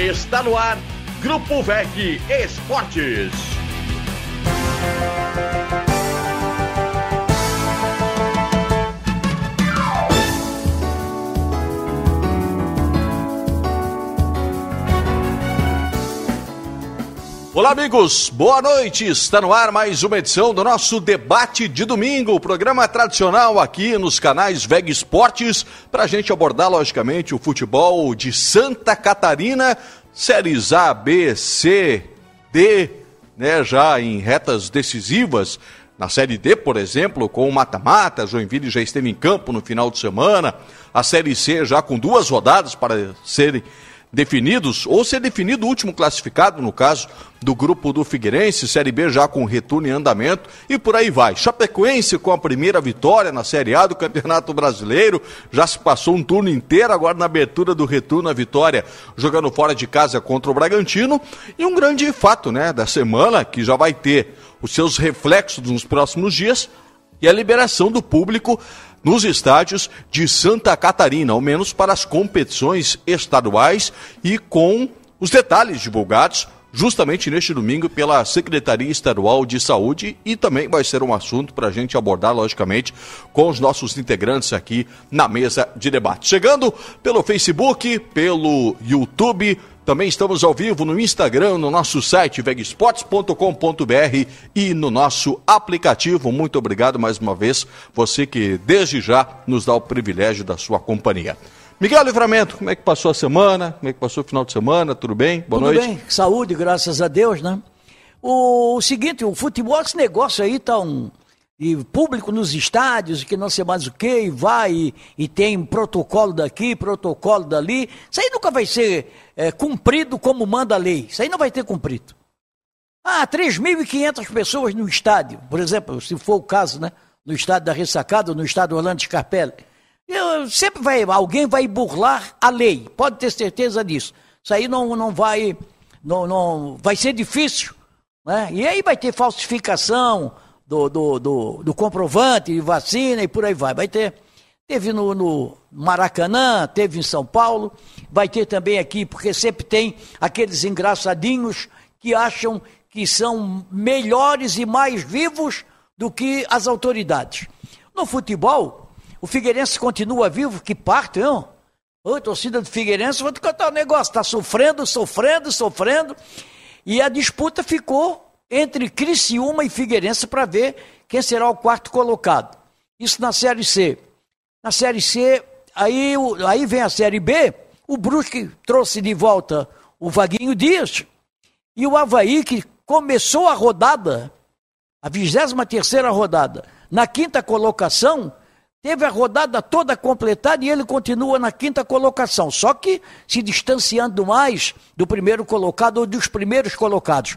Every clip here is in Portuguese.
Está no ar, Grupo VEG Esportes. Olá, amigos, boa noite. Está no ar mais uma edição do nosso debate de domingo, programa tradicional aqui nos canais VEG Esportes, para a gente abordar, logicamente, o futebol de Santa Catarina, séries A, B, C, D, né, já em retas decisivas. Na Série D, por exemplo, com o mata-mata, Joinville já esteve em campo no final de semana. A Série C já com duas rodadas para serem definidos, ou ser definido o último classificado, no caso do grupo do Figueirense, Série B já com retorno em andamento, e por aí vai. Chapecoense com a primeira vitória na Série A do Campeonato Brasileiro, já se passou um turno inteiro, agora na abertura do retorno a vitória, jogando fora de casa contra o Bragantino, e um grande fato, né, da semana, que já vai ter os seus reflexos nos próximos dias, e a liberação do público nos estádios de Santa Catarina, ao menos para as competições estaduais e com os detalhes divulgados justamente neste domingo pela Secretaria Estadual de Saúde e também vai ser um assunto para a gente abordar, logicamente, com os nossos integrantes aqui na mesa de debate. Chegando pelo Facebook, pelo YouTube, também estamos ao vivo no Instagram, no nosso site vegspots.com.br e no nosso aplicativo. Muito obrigado mais uma vez, você que desde já nos dá o privilégio da sua companhia. Miguel Livramento, como é que passou a semana? Como é que passou o final de semana? Tudo bem? Boa Tudo noite. Tudo bem, saúde, graças a Deus, né? O, o seguinte, o futebol, esse negócio aí tá um, e público nos estádios, que não sei mais o que, e vai e, e, tem protocolo daqui, protocolo dali. Isso aí nunca vai ser é, cumprido como manda a lei. Isso aí não vai ter cumprido. Ah, 3.500 pessoas no estádio, por exemplo, se for o caso, né? No estádio da Ressacada, no estádio Orlando Scarpelli. Eu, sempre vai, alguém vai burlar a lei, pode ter certeza disso. Isso aí não, não vai, não, não, vai ser difícil, né? E aí vai ter falsificação, do, do, do, do comprovante de vacina e por aí vai. Vai ter. Teve no, no, Maracanã, teve em São Paulo, vai ter também aqui, porque sempre tem aqueles engraçadinhos que acham que são melhores e mais vivos do que as autoridades. No futebol, o Figueirense continua vivo, que parte, não? Oi, torcida do Figueirense, vou te contar um negócio, está sofrendo, sofrendo, sofrendo, e a disputa ficou entre Criciúma e Figueirense para ver quem será o quarto colocado. Isso na Série C. Na Série C, aí, aí vem a Série B, o Brusque trouxe de volta o Vaguinho Dias e o Havaí, que começou a rodada, a 23 rodada, na quinta colocação, teve a rodada toda completada e ele continua na quinta colocação, só que se distanciando mais do primeiro colocado ou dos primeiros colocados.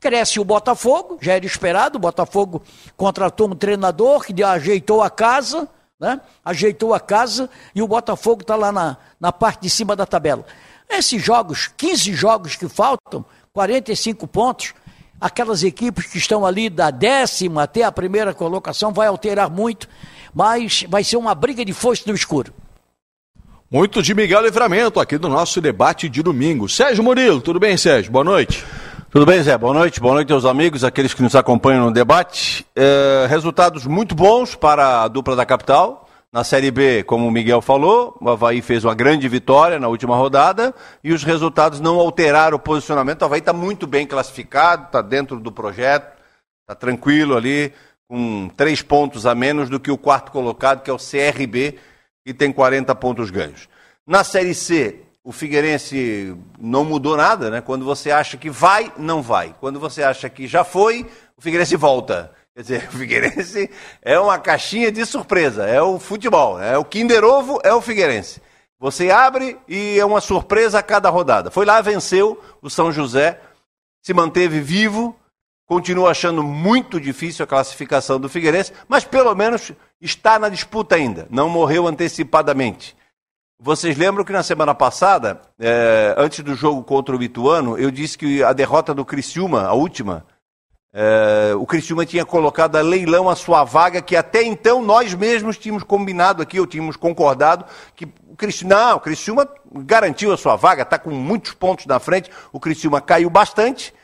Cresce o Botafogo, já era esperado, o Botafogo contratou um treinador que ajeitou a casa, né? Ajeitou a casa e o Botafogo está lá na, na parte de cima da tabela. Esses jogos, 15 jogos que faltam, 45 pontos, aquelas equipes que estão ali da décima até a primeira colocação vai alterar muito, mas vai ser uma briga de foice no escuro. Muito de Miguel Livramento aqui do nosso debate de domingo. Sérgio Murilo, tudo bem, Sérgio? Boa noite. Tudo bem, Zé? Boa noite. Boa noite aos amigos, aqueles que nos acompanham no debate. É, resultados muito bons para a dupla da capital. Na Série B, como o Miguel falou, o Havaí fez uma grande vitória na última rodada e os resultados não alteraram o posicionamento. O Havaí está muito bem classificado, está dentro do projeto, está tranquilo ali, com três pontos a menos do que o quarto colocado, que é o CRB, que tem 40 pontos ganhos. Na Série C, o Figueirense não mudou nada, né? Quando você acha que vai, não vai. Quando você acha que já foi, o Figueirense volta. Quer dizer, o Figueirense é uma caixinha de surpresa, é o futebol, é o Kinder Ovo, é o Figueirense. Você abre e é uma surpresa a cada rodada. Foi lá, venceu o São José, se manteve vivo, continua achando muito difícil a classificação do Figueirense, mas pelo menos está na disputa ainda, não morreu antecipadamente. Vocês lembram que na semana passada, é, antes do jogo contra o Ituano, eu disse que a derrota do Criciúma, a última, É, o Criciúma tinha colocado a leilão a sua vaga, que até então nós mesmos tínhamos combinado aqui, ou tínhamos concordado, que o Criciúma, não, o Criciúma garantiu a sua vaga, está com muitos pontos na frente, o Criciúma caiu bastante,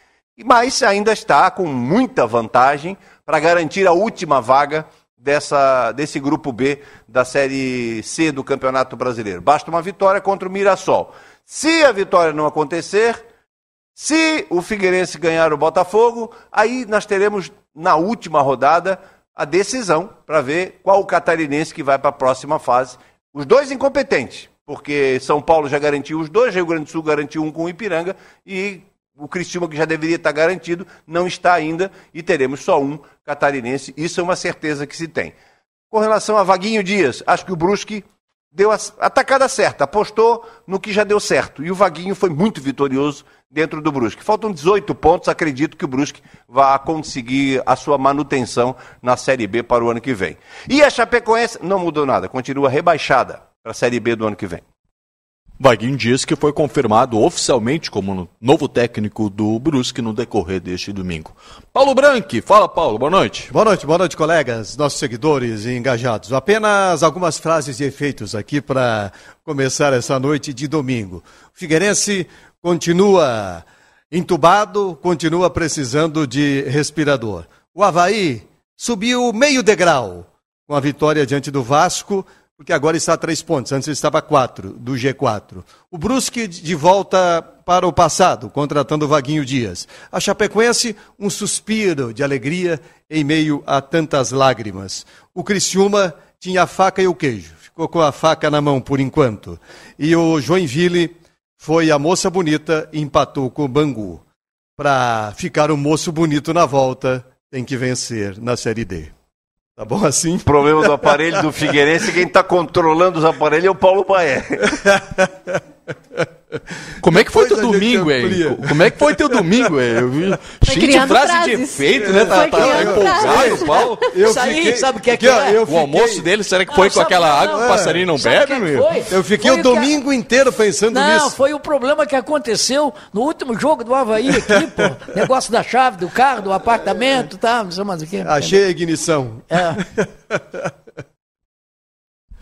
mas ainda está com muita vantagem para garantir a última vaga dessa, desse grupo B da Série C do Campeonato Brasileiro. Basta uma vitória contra o Mirassol. Se a vitória não acontecer, se o Figueirense ganhar o Botafogo, aí nós teremos na última rodada a decisão para ver qual o catarinense que vai para a próxima fase. Os dois incompetentes, porque São Paulo já garantiu os dois, Rio Grande do Sul garantiu um com o Ipiranga e o Cristiúma, que já deveria estar garantido, não está ainda e teremos só um catarinense. Isso é uma certeza que se tem. Com relação a Vaguinho Dias, acho que o Brusque deu a, a tacada certa, apostou no que já deu certo. E o Vaguinho foi muito vitorioso dentro do Brusque. Faltam 18 pontos, acredito que o Brusque vai conseguir a sua manutenção na Série B para o ano que vem. E a Chapecoense não mudou nada, continua rebaixada para a Série B do ano que vem. Vaguinho diz que foi confirmado oficialmente como novo técnico do Brusque no decorrer deste domingo. Paulo Branque, fala Paulo, boa noite. Boa noite, boa noite, colegas, nossos seguidores e engajados. Apenas algumas frases e efeitos aqui para começar essa noite de domingo. O Figueirense continua entubado, continua precisando de respirador. O Havaí subiu meio degrau com a vitória diante do Vasco porque agora está a três pontos, antes estava a quatro, do G4. O Brusque de volta para o passado, contratando o Vaguinho Dias. A Chapecoense, um suspiro de alegria em meio a tantas lágrimas. O Criciúma tinha a faca e o queijo, ficou com a faca na mão por enquanto. E o Joinville foi a moça bonita e empatou com o Bangu. Para ficar o moço bonito na volta, tem que vencer na Série D. Tá bom assim? O problema do aparelho do Figueirense, quem está controlando os aparelhos é o Paulo Baé. Como é que foi teu domingo, hein? Como é que foi teu domingo, hein? Eu vi cheio de frase frases. de efeito, né? Tá, tá empolgado, Paulo. Eu Isso aí, fiquei... sabe o que é que é? O almoço dele, será que foi com aquela água que o passarinho não bebe, meu? Eu fiquei o domingo inteiro pensando nisso. Não, foi o problema que aconteceu no último jogo do Havaí aqui, pô. Negócio da chave do carro, do apartamento, tá? Não sei mais o quê. Achei a ignição. É.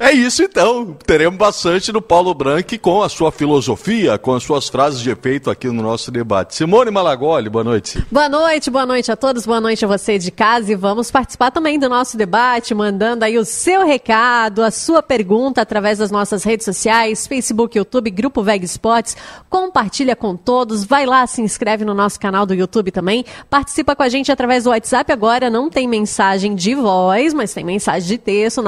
É isso então. Teremos bastante do Paulo Branco com a sua filosofia, com as suas frases de efeito aqui no nosso debate. Simone Malagoli, boa noite. Boa noite, boa noite a todos, boa noite a você de casa e vamos participar também do nosso debate, mandando aí o seu recado, a sua pergunta através das nossas redes sociais, Facebook, YouTube, Grupo Veg Esportes. Compartilha com todos, vai lá, se inscreve no nosso canal do YouTube também. Participa com a gente através do WhatsApp agora, não tem mensagem de voz, mas tem mensagem de texto,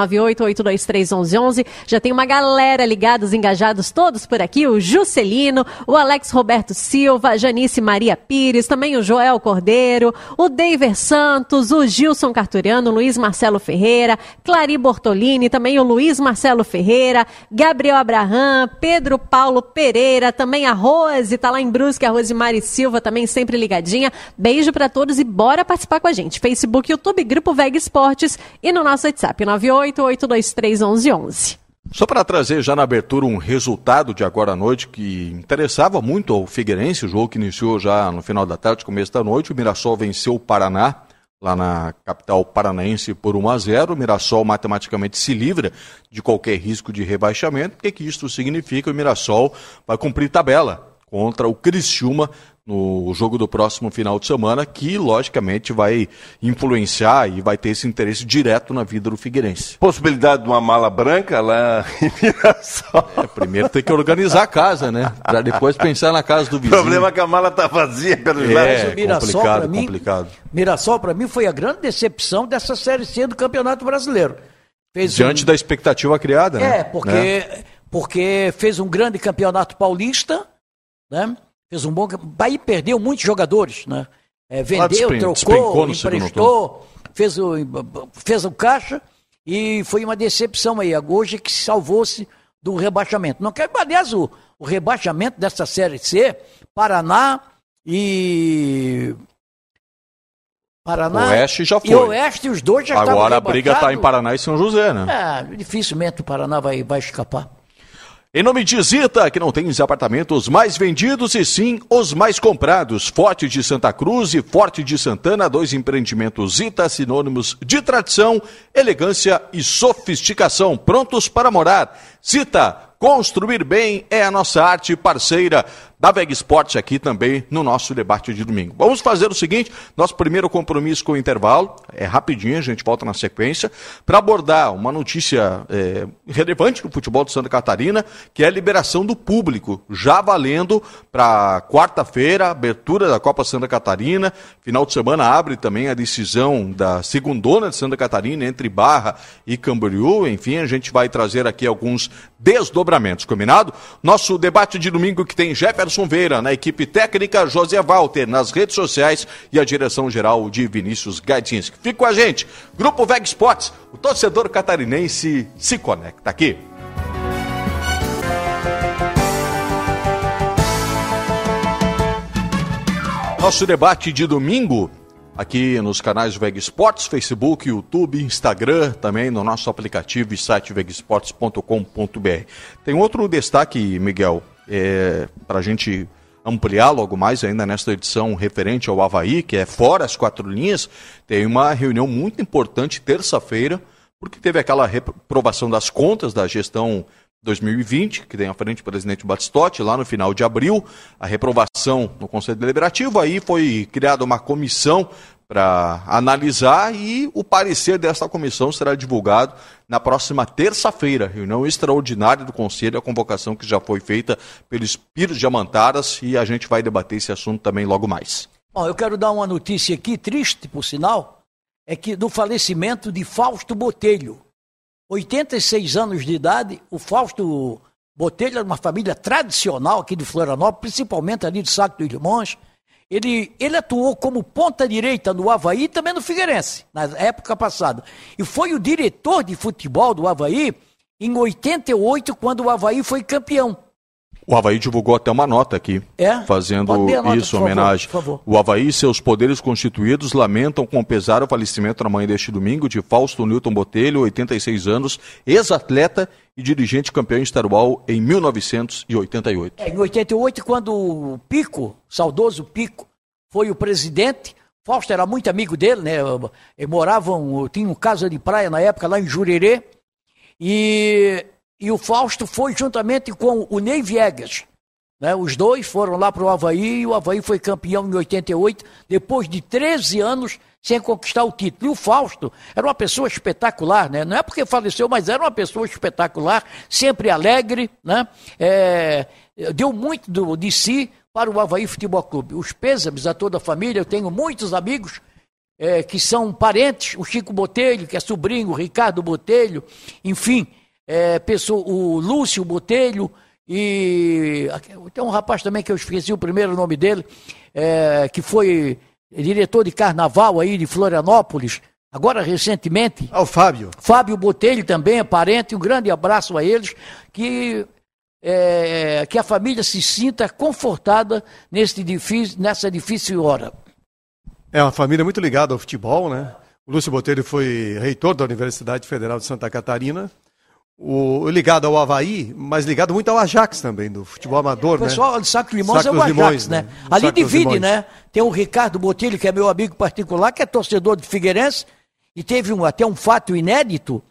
98823 1111. Já tem uma galera ligados, engajados todos por aqui. O Juscelino, o Alex Roberto Silva, Janice Maria Pires, também o Joel Cordeiro, o Deiver Santos, o Gilson Carturiano, o Luiz Marcelo Ferreira, Clari Bortolini, também o Luiz Marcelo Ferreira, Gabriel Abraham, Pedro Paulo Pereira, também a Rose, tá lá em Brusque, a Rose Mari Silva também sempre ligadinha. Beijo para todos e bora participar com a gente. Facebook, YouTube, Grupo Veg Esportes e no nosso WhatsApp 9882311 1111. Só para trazer já na abertura um resultado de agora à noite que interessava muito ao Figueirense, o jogo que iniciou já no final da tarde, começo da noite. O Mirassol venceu o Paraná, lá na capital paranaense, por 1 a 0. O Mirassol matematicamente se livra de qualquer risco de rebaixamento. O que, que isso significa? O Mirassol vai cumprir tabela contra o Criciúma no jogo do próximo final de semana, que logicamente vai influenciar e vai ter esse interesse direto na vida do Figueirense. Possibilidade de uma mala branca lá em Mirassol. É, primeiro tem que organizar a casa, né? Para depois pensar na casa do vizinho. O problema é que a mala tá vazia pelo é, lados. Mirassol, complicado, mim, complicado. Mirassol para mim foi a grande decepção dessa série C do Campeonato Brasileiro. Fez Diante um... da expectativa criada, né? É, porque né? porque fez um grande campeonato paulista, né? Fez um bom. Bahia perdeu muitos jogadores, né? É, vendeu, trocou, emprestou, fez o, fez o caixa e foi uma decepção aí. Hoje que salvou-se do rebaixamento. Não quero, aliás, o, o rebaixamento dessa Série C, Paraná e Paraná. Oeste já foi. E Oeste, os dois já Agora a briga está em Paraná e São José, né? É, dificilmente o Paraná vai, vai escapar. Em nome de Zita, que não tem os apartamentos mais vendidos e sim os mais comprados. Forte de Santa Cruz e Forte de Santana, dois empreendimentos Zita, sinônimos de tradição, elegância e sofisticação, prontos para morar. Zita, construir bem é a nossa arte parceira da VEG Esporte aqui também no nosso debate de domingo. Vamos fazer o seguinte: nosso primeiro compromisso com o intervalo, é rapidinho, a gente volta na sequência, para abordar uma notícia é, relevante no futebol de Santa Catarina, que é a liberação do público, já valendo para quarta-feira, abertura da Copa Santa Catarina. Final de semana abre também a decisão da segundona de Santa Catarina entre Barra e Camboriú. Enfim, a gente vai trazer aqui alguns desdobramentos, combinado? Nosso debate de domingo que tem Jefferson Jefferson Veira, na equipe técnica José Walter, nas redes sociais e a direção geral de Vinícius Gaidzinski. Fique com a gente. Grupo Veg Sports, o torcedor catarinense se conecta aqui. Nosso debate de domingo aqui nos canais Veg Sports, Facebook, YouTube, Instagram, também no nosso aplicativo e site vegesports.com.br. Tem outro destaque, Miguel, é, para a gente ampliar logo mais ainda nesta edição referente ao Havaí, que é fora as quatro linhas, tem uma reunião muito importante terça-feira, porque teve aquela reprovação das contas da gestão 2020, que tem à frente o presidente Batistotti, lá no final de abril, a reprovação no Conselho Deliberativo, aí foi criada uma comissão para analisar e o parecer desta comissão será divulgado na próxima terça-feira, reunião extraordinária do Conselho, a convocação que já foi feita pelo Espírito de Amantaras e a gente vai debater esse assunto também logo mais. Bom, eu quero dar uma notícia aqui, triste por sinal, é que do falecimento de Fausto Botelho. 86 anos de idade, o Fausto Botelho era uma família tradicional aqui de Florianópolis, principalmente ali de Saco dos Limões, ele, ele atuou como ponta-direita no Havaí e também no Figueirense, na época passada. E foi o diretor de futebol do Havaí em 88, quando o Havaí foi campeão. O Havaí divulgou até uma nota aqui, é? fazendo nota, isso, homenagem. Favor, o Havaí e seus poderes constituídos lamentam com pesar o falecimento na manhã deste domingo de Fausto Newton Botelho, 86 anos, ex-atleta e dirigente campeão estadual em 1988. É, em 88, quando o Pico, saudoso Pico, foi o presidente, Fausto era muito amigo dele, né? Moravam, tinha um casa de praia na época lá em Jurerê, e e o Fausto foi juntamente com o Ney Viegas. Né? Os dois foram lá para o Havaí e o Havaí foi campeão em 88, depois de 13 anos sem conquistar o título. E o Fausto era uma pessoa espetacular, né? não é porque faleceu, mas era uma pessoa espetacular, sempre alegre, né? É, deu muito do, de si para o Havaí Futebol Clube. Os pêsames a toda a família, eu tenho muitos amigos é, que são parentes, o Chico Botelho, que é sobrinho, o Ricardo Botelho, enfim, é, pessoa, o Lúcio Botelho e tem um rapaz também que eu esqueci o primeiro nome dele, é, que foi diretor de carnaval aí de Florianópolis, agora recentemente. Ah, o Fábio. Fábio Botelho também é parente, um grande abraço a eles, que, é, que a família se sinta confortada nesse difícil, nessa difícil hora. É uma família muito ligada ao futebol, né? O Lúcio Botelho foi reitor da Universidade Federal de Santa Catarina, o, ligado ao Havaí, mas ligado muito ao Ajax também, do futebol amador, o né? pessoal de Saco Limões Saco é o Ajax, Limões, né? né? Ali divide, né? Tem o Ricardo Botelho, que é meu amigo particular, que é torcedor de Figueirense, e teve um, até um fato inédito,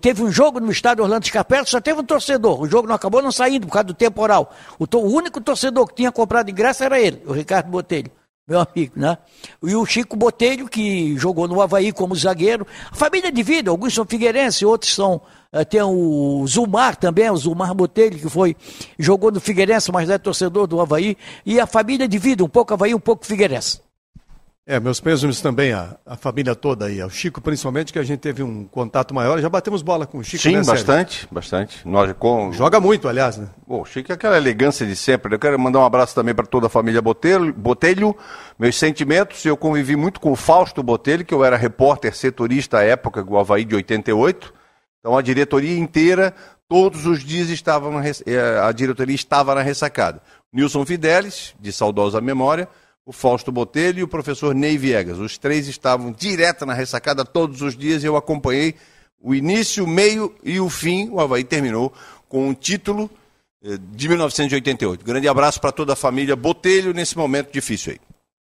teve um jogo no estádio Orlando Scarpelli, só teve um torcedor, o jogo não acabou não saindo por causa do temporal. O, to, o único torcedor que tinha comprado ingresso era ele, o Ricardo Botelho meu amigo, né? E o Chico Botelho, que jogou no Havaí como zagueiro. A família de vida, alguns são figueirense, outros são. Uh, tem o Zumar também, o Zumar Botelho, que foi, jogou no Figueirense, mas é torcedor do Havaí. E a família de vida, um pouco Havaí, um pouco Figueirense. É, meus pêsames também, a, a família toda aí, ao Chico principalmente, que a gente teve um contato maior, já batemos bola com o Chico, Sim, né, bastante, Sérgio? bastante. Nós, com... Joga muito, aliás, né? o Chico é aquela elegância de sempre. Eu quero mandar um abraço também para toda a família Botelho, Botelho, meus sentimentos, eu convivi muito com o Fausto Botelho, que eu era repórter setorista à época do Havaí de 88, então a diretoria inteira, todos os dias estava na, eh, a diretoria estava na ressacada. Nilson Fidelis, de saudosa memória, o Fausto Botelho e o professor Ney Viegas. Os três estavam direto na ressacada todos os dias e eu acompanhei o início, o meio e o fim. O Havaí terminou com um título eh, de 1988. Grande abraço para toda a família Botelho nesse momento difícil aí.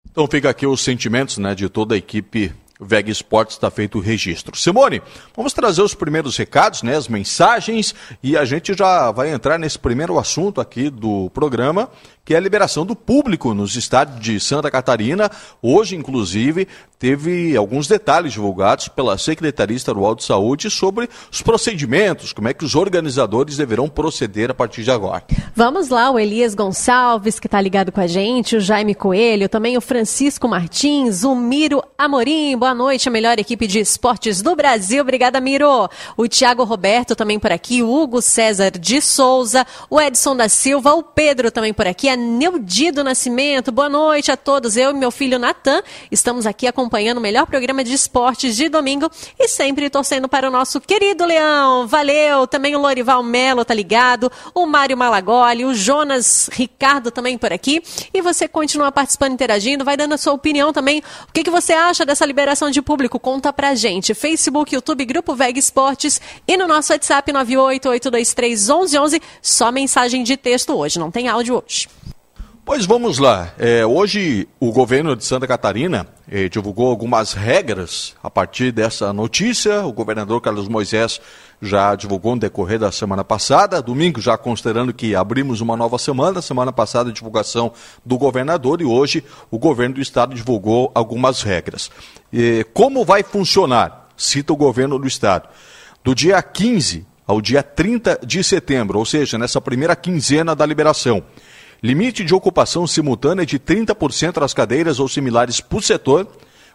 Então fica aqui os sentimentos né, de toda a equipe VEG Esportes está feito o registro. Simone, vamos trazer os primeiros recados, né, as mensagens, e a gente já vai entrar nesse primeiro assunto aqui do programa, que é a liberação do público nos estádios de Santa Catarina. Hoje, inclusive, teve alguns detalhes divulgados pela Secretaria Estadual de Saúde sobre os procedimentos, como é que os organizadores deverão proceder a partir de agora. Vamos lá, o Elias Gonçalves, que está ligado com a gente, o Jaime Coelho, também o Francisco Martins, o Miro Amorim, boa noite, a melhor equipe de esportes do Brasil. Obrigada, Miro. O Tiago Roberto também por aqui, o Hugo César de Souza, o Edson da Silva, o Pedro também por aqui, a Neudido Nascimento. Boa noite a todos. Eu e meu filho Natan estamos aqui acompanhando o melhor programa de esportes de domingo e sempre torcendo para o nosso querido Leão. Valeu! Também o Lorival Melo tá ligado, o Mário Malagoli, o Jonas Ricardo também por aqui. E você continua participando, interagindo, vai dando a sua opinião também. O que, que você acha dessa liberação de público? Conta pra gente. Facebook, YouTube, Grupo Veg Esportes e no nosso WhatsApp 988231111. Só mensagem de texto hoje, não tem áudio hoje. Pois vamos lá. É, hoje o governo de Santa Catarina eh, divulgou algumas regras a partir dessa notícia. O governador Carlos Moisés já divulgou no decorrer da semana passada. Domingo, já considerando que abrimos uma nova semana. Semana passada, a divulgação do governador e hoje o governo do estado divulgou algumas regras. E, como vai funcionar? Cita o governo do estado. Do dia 15 ao dia 30 de setembro, ou seja, nessa primeira quinzena da liberação. Limite de ocupação simultânea de 30% das cadeiras ou similares por setor,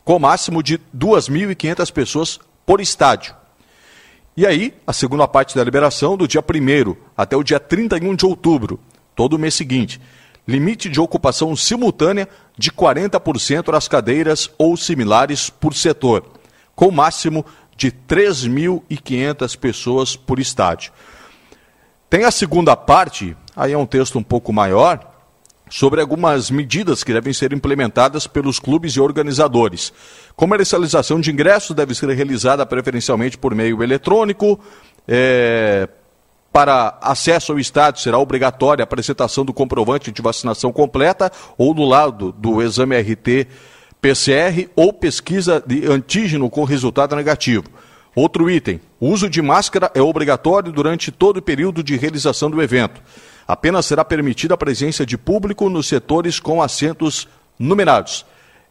com máximo de 2.500 pessoas por estádio. E aí, a segunda parte da liberação, do dia 1 até o dia 31 de outubro, todo mês seguinte. Limite de ocupação simultânea de 40% das cadeiras ou similares por setor, com máximo de 3.500 pessoas por estádio. Tem a segunda parte, aí é um texto um pouco maior, sobre algumas medidas que devem ser implementadas pelos clubes e organizadores. Comercialização de ingressos deve ser realizada preferencialmente por meio eletrônico. É, para acesso ao estádio será obrigatória a apresentação do comprovante de vacinação completa ou do lado do exame RT PCR ou pesquisa de antígeno com resultado negativo. Outro item: o uso de máscara é obrigatório durante todo o período de realização do evento. Apenas será permitida a presença de público nos setores com assentos numerados.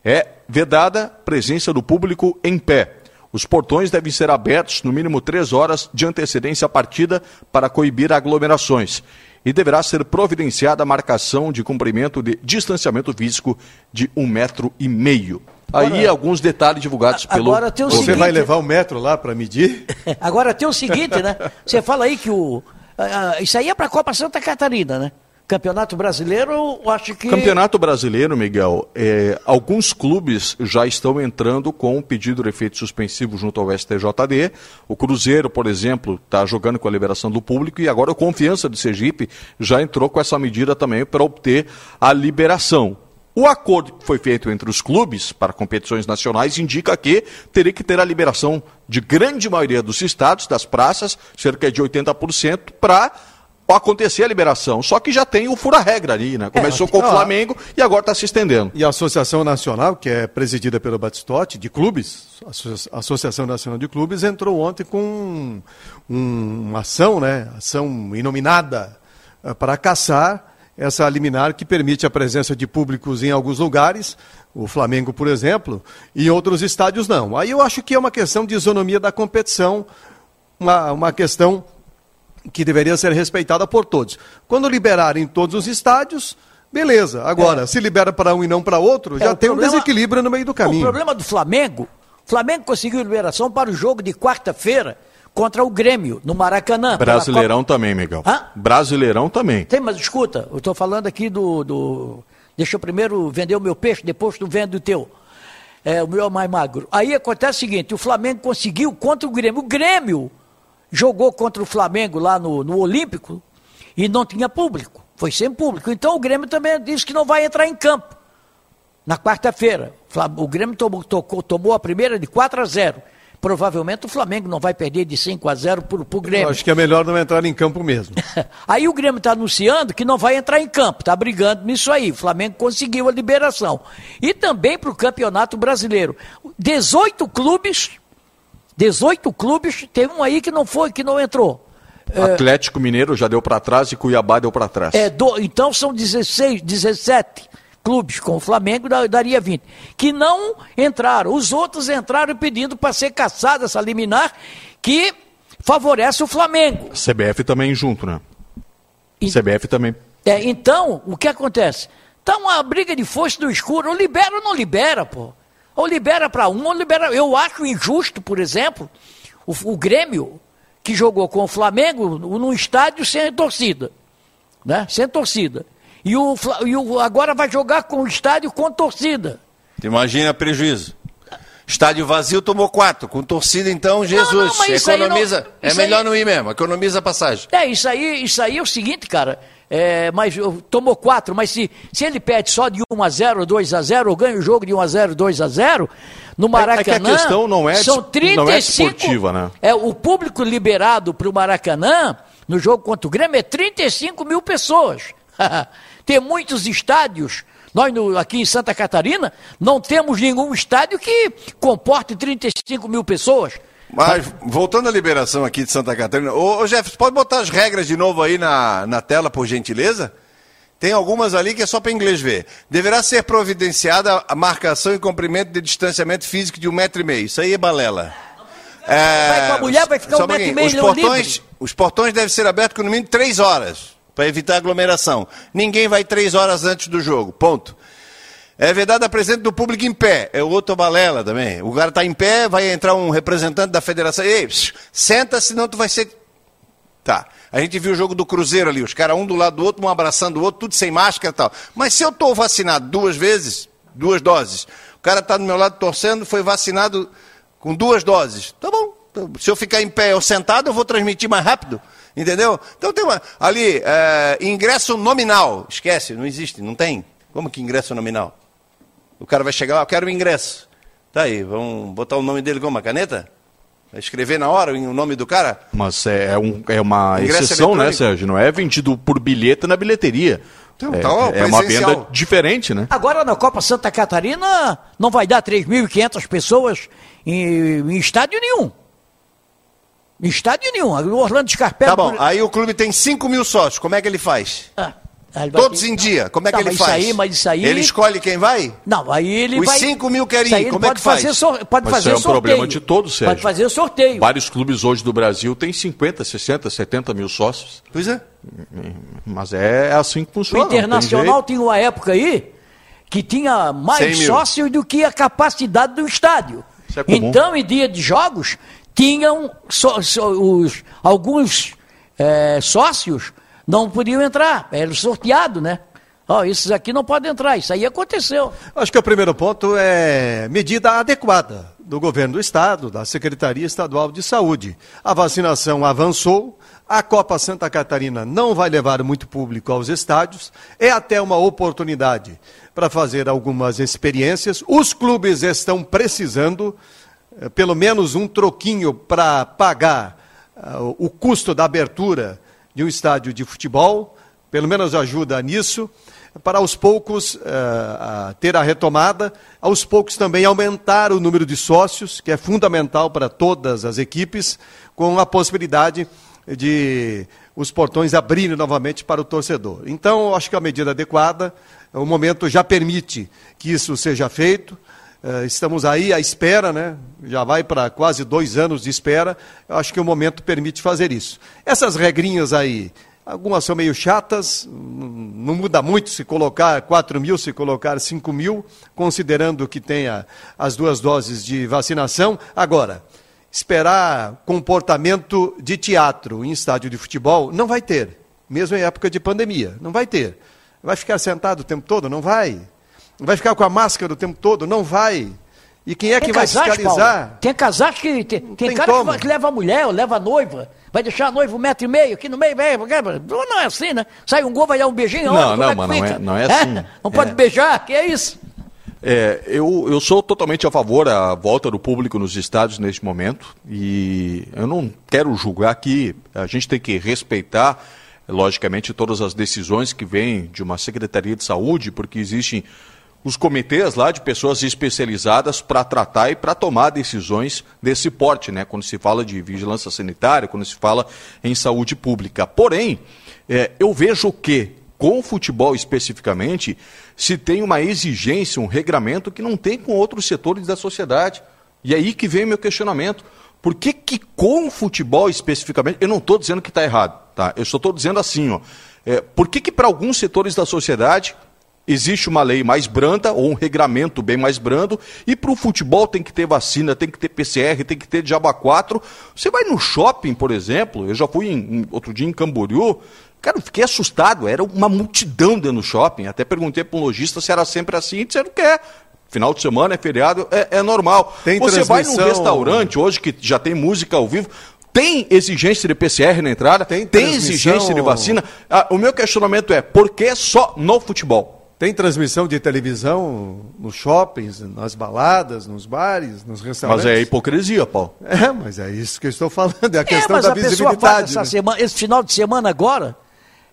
É vedada presença do público em pé. Os portões devem ser abertos no mínimo três horas de antecedência à partida para coibir aglomerações. E deverá ser providenciada a marcação de cumprimento de distanciamento físico de um metro e meio. Aí alguns detalhes divulgados pelo. Agora tem o Você seguinte... vai levar o metro lá para medir? Agora tem o seguinte, né? Você fala aí que o. Uh, isso aí é para a Copa Santa Catarina, né? Campeonato Brasileiro, eu acho que. Campeonato Brasileiro, Miguel, é, alguns clubes já estão entrando com um pedido de efeito suspensivo junto ao STJD. O Cruzeiro, por exemplo, está jogando com a liberação do público e agora o Confiança de Sergipe já entrou com essa medida também para obter a liberação. O acordo que foi feito entre os clubes para competições nacionais indica que teria que ter a liberação de grande maioria dos estados, das praças, cerca de 80%, para acontecer a liberação. Só que já tem o fura-regra ali, né? Começou é, com o Flamengo e agora está se estendendo. E a Associação Nacional, que é presidida pelo Batistotti, de clubes, a Associação Nacional de Clubes, entrou ontem com um, uma ação, né? Ação inominada eh, para caçar essa liminar que permite a presença de públicos em alguns lugares, o Flamengo, por exemplo, e em outros estádios não. Aí eu acho que é uma questão de isonomia da competição, uma, uma questão que deveria ser respeitada por todos. Quando liberarem todos os estádios, beleza. Agora, é. se libera para um e não para outro, é, já tem problema, um desequilíbrio no meio do caminho. O problema do Flamengo, Flamengo conseguiu liberação para o jogo de quarta-feira contra o Grêmio, no Maracanã. Brasileirão também, Miguel. Hã? Brasileirão também. Tem, mas escuta, eu estou falando aqui do, do. Deixa eu primeiro vender o meu peixe, depois tu vende o teu. É, o meu é mais magro. Aí acontece o seguinte: o Flamengo conseguiu contra o Grêmio. O Grêmio jogou contra o Flamengo lá no, no Olímpico e não tinha público. Foi sem público. Então o Grêmio também disse que não vai entrar em campo. Na quarta-feira. O Grêmio tomou, tocou, tomou a primeira de 4 a 0 provavelmente o Flamengo não vai perder de 5 a 0 pro, pro Grêmio. Eu acho que é melhor não entrar em campo mesmo. Aí o Grêmio está anunciando que não vai entrar em campo, está brigando nisso aí. O Flamengo conseguiu a liberação. E também para o Campeonato Brasileiro. 18 clubes, 18 clubes, tem um aí que não foi, que não entrou. Atlético Mineiro já deu para trás e Cuiabá deu para trás. É, do, então são 16, 17 clubes com o Flamengo, daria 20. Que não entraram. Os outros entraram pedindo para ser caçada essa liminar, que favorece o Flamengo. CBF também junto, né? E, CBF também. É, então, o que acontece? Tá uma briga de foice do escuro. Ou libera ou não libera, pô. Ou libera para um, ou libera. Eu acho injusto, por exemplo, o, o Grêmio que jogou com o Flamengo num estádio sem torcida. Né? Sem torcida. E o, e o agora vai jogar com o estádio com torcida. Imagina prejuízo. Estádio vazio tomou quatro. Com torcida, então, Jesus. Não, não, economiza. Não, é melhor aí, não ir mesmo, economiza a passagem. É, isso aí, isso aí é o seguinte, cara. É, mas tomou quatro, mas se, se ele perde só de 1 a 0 2 a 0 ou ganha o jogo de 1 a 0 2 a 0 no Maracanã. É, é que a questão não é, são 35, não é esportiva, né? É, o público liberado para o Maracanã, no jogo contra o Grêmio, é 35 mil pessoas. Tem muitos estádios. Nós no, aqui em Santa Catarina não temos nenhum estádio que comporte 35 mil pessoas. Mas, voltando à liberação aqui de Santa Catarina, ô, ô Jeff, pode botar as regras de novo aí na, na tela, por gentileza? Tem algumas ali que é só para inglês ver. Deverá ser providenciada a marcação e comprimento de distanciamento físico de um metro e meio. Isso aí é balela. É, vai com a mulher, vai ficar um metro e meio os portões, os portões devem ser abertos com no mínimo três horas para evitar aglomeração. Ninguém vai três horas antes do jogo, ponto. É verdade a presença do público em pé, é outro balela também. O cara está em pé, vai entrar um representante da federação, ei, senta, senão tu vai ser... Tá, a gente viu o jogo do Cruzeiro ali, os caras um do lado do outro, um abraçando o outro, tudo sem máscara e tal. Mas se eu estou vacinado duas vezes, duas doses, o cara está do meu lado torcendo, foi vacinado com duas doses, tá bom. Se eu ficar em pé ou sentado, eu vou transmitir mais rápido. Entendeu? Então tem uma. Ali, é, ingresso nominal. Esquece, não existe, não tem. Como que ingresso nominal? O cara vai chegar lá, eu quero o ingresso. Tá aí, vamos botar o nome dele com uma caneta? Vai escrever na hora o nome do cara? Mas é, é um, é uma ingresso exceção, né, né, Sérgio? Não é vendido por bilhete na bilheteria. Então, é, tá, é uma venda diferente, né? Agora na Copa Santa Catarina não vai dar 3.500 pessoas em, em estádio nenhum. Em estádio nenhum. O Orlando Scarpelli... Tá bom, aí o clube tem 5 mil sócios. Como é que ele faz? Ah. Todos ter... em dia, como é que tá, ele faz? Isso aí, mas isso aí... Ele escolhe quem vai? Não, aí ele Os vai... Os 5 mil querem ir, como é que faz? Sor... Pode mas fazer isso é um sorteio. problema de todos, Sérgio. Pode fazer sorteio. Vários clubes hoje do Brasil têm 50, 60, 70 mil sócios. Pois é. Mas é assim que funciona. O Internacional tinha uma época aí que tinha mais sócios do que a capacidade do estádio. É então, em dia de jogos, tinham so, so, os, alguns é, sócios não podiam entrar, era sorteado, né? Ó, oh, esses aqui não podem entrar, isso aí aconteceu. Acho que o primeiro ponto é medida adequada do governo do estado, da Secretaria Estadual de Saúde. A vacinação avançou, a Copa Santa Catarina não vai levar muito público aos estádios, é até uma oportunidade para fazer algumas experiências. Os clubes estão precisando pelo menos um troquinho para pagar uh, o custo da abertura de um estádio de futebol, pelo menos ajuda nisso, para aos poucos uh, ter a retomada, aos poucos também aumentar o número de sócios, que é fundamental para todas as equipes, com a possibilidade de os portões abrirem novamente para o torcedor. Então, acho que a medida adequada, o momento já permite que isso seja feito. Uh, estamos aí à espera, né? Já vai para quase dois anos de espera. Eu acho que o momento permite fazer isso. Essas regrinhas aí, algumas são meio chatas, não muda muito se colocar 4 mil, se colocar 5 mil, considerando que tenha as duas doses de vacinação. Agora, esperar comportamento de teatro em estádio de futebol, não vai ter, mesmo em época de pandemia, não vai ter. Vai ficar sentado o tempo todo? Não vai. Vai ficar com a máscara o tempo todo? Não vai. E quem é tem que vai fiscalizar? Paulo. Tem casais que. Tem, tem, tem cara que, que, leva a mulher, ou leva a noiva. Vai deixar a noiva um metro e meio aqui no meio. Vai, não é assim, né? Sai um gol, vai dar um beijinho. Não, não, é mano, não é, não é assim. É? Não pode é. beijar, que é isso? É, eu, eu sou totalmente a favor da volta do público nos estádios neste momento e eu não quero julgar aqui, a gente tem que respeitar, logicamente, todas as decisões que vêm de uma Secretaria de Saúde, porque existem os comitês lá de pessoas especializadas para tratar e para tomar decisões desse porte, né? Quando se fala de vigilância sanitária, quando se fala em saúde pública. Porém, é, eu vejo que com o futebol especificamente, se tem uma exigência, um regramento que não tem com outros setores da sociedade. E é aí que vem meu questionamento. Por que, que com o futebol especificamente, eu não estou dizendo que está errado, tá? Eu só estou dizendo assim, ó. É, por que, que para alguns setores da sociedade existe uma lei mais branda ou um regramento bem mais brando e para o futebol tem que ter vacina, tem que ter PCR, tem que ter Diaba 4. Você vai no shopping, por exemplo, eu já fui em, em, outro dia em Camboriú, Cara, eu fiquei assustado, era uma multidão dentro do shopping. Até perguntei para um lojista se era sempre assim, disseram que é. Final de semana é feriado, é, é normal. Tem Você vai num restaurante hoje que já tem música ao vivo, tem exigência de PCR na entrada, tem, tem exigência de vacina. Ah, o meu questionamento é, por que só no futebol? Tem transmissão de televisão nos shoppings, nas baladas, nos bares, nos restaurantes. Mas é hipocrisia, Paulo. É, mas é isso que eu estou falando, é a questão é, da a visibilidade. Essa né? semana, esse final de semana agora,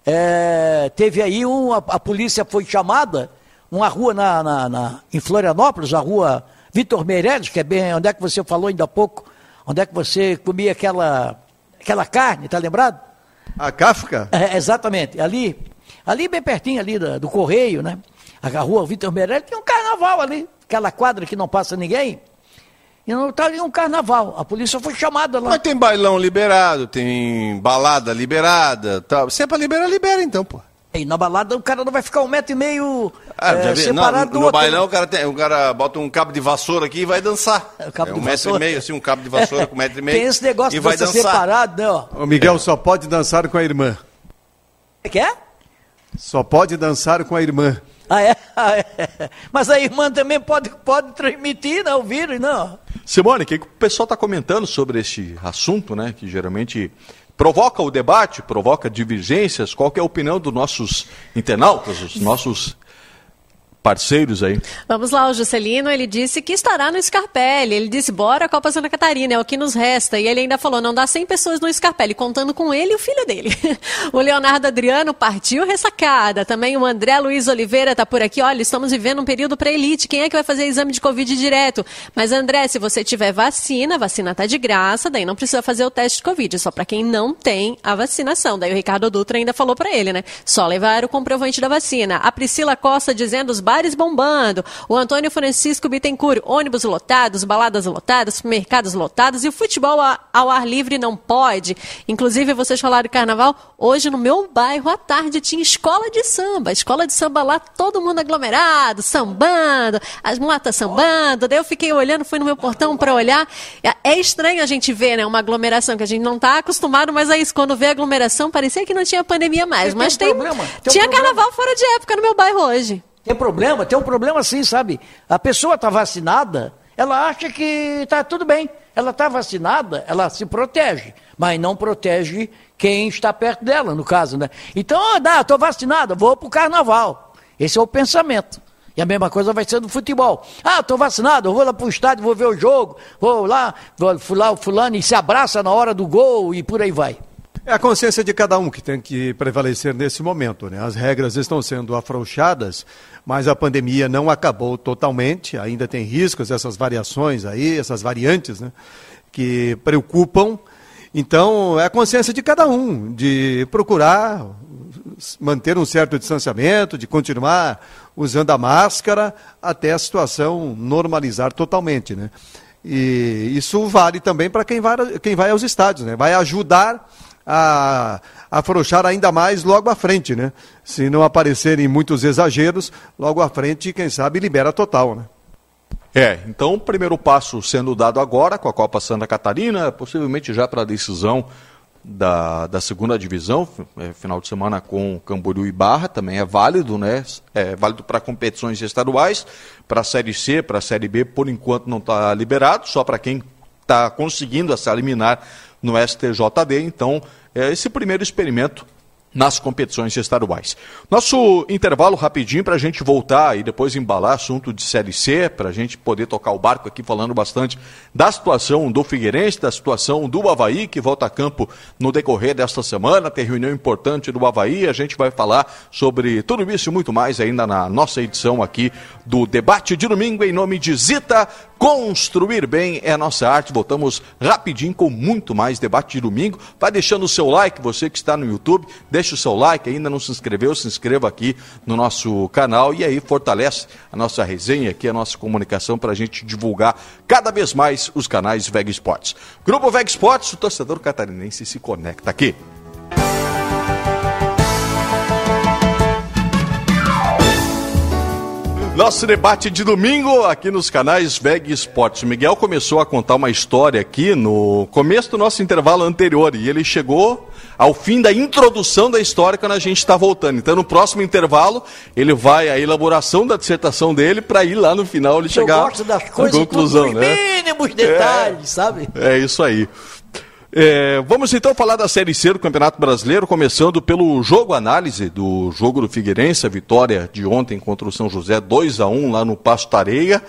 é, teve aí um, a, a, polícia foi chamada, uma rua na, na, na, em Florianópolis, a rua Vitor Meirelles, que é bem onde é que você falou ainda há pouco, onde é que você comia aquela, aquela carne, tá lembrado? A Kafka? É, exatamente, ali, ali bem pertinho ali do, do Correio, né? A rua Vitor Meirelles tem um carnaval ali, aquela quadra que não passa ninguém. E não está um carnaval. A polícia foi chamada lá. Mas tem bailão liberado, tem balada liberada. Tá. Se é pra liberar, libera então, pô. E na balada o cara não vai ficar um metro e meio ah, é, separado não, do no outro. bailão o cara, tem, o cara bota um cabo de vassoura aqui e vai dançar. É, é um metro vassoura. e meio, assim, um cabo de vassoura com um metro e meio. Tem esse negócio e de vai dançar. separado, né? Ó. O Miguel só pode dançar com a irmã. O que é? Só pode dançar com a irmã. Ah, é? Ah, é? Mas a irmã também pode, pode transmitir, não, o vírus, não. Simone, o que, o pessoal está comentando sobre este assunto, né? Que geralmente provoca o debate, provoca divergências. Qual é a opinião dos nossos internautas, os nossos parceiros aí. Vamos lá, o Juscelino, ele disse que estará no Scarpelli. Ele disse, bora Copa Santa Catarina, é o que nos resta. E ele ainda falou, não dá 100 pessoas no Scarpelli, contando com ele e o filho dele. o Leonardo Adriano partiu ressacada. Também o André Luiz Oliveira está por aqui. Olha, estamos vivendo um período pré-elite. Quem é que vai fazer exame de Covid direto? Mas, André, se você tiver vacina, vacina tá de graça, daí não precisa fazer o teste de Covid, só para quem não tem a vacinação. Daí o Ricardo Dutra ainda falou para ele, né? Só levar o comprovante da vacina. A Priscila Costa dizendo os bares bombando. O Antônio Francisco Bittencourt, ônibus lotados, baladas lotadas, mercados lotados e o futebol ao ar livre não pode. Inclusive, vocês falaram de carnaval, hoje no meu bairro à tarde tinha escola de samba. Escola de samba lá, todo mundo aglomerado, sambando, as mulatas sambando. Daí eu fiquei olhando, fui no meu portão para olhar. É, estranho a gente ver, né, uma aglomeração que a gente não está acostumado, mas é isso, quando vê aglomeração, parecia que não tinha pandemia mais. mas tem, tem, tem tinha um carnaval fora de época no meu bairro hoje. Tem problema, tem um problema assim, sabe? A pessoa está vacinada, ela acha que está tudo bem. Ela está vacinada, ela se protege, mas não protege quem está perto dela, no caso, né? Então, ah, estou vacinada, vou para o carnaval. Esse é o pensamento. E a mesma coisa vai ser no futebol. Ah, estou vacinado, vou lá para o estádio, vou ver o jogo, vou lá, vou lá o fulano e se abraça na hora do gol e por aí vai. É a consciência de cada um que tem que prevalecer nesse momento. Né? As regras estão sendo afrouxadas, mas a pandemia não acabou totalmente, ainda tem riscos, essas variações aí, essas variantes, né? que preocupam. Então, é a consciência de cada um, de procurar manter um certo distanciamento, de continuar usando a máscara até a situação normalizar totalmente. Né? E isso vale também para quem vai, quem vai aos estádios, né? vai ajudar a afrouxar ainda mais logo à frente, né? Se não aparecerem muitos exageros, logo à frente, quem sabe, libera total, né? É, então o primeiro passo sendo dado agora com a Copa Santa Catarina, possivelmente já para a decisão da, da segunda divisão, é, final de semana com Camboriú e Barra, também é válido, né? É válido para competições estaduais, para a Série C, para a Série B, por enquanto não está liberado, só para quem está conseguindo essa eliminar no STJD. Então, é, esse primeiro experimento nas competições estaduais. Nosso intervalo rapidinho para a gente voltar e depois embalar assunto de Série C, para a gente poder tocar o barco aqui falando bastante da situação do Figueirense, da situação do Havaí, que volta a campo no decorrer desta semana, tem reunião importante do Havaí, a gente vai falar sobre tudo isso e muito mais ainda na nossa edição aqui do Debate de Domingo, em nome de Zita, Construir Bem é nossa arte, voltamos rapidinho com muito mais Debate de Domingo, vai deixando o seu like, você que está no YouTube, deixa o seu like, ainda não se inscreveu, se inscreva aqui no nosso canal e aí fortalece a nossa resenha aqui, a nossa comunicação para a gente divulgar cada vez mais os canais Veg Sports. Grupo Veg Sports, o torcedor catarinense se conecta aqui. Nosso debate de domingo aqui nos canais VEG Esportes. O Miguel começou a contar uma história aqui no começo do nosso intervalo anterior e ele chegou ao fim da introdução da história quando a gente está voltando. Então, no próximo intervalo, ele vai à elaboração da dissertação dele para ir lá no final ele chegar Eu à conclusão, né? mínimos detalhes, sabe? É isso aí. É, vamos então falar da Série C do Campeonato Brasileiro, começando pelo jogo análise do jogo do Figueirense, a vitória de ontem contra o São José, 2 a 1 lá no Pasto Areia.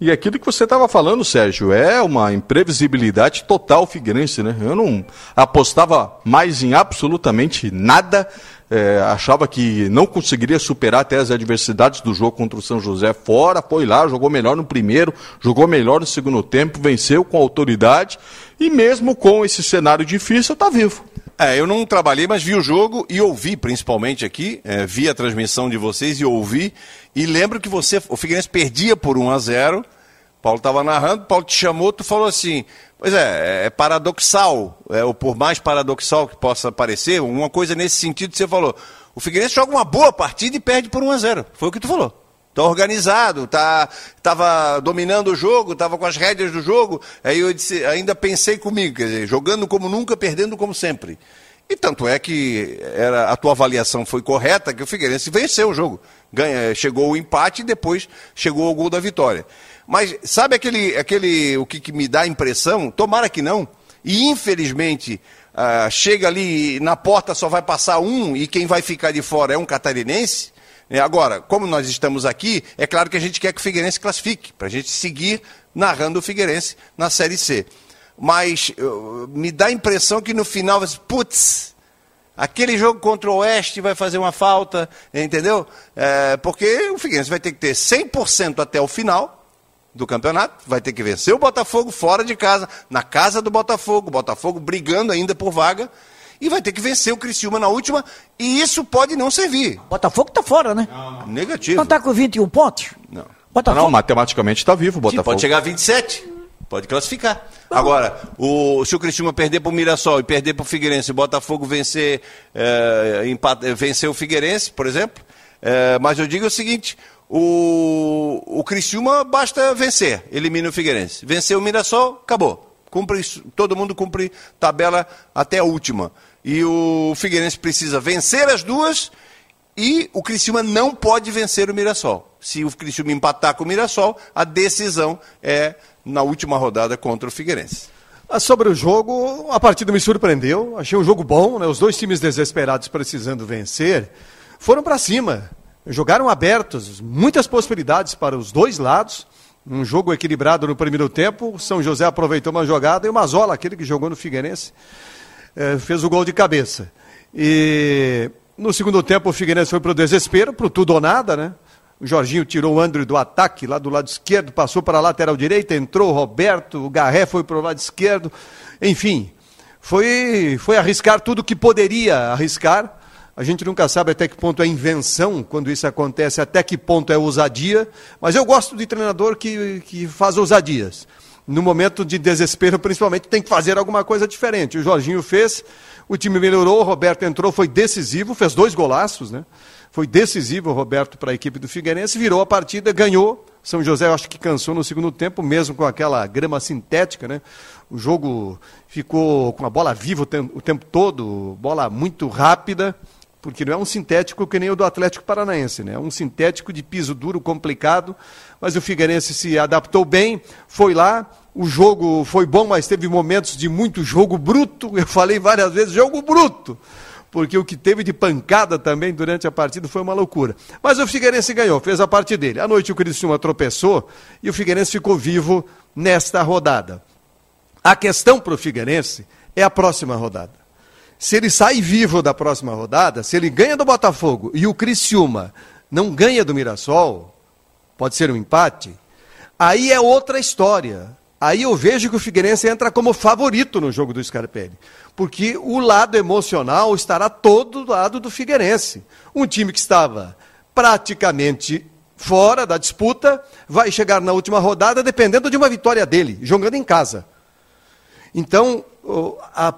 E aquilo que você estava falando, Sérgio, é uma imprevisibilidade total Figueirense, né? Eu não apostava mais em absolutamente nada, é, achava que não conseguiria superar até as adversidades do jogo contra o São José fora, foi lá, jogou melhor no primeiro, jogou melhor no segundo tempo, venceu com autoridade e mesmo com esse cenário difícil, está vivo. É, eu não trabalhei, mas vi o jogo e ouvi, principalmente aqui, é, vi a transmissão de vocês e ouvi. E lembro que você, o Figueirense perdia por 1 a 0 Paulo estava narrando, Paulo te chamou, tu falou assim, pois é, é paradoxal, é, ou por mais paradoxal que possa parecer, uma coisa nesse sentido que você falou. O Figueirense joga uma boa partida e perde por 1 a 0 Foi o que tu falou. Está organizado, tá, estava dominando o jogo, estava com as rédeas do jogo. Aí eu disse, ainda pensei comigo, quer dizer, jogando como nunca, perdendo como sempre. E tanto é que era, a tua avaliação foi correta, que o Figueirense venceu o jogo. Ganha, chegou o empate e depois chegou o gol da vitória. Mas sabe aquele, aquele o que, que me dá a impressão? Tomara que não. E infelizmente ah, chega ali na porta só vai passar um e quem vai ficar de fora é um catarinense. É, agora, como nós estamos aqui, é claro que a gente quer que o Figueirense classifique, para a gente seguir narrando o Figueirense na Série C. Mas uh, me dá a impressão que no final, putz, aquele jogo contra o Oeste vai fazer uma falta, entendeu? É, porque o Figueirense vai ter que ter 100% até o final do campeonato, vai ter que vencer o Botafogo fora de casa, na casa do Botafogo, o Botafogo brigando ainda por vaga e vai ter que vencer o Criciúma na última, e isso pode não servir. Botafogo tá fora, né? Não. Negativo. Não tá com 21 pontos? Não. Botafogo. Não, matematicamente está vivo o Botafogo. Sim, pode chegar a 27. Pode classificar. Agora, o, se o Criciúma perder para o Mirassol e perder para o Figueirense, o Botafogo vencer, é, empate, vencer o Figueirense, por exemplo, é, mas eu digo o seguinte, o, o Criciúma basta vencer, elimina o Figueirense. Vencer o Mirassol, acabou. Cumpre, todo mundo cumpre tabela até a última. E o Figueirense precisa vencer as duas e o Criciúma não pode vencer o Mirassol. Se o Criciúma empatar com o Mirassol, a decisão é na última rodada contra o Figueirense. Ah, sobre o jogo, a partida me surpreendeu. Achei um jogo bom, né? Os dois times desesperados precisando vencer foram para cima. Jogaram abertos, muitas possibilidades para os dois lados. Um jogo equilibrado no primeiro tempo. São José aproveitou uma jogada e o Mazola, aquele que jogou no Figueirense, eh, fez o gol de cabeça. E no segundo tempo o Figueirense foi para o desespero, para o tudo ou nada, né? O Jorginho tirou o André do ataque lá do lado esquerdo, passou para a lateral direita, entrou o Roberto, o Garré foi para o lado esquerdo. Enfim, foi, foi arriscar tudo que poderia arriscar. A gente nunca sabe até que ponto é invenção quando isso acontece, até que ponto é ousadia. Mas eu gosto de treinador que, que faz ousadias. No momento de desespero, principalmente, tem que fazer alguma coisa diferente. O Jorginho fez, o time melhorou, o Roberto entrou, foi decisivo, fez dois golaços, né? Foi decisivo o Roberto para a equipe do Figueirense, virou a partida, ganhou. São José, eu acho que cansou no segundo tempo, mesmo com aquela grama sintética, né? O jogo ficou com a bola viva o tempo, o tempo todo, bola muito rápida, porque não é um sintético que nem o do Atlético Paranaense, né? É um sintético de piso duro, complicado, mas o Figueirense se adaptou bem, foi lá, o jogo foi bom, mas teve momentos de muito jogo bruto. Eu falei várias vezes, jogo bruto porque o que teve de pancada também durante a partida foi uma loucura. Mas o Figueirense ganhou, fez a parte dele. À noite o Criciúma tropeçou e o Figueirense ficou vivo nesta rodada. A questão para o Figueirense é a próxima rodada. Se ele sai vivo da próxima rodada, se ele ganha do Botafogo e o Criciúma não ganha do Mirassol, pode ser um empate, aí é outra história. Aí eu vejo que o Figueirense entra como favorito no jogo do Scarpelli. Porque o lado emocional estará todo do lado do Figueirense. Um time que estava praticamente fora da disputa, vai chegar na última rodada dependendo de uma vitória dele, jogando em casa. Então,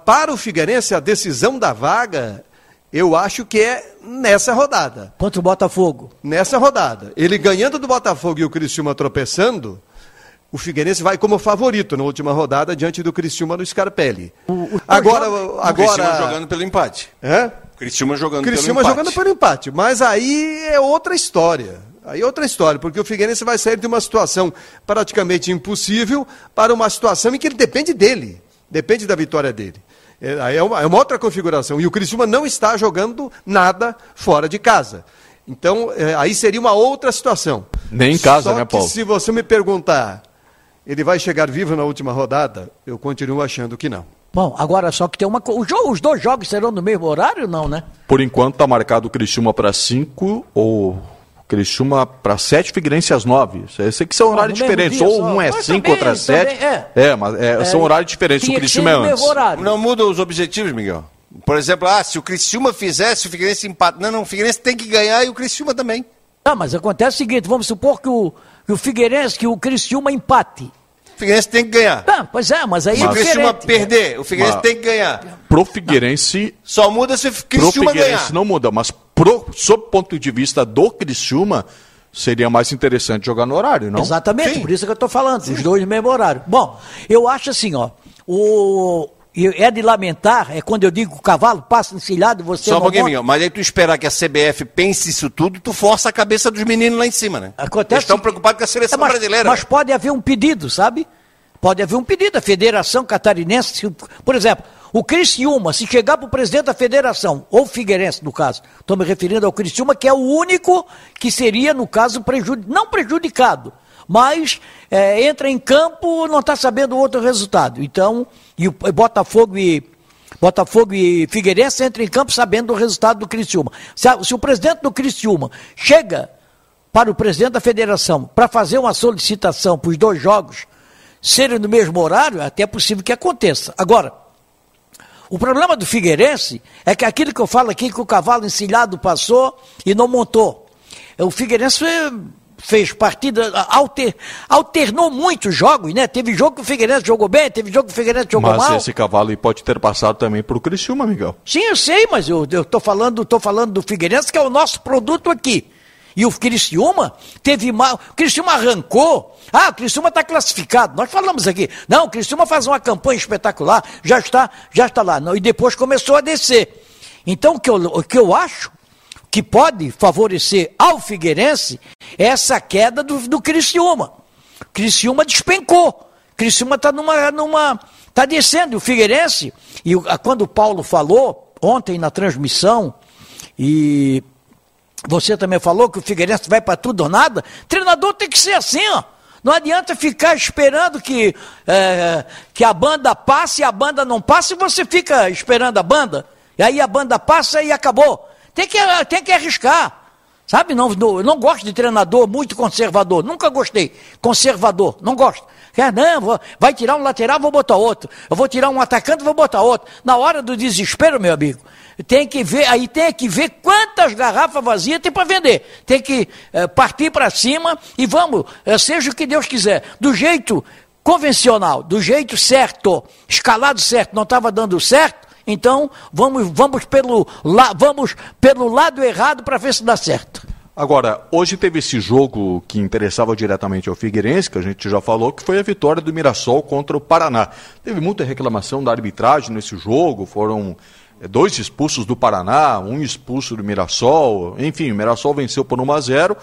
para o Figueirense, a decisão da vaga, eu acho que é nessa rodada. Contra o Botafogo. Nessa rodada. Ele ganhando do Botafogo e o Criciúma tropeçando, o Figueirense vai como favorito na última rodada diante do Criciúma no Scarpelli. O, o agora, joga... agora... O Criciúma jogando pelo empate. É? Criciúma jogando Criciúma pelo empate. jogando pelo empate. Mas aí é outra história. Aí é outra história, porque o Figueirense vai sair de uma situação praticamente impossível para uma situação em que ele depende dele. Depende da vitória dele. É, é, uma, é uma outra configuração. E o Criciúma não está jogando nada fora de casa. Então, é, aí seria uma outra situação. Nem em casa, Só né, Paulo? se você me perguntar, ele vai chegar vivo na última rodada? Eu continuo achando que não. Bom, agora só que tem uma coisa. Os dois jogos serão no mesmo horário não, né? Por enquanto está marcado o Criciúma para 5 ou Criciúma para 7, Figueirense às 9. Eu sei que são horários diferentes. Ou um é 5, outro é 7. É. é, mas é, são é, horários diferentes. O Criciúma é antes. Horário. Não muda os objetivos, Miguel. Por exemplo, ah, se o Criciúma fizesse, o Figueirense empata. Não, não, o Figueirense tem que ganhar e o Criciúma também. Ah, mas acontece o seguinte, vamos supor que o, que o Figueirense, que o Criciúma empate. O Figueirense tem que ganhar. Ah, pois é, mas aí mas, é o Criciúma perder, o Figueirense mas, tem que ganhar. Pro Figueirense... Só muda se o Criciúma pro Figueirense ganhar. não muda, mas pro, sob o ponto de vista do Criciúma seria mais interessante jogar no horário, não? Exatamente, Sim. por isso que eu estou falando, Sim. os dois no mesmo horário. Bom, eu acho assim, ó, o é de lamentar, é quando eu digo que o cavalo passa encilhado, você Só um pouquinho, monta... mas aí tu esperar que a CBF pense isso tudo, tu força a cabeça dos meninos lá em cima, né? Acontece Eles estão preocupados com a seleção é, mas, brasileira. Mas pode haver um pedido, sabe? Pode haver um pedido. A Federação Catarinense, por exemplo, o Criciúma, se chegar para o presidente da federação, ou Figueirense, no caso, estou me referindo ao Criciúma, que é o único que seria, no caso, prejud... não prejudicado, mas é, entra em campo, não está sabendo outro resultado. Então, e o Botafogo e Botafogo e Figueirense entram em campo sabendo o resultado do Criciúma. Se, a, se o presidente do Criciúma chega para o presidente da federação para fazer uma solicitação para os dois jogos serem no mesmo horário, é até é possível que aconteça. Agora, o problema do Figueirense é que aquilo que eu falo aqui, que o cavalo encilhado passou e não montou. O Figueirense fez partida, alter, alternou muitos jogos, né? Teve jogo que o Figueirense jogou bem, teve jogo que o Figueirense jogou mas mal. Mas esse cavalo pode ter passado também para o Criciúma, Miguel. Sim, eu sei, mas eu estou falando, tô falando do Figueirense, que é o nosso produto aqui. E o Criciúma teve mal. O Criciúma arrancou. Ah, o Criciúma está classificado. Nós falamos aqui. Não, o Criciúma faz uma campanha espetacular, já está, já está lá. E depois começou a descer. Então, o que eu, o que eu acho que pode favorecer ao Figueirense é essa queda do, do Criciúma. Criciúma despencou. Criciúma está numa, numa. Está descendo. O Figueirense, e quando o Paulo falou ontem na transmissão, e você também falou que o Figueirense vai para tudo ou nada. Treinador tem que ser assim, ó. Não adianta ficar esperando que, é, que a banda passe e a banda não passe e você fica esperando a banda. E aí a banda passa e acabou. Tem que, tem que arriscar. Sabe? Não, não, não gosto de treinador muito conservador. Nunca gostei. Conservador. Não gosto. Quer, não, vou, vai tirar um lateral, vou botar outro. Eu vou tirar um atacante, vou botar outro. Na hora do desespero, meu amigo, tem que ver, aí tem que ver quantas garrafas vazias tem para vender. Tem que é, partir para cima e vamos, é, seja o que Deus quiser. Do jeito convencional, do jeito certo, escalado certo, não estava dando certo, então vamos, vamos, pelo, la, vamos pelo lado errado para ver se dá certo. Agora, hoje teve esse jogo que interessava diretamente ao Figueirense, que a gente já falou, que foi a vitória do Mirassol contra o Paraná. Teve muita reclamação da arbitragem nesse jogo, foram dois expulsos do Paraná, um expulso do Mirassol, enfim, o Mirassol venceu por 1 a 0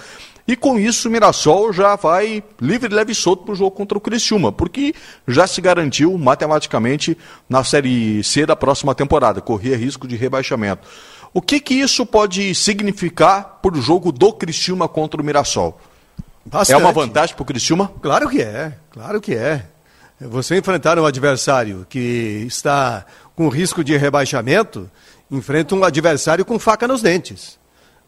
E com isso o Mirassol já vai livre, leve e solto para o jogo contra o Criciúma, porque já se garantiu matematicamente na Série C da próxima temporada, corria risco de rebaixamento. O que, que isso pode significar para o jogo do Criciúma contra o Mirassol? Bastante. É uma vantagem para o Criciúma? Claro que é, claro que é. Você enfrentar um adversário que está com risco de rebaixamento, enfrenta um adversário com faca nos dentes.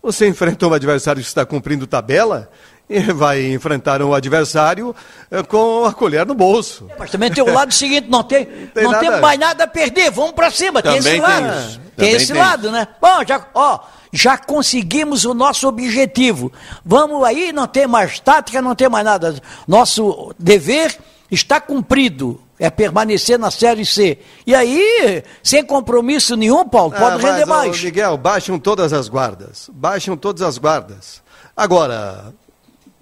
Você enfrenta um adversário que está cumprindo tabela e vai enfrentar um adversário eh, com a colher no bolso. Mas também tem o lado seguinte, não tem, não, tem não temos mais nada a perder, vamos para cima, também tem esse lado. Tem, tem esse tem lado, né? Bom, já, ó, já conseguimos o nosso objetivo. Vamos aí, não tem mais tática, não tem mais nada. Nosso dever está cumprido é permanecer na Série C. E aí, sem compromisso nenhum, Paulo, pode ah, render mas, mais. Miguel, baixam todas as guardas. Baixam todas as guardas. Agora,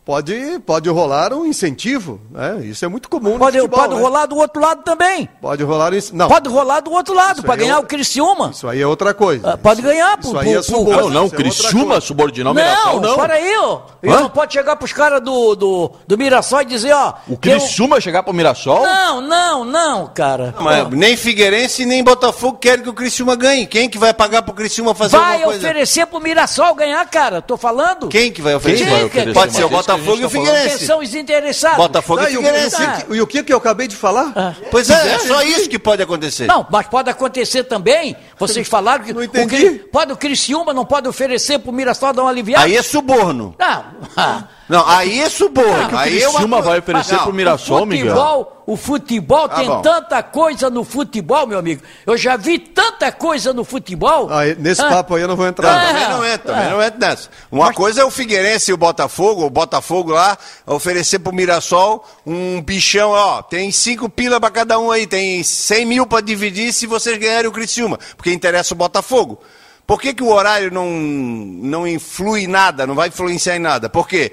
pode, pode rolar um incentivo, né? Isso é muito comum pode, futebol, Pode né? rolar do outro lado também. Pode rolar não. Pode rolar do outro lado para ganhar é o Criciúma. Isso aí é outra coisa. Ah, pode ganhar isso aí é suborno. Não, não, é Criciúma subordinar o Mirassol, não. Não, para aí, ó. Ele não pode chegar pros caras do, do, do Mirassol e dizer, ó... O Criciúma eu... chegar pro Mirassol? Não, não, não, cara. Mas nem Figueirense nem Botafogo querem que o Criciúma ganhe. Quem que vai pagar pro Criciúma fazer vai alguma coisa? Vai oferecer pro Mirassol ganhar, cara. Tô falando. Quem que vai oferecer? Quem vai oferecer? Pode ser o Botafogo e o Figueirense são os interessados. Botafogo não, e Figueirense. E o que, que eu acabei de falar? Ah. Pois é, é só isso que pode acontecer. Não, mas pode acontecer também. Vocês falaram que não entendi. O, pode o Criciúma não pode oferecer para o Mirassol dar uma aliviada? Aí é suborno. Não. Não, aí é suborno. Não, aí é uma... vai oferecer para o Mirassol, o futebol, Miguel. O futebol ah, tem bom. tanta coisa no futebol, meu amigo. Eu já vi tanta coisa no futebol. Ah, nesse ah. papo aí eu não vou entrar. Não, também não entra, também não entra nessa. Uma Mas... coisa é o Figueirense e o Botafogo, o Botafogo lá, oferecer para o Mirassol um bichão, ó, tem cinco pila para cada um aí, tem cem mil para dividir se vocês ganharem o Criciúma, porque interessa o Botafogo. Por que, que o horário não, não influi nada, não vai influenciar em nada? Por quê?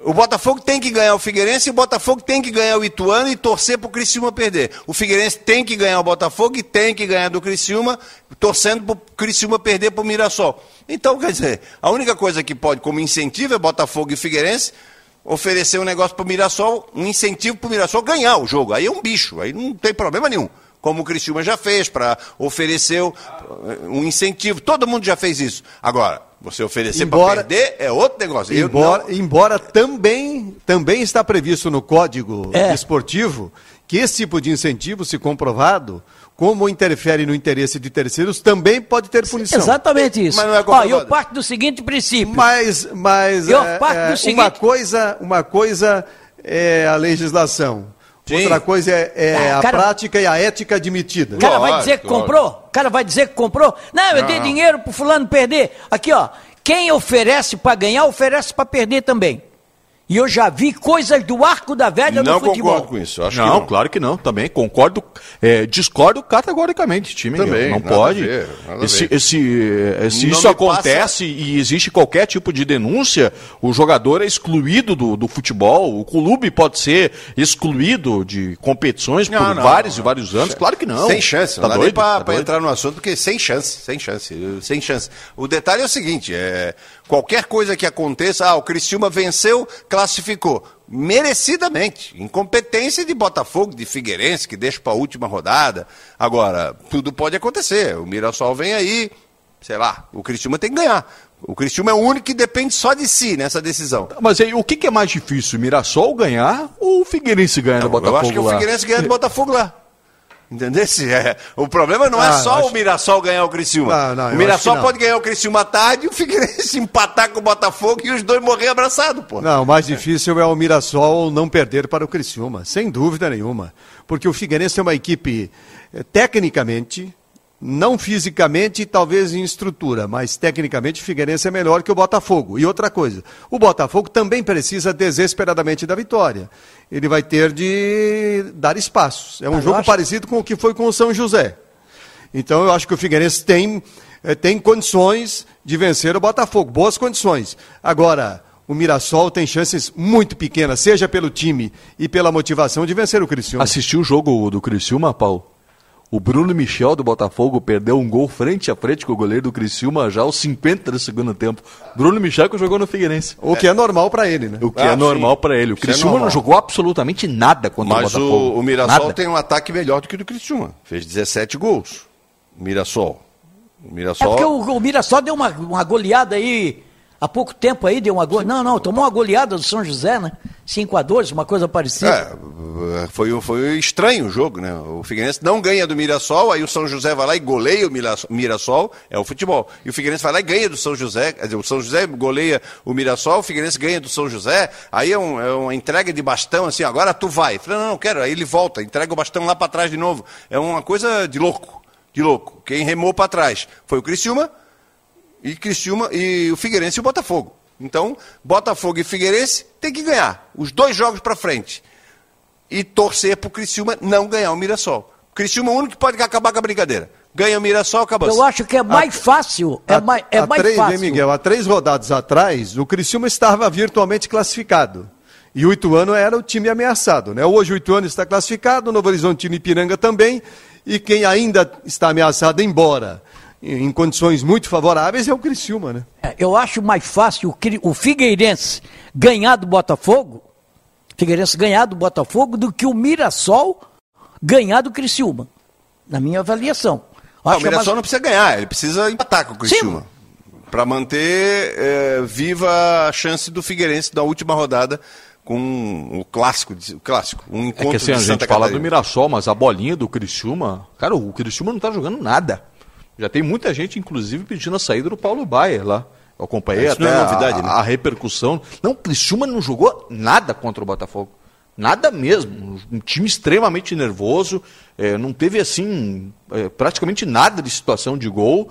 O Botafogo tem que ganhar o Figueirense e o Botafogo tem que ganhar o Ituano e torcer para o Criciúma perder. O Figueirense tem que ganhar o Botafogo e tem que ganhar do Criciúma, torcendo para o Criciúma perder para o Mirassol. Então, quer dizer, a única coisa que pode, como incentivo, é Botafogo e Figueirense, oferecer um negócio para o Mirassol, um incentivo para o Mirassol ganhar o jogo. Aí é um bicho, aí não tem problema nenhum como o Criciúma já fez, para oferecer um incentivo. Todo mundo já fez isso. Agora, você oferecer para perder é outro negócio. Embora, não... embora também, também está previsto no Código é. Esportivo que esse tipo de incentivo, se comprovado, como interfere no interesse de terceiros, também pode ter punição. Exatamente isso. Mas não é Ó, eu parto do seguinte princípio. Mas, mas eu é, parto do é, seguinte... uma coisa, uma coisa é a legislação. Sim. Outra coisa é, é ah, a cara, prática e a ética admitida. O cara vai dizer que comprou? O cara vai dizer que comprou? Não, eu não. dei dinheiro pro fulano perder. Aqui, ó. Quem oferece para ganhar, oferece para perder também. E eu já vi coisas do arco da velha não no futebol. Não concordo com isso. Acho não, claro que não. Também concordo, é, discordo categoricamente, time. Também, não pode. Ver, esse, esse, se isso acontece passa... e existe qualquer tipo de denúncia, o jogador é excluído do, do futebol. O clube pode ser excluído de competições não, por não, vários e vários anos. Claro que não. Sem chance. Tá não dá nem para tá entrar no assunto, porque sem chance, sem chance, sem chance. O detalhe é o seguinte: é, qualquer coisa que aconteça, ah, o Criciúma venceu, classificou. Merecidamente. Incompetência de Botafogo, de Figueirense, que deixa para a última rodada. Agora, tudo pode acontecer. O Mirassol vem aí, sei lá, o Criciúma tem que ganhar. O Criciúma é o único que depende só de si nessa decisão. Mas aí, o que, que é mais difícil, o Mirassol ganhar ou o Figueirense ganhar do Botafogo lá? Eu acho que lá? o Figueirense ganha do Botafogo lá. Entendeu? É, o problema não é ah, só acho... o Mirassol ganhar o Criciúma. Não, não, o Mirassol pode ganhar o Criciúma tarde, o Figueirense empatar com o Botafogo e os dois morrer abraçados, pô. Não, o mais difícil é o Mirassol não perder para o Criciúma, sem dúvida nenhuma. Porque o Figueirense é uma equipe, eh, tecnicamente, não fisicamente e talvez em estrutura, mas tecnicamente o Figueirense é melhor que o Botafogo. E outra coisa, o Botafogo também precisa desesperadamente da vitória. Ele vai ter de dar espaços. É um ah, jogo acho... parecido com o que foi com o São José. Então eu acho que o Figueirense tem, eh, tem condições de vencer o Botafogo, boas condições. Agora, o Mirassol tem chances muito pequenas, seja pelo time e pela motivação de vencer o Criciúma. Assistiu o jogo do Criciúma, Paulo? O Bruno Michel do Botafogo perdeu um gol frente a frente com o goleiro do Criciúma já aos 50 do segundo tempo. Bruno Michel que jogou no Figueirense. O que é normal para ele, né? O que é Ah, normal sim. para ele. O é Criciúma não normal. jogou absolutamente nada contra Mas o Botafogo. o, o Mirassol Nada. tem um ataque melhor do que o do Criciúma. Fez 17 gols. O Mirassol. O É Mirassol. porque o, o Mirassol deu uma, uma goleada aí, há pouco tempo aí, deu uma goleada. Não, não, tomou uma goleada do São José, né? 5 a 2 uma coisa parecida. É, foi, foi estranho o jogo, né? O Figueirense não ganha do Mirassol, aí o São José vai lá e goleia o Mira- Mirassol, é o futebol. E o Figueirense vai lá e ganha do São José, dizer, o São José goleia o Mirassol, o Figueirense ganha do São José, aí é, um- é uma entrega de bastão, assim, agora tu vai. Falei, não, não quero, aí ele volta, entrega o bastão lá para trás de novo. É uma coisa de louco, de louco. Quem remou para trás foi o Criciúma, e Criciúma e o Figueirense e o Botafogo. Então, Botafogo e Figueirense tem que ganhar os dois jogos para frente e torcer para o Criciúma não ganhar o Mirassol. Criciúma é o único que pode acabar com a brincadeira. Ganha o Mirassol, acabou. Eu acho que é mais fácil. É Há- mais, é mais três, fácil. hein, Miguel? Há três rodadas atrás, o Criciúma estava virtualmente classificado. E o Ituano era o time ameaçado. Né? Hoje o Ituano está classificado, o Novo Horizontino e Ipiranga também. E quem ainda está ameaçado, embora em condições muito favoráveis, é o Criciúma. Né? É, Eu acho mais fácil o o Figueirense ganhar do Botafogo, Figueirense ganhar do Botafogo, do que o Mirassol ganhar do Criciúma. Na minha avaliação. Ah, o é Mirassol mais- não precisa ganhar, ele precisa empatar com o Criciúma. Para manter eh, viva a chance do Figueirense da última rodada com o clássico, o clássico, um É encontro que assim, a de gente Santa fala do Catarina. Mirassol, mas a bolinha do Criciúma... Cara, o Criciúma não tá jogando nada. Já tem muita gente, inclusive, pedindo a saída do Paulo Baier lá. Eu acompanhei Isso até não é a- novidade, né? a, repercussão. Não, o Criciúma não jogou nada contra o Botafogo. Nada mesmo. Um time extremamente nervoso. eh, não teve, assim, eh, praticamente nada de situação de gol.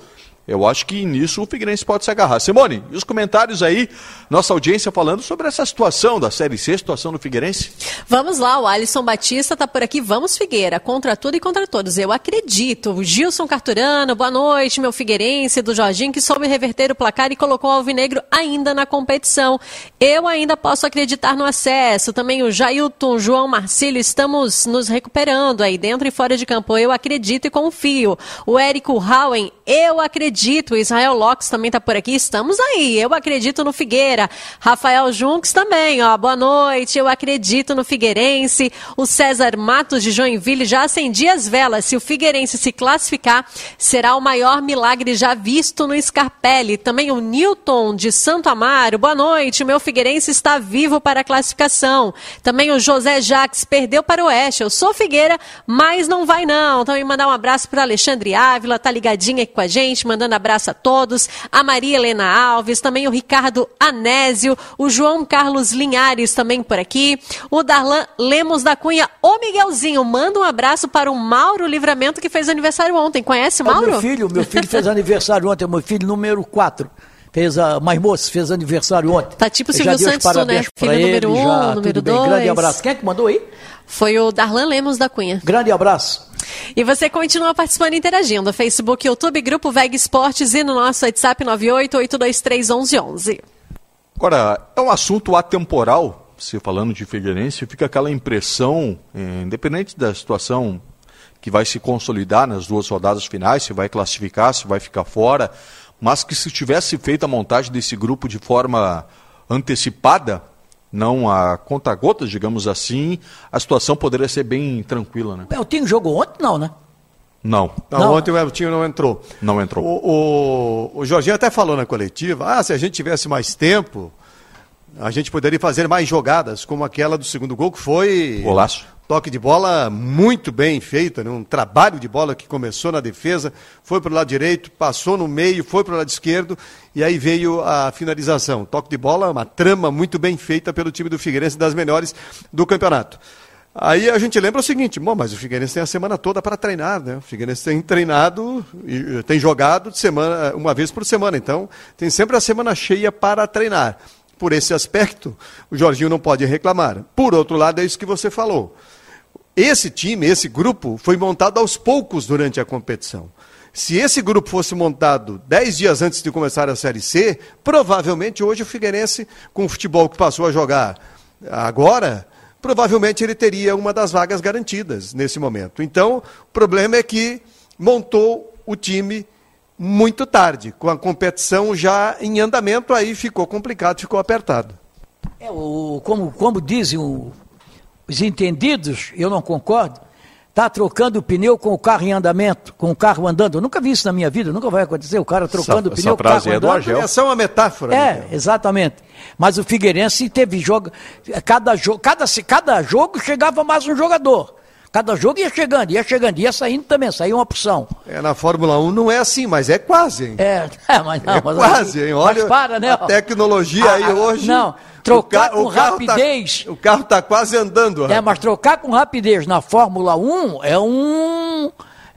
Eu acho que nisso o Figueirense pode se agarrar. Simone, e os comentários aí, nossa audiência falando sobre essa situação da Série C, situação do Figueirense? Vamos lá, o Alisson Batista tá por aqui. Vamos, Figueira, contra tudo e contra todos. Eu acredito. O Gilson Carturano, boa noite, meu Figueirense, do Jorginho, que soube reverter o placar e colocou o Alvinegro ainda na competição. Eu ainda posso acreditar no acesso. Também o Jailton, João Marcílio, estamos nos recuperando aí dentro e fora de campo. Eu acredito e confio. O Érico Howen, eu acredito. O Israel Lopes também tá por aqui. Estamos aí. Eu acredito no Figueira. Rafael Junques também, ó. Boa noite. Eu acredito no Figueirense. O César Matos de Joinville já acendia as velas. Se o Figueirense se classificar, será o maior milagre já visto no Scarpelli. Também o Newton de Santo Amaro. Boa noite. O meu Figueirense está vivo para a classificação. Também o José Jacques perdeu para o Oeste. Eu sou Figueira, mas não vai não. Também mandar um abraço para Alexandre Ávila, tá ligadinha aqui com a gente, mandando abraço a todos. A Maria Helena Alves, também o Ricardo Anésio, o João Carlos Linhares também por aqui. O Darlan Lemos da Cunha. Ô Miguelzinho, manda um abraço para o Mauro Livramento que fez aniversário ontem. Conhece o Mauro? Meu filho, meu filho fez aniversário ontem, meu filho número 4. Fez a, mais moço, fez aniversário ontem. Tá tipo o Silvio Santos, né? Filho ele, número um, já, número bem. Grande dois. abraço. Quem é que mandou aí? Foi o Darlan Lemos da Cunha. Grande abraço. E você continua participando e interagindo. Facebook, YouTube, Grupo VEG Esportes e no nosso WhatsApp 988231111. Agora, é um assunto atemporal, se falando de Figueirense, fica aquela impressão, eh, independente da situação que vai se consolidar nas duas rodadas finais, se vai classificar, se vai ficar fora, mas que se tivesse feito a montagem desse grupo de forma antecipada, não a conta-gotas, digamos assim, a situação poderia ser bem tranquila, né? O Eltinho jogou ontem, não, né? Não, Não, Não. ontem o Eltinho não entrou. não entrou. O, o, o Jorginho até falou na coletiva, ah, se a gente tivesse mais tempo, a gente poderia fazer mais jogadas, como aquela do segundo gol, que foi Golaço. Toque de bola muito bem feita, né? um trabalho de bola que começou na defesa, foi para o lado direito, passou no meio, foi para o lado esquerdo, e aí veio a finalização. Toque de bola, uma trama muito bem feita pelo time do Figueirense, das melhores do campeonato. Aí a gente lembra o seguinte, bom, mas o Figueirense tem a semana toda para treinar, né? O Figueirense tem treinado, eh, tem jogado de semana, uma vez por semana, então tem sempre a semana cheia para treinar. Por esse aspecto, o Jorginho não pode reclamar. Por outro lado, é isso que você falou. Esse time, esse grupo, foi montado aos poucos durante a competição. Se esse grupo fosse montado dez dias antes de começar a Série C, provavelmente hoje o Figueirense, com o futebol que passou a jogar agora, provavelmente ele teria uma das vagas garantidas nesse momento. Então, o problema é que montou o time muito tarde, com a competição já em andamento, aí ficou complicado, ficou apertado. É, o, como, como dizem o, os entendidos, eu não concordo, está trocando o pneu com o carro em andamento, com o carro andando. Eu nunca vi isso na minha vida, nunca vai acontecer, o cara trocando essa, o pneu com o carro é andando. É só uma metáfora. É, Miguel. exatamente. Mas o Figueirense teve jogo, cada, jogo, cada, cada jogo chegava mais um jogador. Cada jogo ia chegando, ia chegando, ia saindo também, saía uma opção. É, na Fórmula 1 não é assim, mas é quase, hein? É, é mas não, É mas quase, hein? Olha mas para, né? a tecnologia aí Ah, ah, hoje. Não, trocar o com o carro rapidez. Tá, o carro está quase andando. É, mas trocar com rapidez na Fórmula 1 é um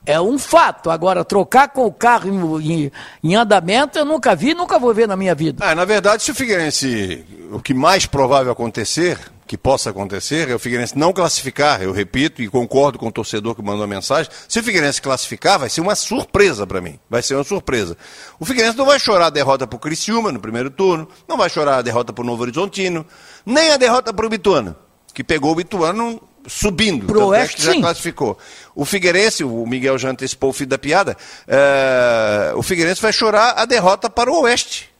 é um fato. Agora, trocar com o carro em, em- em andamento eu nunca vi, nunca vou ver na minha vida. Ah, na verdade, se o Figueirense, o que mais provável acontecer, que possa acontecer, é o Figueirense não classificar, eu repito e concordo com o torcedor que mandou a mensagem. Se o Figueirense classificar, vai ser uma surpresa para mim. Vai ser uma surpresa. O Figueirense não vai chorar a derrota para o Criciúma no primeiro turno, não vai chorar a derrota para o Novo Horizontino, nem a derrota para o Bituano, que pegou o Bituano subindo. Pro tanto é Oeste, que já classificou. O Figueirense, o Miguel já antecipou o fim da piada, eh, o Figueirense vai chorar a derrota para o Oeste.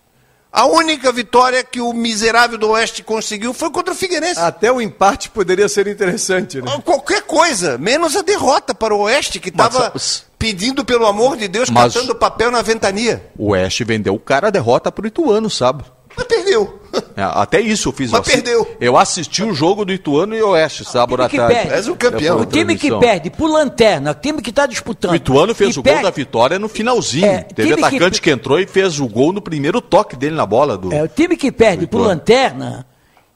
A única vitória que o miserável do Oeste conseguiu foi contra o Figueirense. Até o empate poderia ser interessante, né? Qualquer coisa, menos a derrota para o Oeste, que estava pedindo, pelo amor de Deus, Mas- catando papel na ventania. O Oeste vendeu o cara a derrota pro Ituano, sabe? Mas perdeu. É, até isso eu fiz. Mas eu assi- perdeu. Eu assisti o jogo do Ituano e Oeste, sábado à que tarde. perde. És o campeão. O time que perde por lanterna, o time que está disputando. O Ituano fez e o gol perde- da vitória no finalzinho. É, Teve time que- atacante que... entrou e fez o gol no primeiro toque dele na bola. Do... É, o time que perde por lanterna,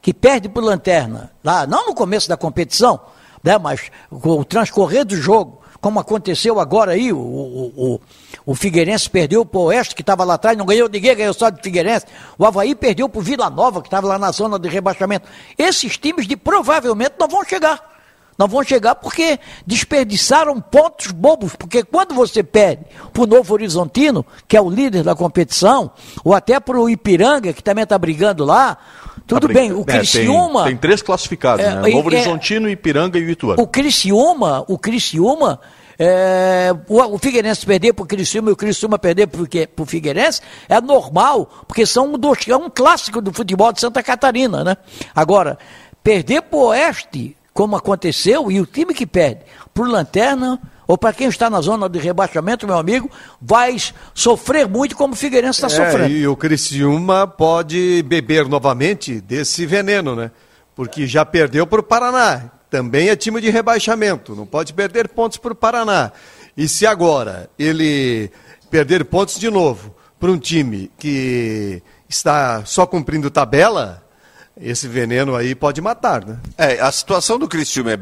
que perde por lanterna, lá, não no começo da competição, né, mas com o transcorrer do jogo, como aconteceu agora aí, o, o, o, o Figueirense perdeu para o Oeste, que estava lá atrás, não ganhou ninguém, ganhou só de Figueirense. O Havaí perdeu para o Vila Nova, que estava lá na zona de rebaixamento. Esses times de, provavelmente não vão chegar. Não vão chegar porque desperdiçaram pontos bobos. Porque quando você perde para o Novo Horizontino, que é o líder da competição, ou até para o Ipiranga, que também está brigando lá, tudo Tá bem. O É, Criciúma. tem, tem três classificados, É, né? Novo é- Horizontino, Ipiranga e o Ituano. O Criciúma, o Criciúma, é, o, o Figueirense perder para o Criciúma e o Criciúma perder para o Figueirense é normal, porque são um, dos, é um clássico do futebol de Santa Catarina, né? Agora, perder para o Oeste, como aconteceu, e o time que perde por Lanterna, ou para quem está na zona de rebaixamento, meu amigo, vai sofrer muito como o Figueirense está É, sofrendo. e o Criciúma pode beber novamente desse veneno, né? Porque já perdeu para o Paraná. Também é time de rebaixamento. Não pode perder pontos para o Paraná. E se agora ele perder pontos de novo para um time que está só cumprindo tabela, esse veneno aí pode matar, né? É, a situação do Criciúma é,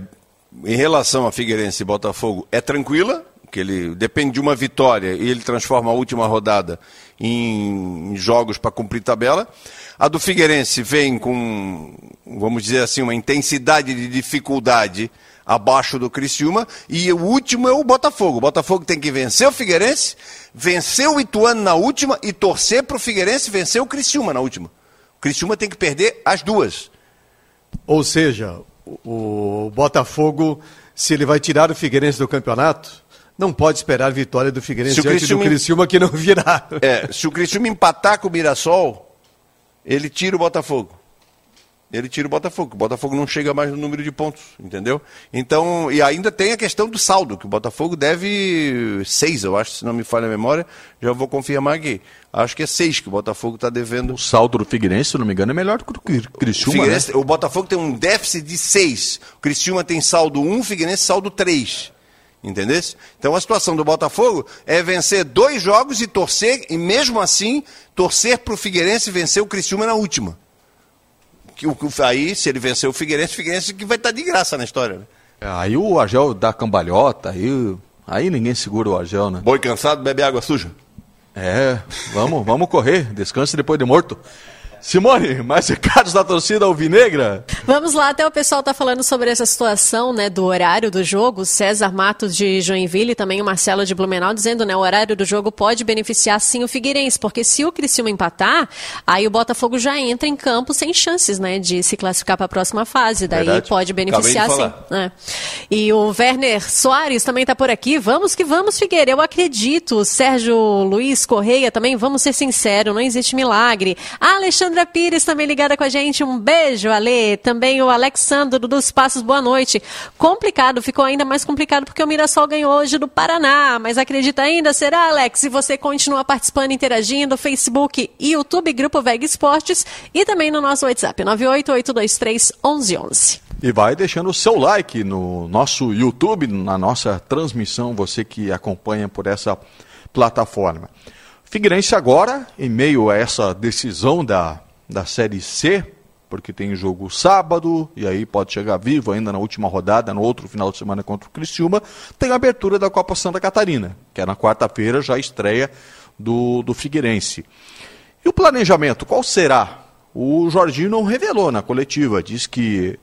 em relação a Figueirense e Botafogo é tranquila, que ele depende de uma vitória e ele transforma a última rodada em, jogos para cumprir tabela. A do Figueirense vem com, vamos dizer assim, uma intensidade de dificuldade abaixo do Criciúma e o último é o Botafogo. O Botafogo tem que vencer o Figueirense, vencer o Ituano na última e torcer para o Figueirense vencer o Criciúma na última. O Criciúma tem que perder as duas. Ou seja, o, Botafogo, se ele vai tirar o Figueirense do campeonato, não pode esperar vitória do Figueirense Se o diante do Criciúma que não virá. É, se o Criciúma empatar com o Mirassol, ele tira o Botafogo. Ele tira o Botafogo. O Botafogo não chega mais no número de pontos, entendeu? Então, e ainda tem a questão do saldo, que o Botafogo deve seis, eu acho, se não me falha a memória. Já vou confirmar aqui. Acho que é seis que o Botafogo está devendo. O saldo do Figueirense, se não me engano, é melhor do que o do Cri- O, Criciúma, né? O Botafogo tem um déficit de seis. O Criciúma tem saldo um, o Figueirense saldo três. Entendeu? Então a situação do Botafogo é vencer dois jogos e torcer, e mesmo assim, torcer para o Figueirense vencer o Criciúma na última. Que, o- aí, se ele vencer o Figueirense, o Figueirense que vai estar de graça na história. Né? É, Aí o Agel dá cambalhota, aí, aí ninguém segura o Agel, né? Boi cansado, bebe água suja. É, vamos, vamos correr, descanse depois de morto. Simone, mais recados da torcida alvinegra? Vamos lá, até o pessoal tá falando sobre essa situação, né, do horário do jogo. César Matos de Joinville e também o Marcelo de Blumenau dizendo, né, o horário do jogo pode beneficiar sim o Figueirense, porque se o Criciúma empatar, aí o Botafogo já entra em campo sem chances, né, de se classificar para a próxima fase. Daí Verdade. pode beneficiar sim. É. E o Werner Soares também tá por aqui. Vamos que vamos, Figueira. Eu acredito. Sérgio Luiz Correia também, vamos ser sinceros, não existe milagre. A Alexandra Pires também ligada com a gente. Um beijo, Ale. Também o Alexandro dos Passos, boa noite. Complicado, ficou ainda mais complicado porque o Mirassol ganhou hoje do Paraná. Mas acredita ainda? Será, Alex? E você continua participando, interagindo, Facebook YouTube, Grupo Veg Esportes e também no nosso WhatsApp, 988231111. E vai deixando o seu like no nosso YouTube, na nossa transmissão, você que acompanha por essa plataforma. Figueirense agora, em meio a essa decisão da, da Série C, porque tem jogo sábado, e aí pode chegar vivo ainda na última rodada, no outro final de semana contra o Criciúma, tem a abertura da Copa Santa Catarina, que é na quarta-feira, já estreia do, do Figueirense. E o planejamento, qual será? O Jorginho não revelou na coletiva, diz que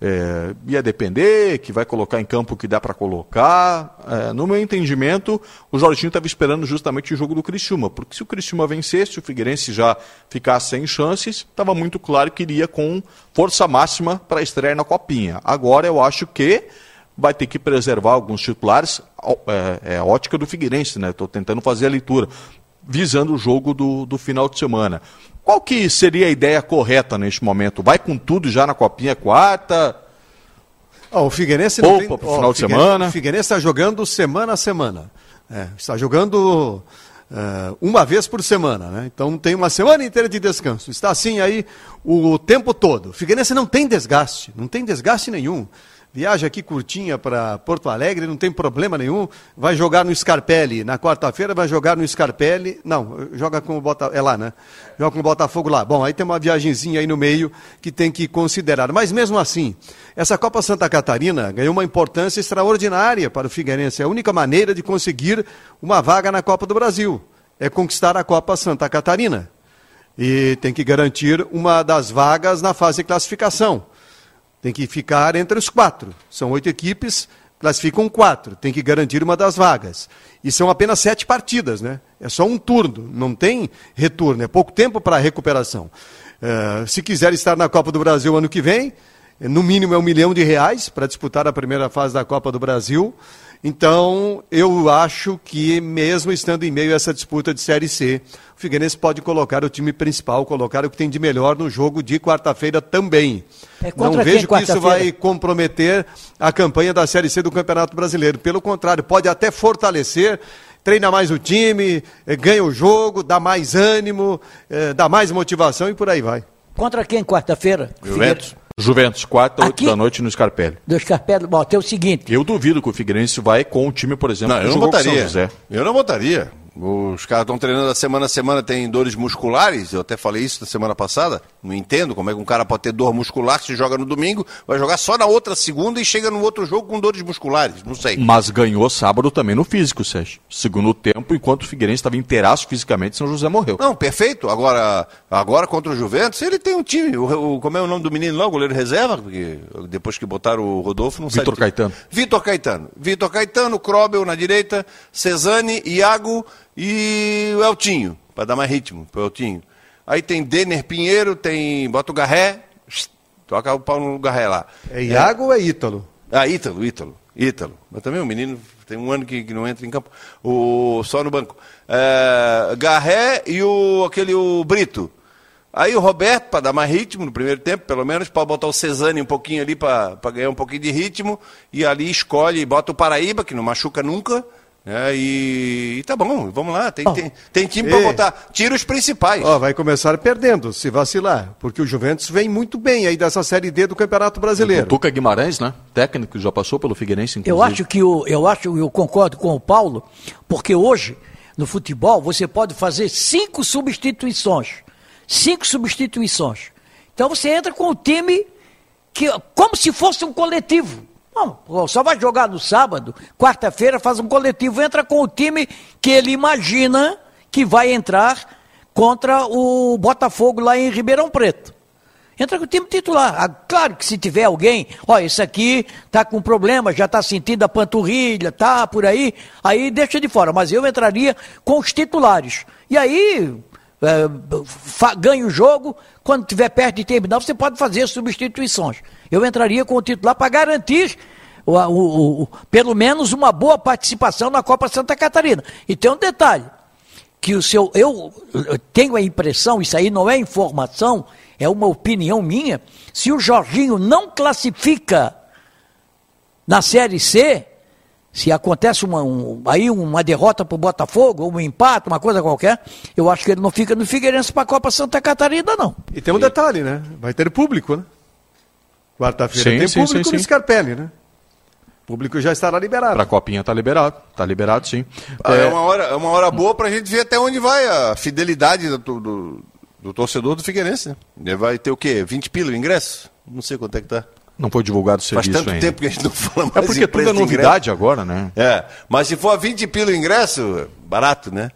é, ia depender, que vai colocar em campo o que dá para colocar. É, no meu entendimento, o Jorginho estava esperando justamente o jogo do Criciúma, porque se o Criciúma vencesse, o Figueirense já ficasse sem chances, estava muito claro que iria com força máxima para estrear na Copinha. Agora eu acho que vai ter que preservar alguns titulares, é, é a ótica do Figueirense, né? Estou tentando fazer a leitura, visando o jogo do, do final de semana. Qual que seria a ideia correta neste momento? Vai com tudo já na Copinha quarta? Oh, o Figueirense não Poupa tem... pro final oh, de semana. O Figueirense está jogando semana a semana. É, está jogando uh, uma vez por semana, né? Então tem uma semana inteira de descanso. Está assim aí o tempo todo. O Figueirense não tem desgaste, não tem desgaste nenhum viaja aqui curtinha para Porto Alegre, não tem problema nenhum. Vai jogar no Scarpelli. Na quarta-feira vai jogar no Scarpelli. Não, joga com o Botafogo. É lá, né? Joga com o Botafogo lá. Bom, aí tem uma viagemzinha aí no meio que tem que considerar. Mas mesmo assim, essa Copa Santa Catarina ganhou uma importância extraordinária para o Figueirense. É a única maneira de conseguir uma vaga na Copa do Brasil. É conquistar a Copa Santa Catarina. E tem que garantir uma das vagas na fase de classificação. Tem que ficar entre os quatro. São oito equipes, classificam quatro. Tem que garantir uma das vagas. E são apenas sete partidas, né? É só um turno, não tem retorno, é pouco tempo para recuperação. Uh, se quiser estar na Copa do Brasil ano que vem, no mínimo é um milhão de reais para disputar a primeira fase da Copa do Brasil. Então, eu acho que, mesmo estando em meio a essa disputa de Série C, o Figueirense pode colocar o time principal, colocar o que tem de melhor no jogo de quarta-feira também. É Não vejo que isso vai comprometer a campanha da Série C do Campeonato Brasileiro. Pelo contrário, pode até fortalecer treina mais o time, eh, ganha o jogo, dá mais ânimo, eh, dá mais motivação e por aí vai. Contra quem quarta-feira? Juventus. Juventus, 4 8 da noite no Scarpelli. Do Scarpelli, bom, tem o seguinte. Eu duvido que o Figueirense vai com o time, por exemplo, não, eu não botaria. Eu não botaria. Os caras estão treinando a semana a semana, tem dores musculares. Eu até falei isso na semana passada. Não entendo como é que um cara pode ter dor muscular se joga no domingo, vai jogar só na outra segunda e chega no outro jogo com dores musculares. Não sei. Mas ganhou sábado também no físico, Sérgio. Segundo tempo, enquanto o Figueirense estava inteiraço fisicamente, São José morreu. Não, perfeito. Agora, agora contra o Juventus, ele tem um time. O, o como é o nome do menino lá? O goleiro reserva? Porque depois que botaram o Rodolfo, não Vitor Caetano. Vitor Caetano. Vitor Caetano, Krobel na direita, Cesani, Iago e o Eltinho, para dar mais ritmo para o Eltinho. Aí tem Denner Pinheiro, tem. Bota o Garré, toca o pau no Garré lá. É Iago é. ou é Ítalo? Ah, Ítalo, Ítalo. Ítalo. Mas também o menino tem um ano que, que não entra em campo. O, só no banco. É, Garré e o, aquele o Brito. Aí o Roberto, para dar mais ritmo no primeiro tempo, pelo menos, para botar o Cesani um pouquinho ali para ganhar um pouquinho de ritmo. E ali escolhe, bota o Paraíba, que não machuca nunca. É, e, e, tá bom, vamos lá, tem, oh. tem, tem, time para botar. Tira os principais. Oh, vai começar perdendo, se vacilar, porque o Juventus vem muito bem aí dessa Série D do Campeonato Brasileiro. O Tuca Guimarães, né? Técnico, já passou pelo Figueirense, inclusive. Eu acho que o, eu acho, eu concordo com o Paulo, porque hoje, no futebol, você pode fazer cinco substituições. Cinco substituições. Então você entra com o time que, como se fosse um coletivo. Não, só vai jogar no sábado, quarta-feira faz um coletivo, entra com o time que ele imagina que vai entrar contra o Botafogo lá em Ribeirão Preto. Entra com o time titular. Ah, claro que se tiver alguém, ó, esse aqui tá com problema, já tá sentindo a panturrilha, tá por aí, aí deixa de fora. Mas eu entraria com os titulares. E aí, é, ganha o jogo, quando tiver perto de terminar, você pode fazer substituições. Eu entraria com o titular para garantir o, o, o, pelo menos uma boa participação na Copa Santa Catarina. E tem um detalhe, que o seu. Eu, eu tenho a impressão, isso aí não é informação, é uma opinião minha, se o Jorginho não classifica na Série C, se acontece uma, um, aí uma derrota para o Botafogo, um empate, uma coisa qualquer, eu acho que ele não fica no Figueirense para a Copa Santa Catarina, não. E tem um detalhe, né? Vai ter público, né? Quarta-feira tem sim, público sim, sim, no Scarpelli, né? O público já estará liberado. Para a Copinha está liberado, está liberado sim. Ah, é... é... uma hora, é uma hora boa para a gente ver até onde vai a fidelidade do, do, do torcedor do Figueirense, né? Vai ter o quê? 20 pila o ingresso? Não sei quanto é que tá. Não foi divulgado o serviço Faz tanto ainda. tempo que a gente não fala mais É porque tudo é novidade agora, né? É, mas se for a 20 pila o ingresso, barato, né?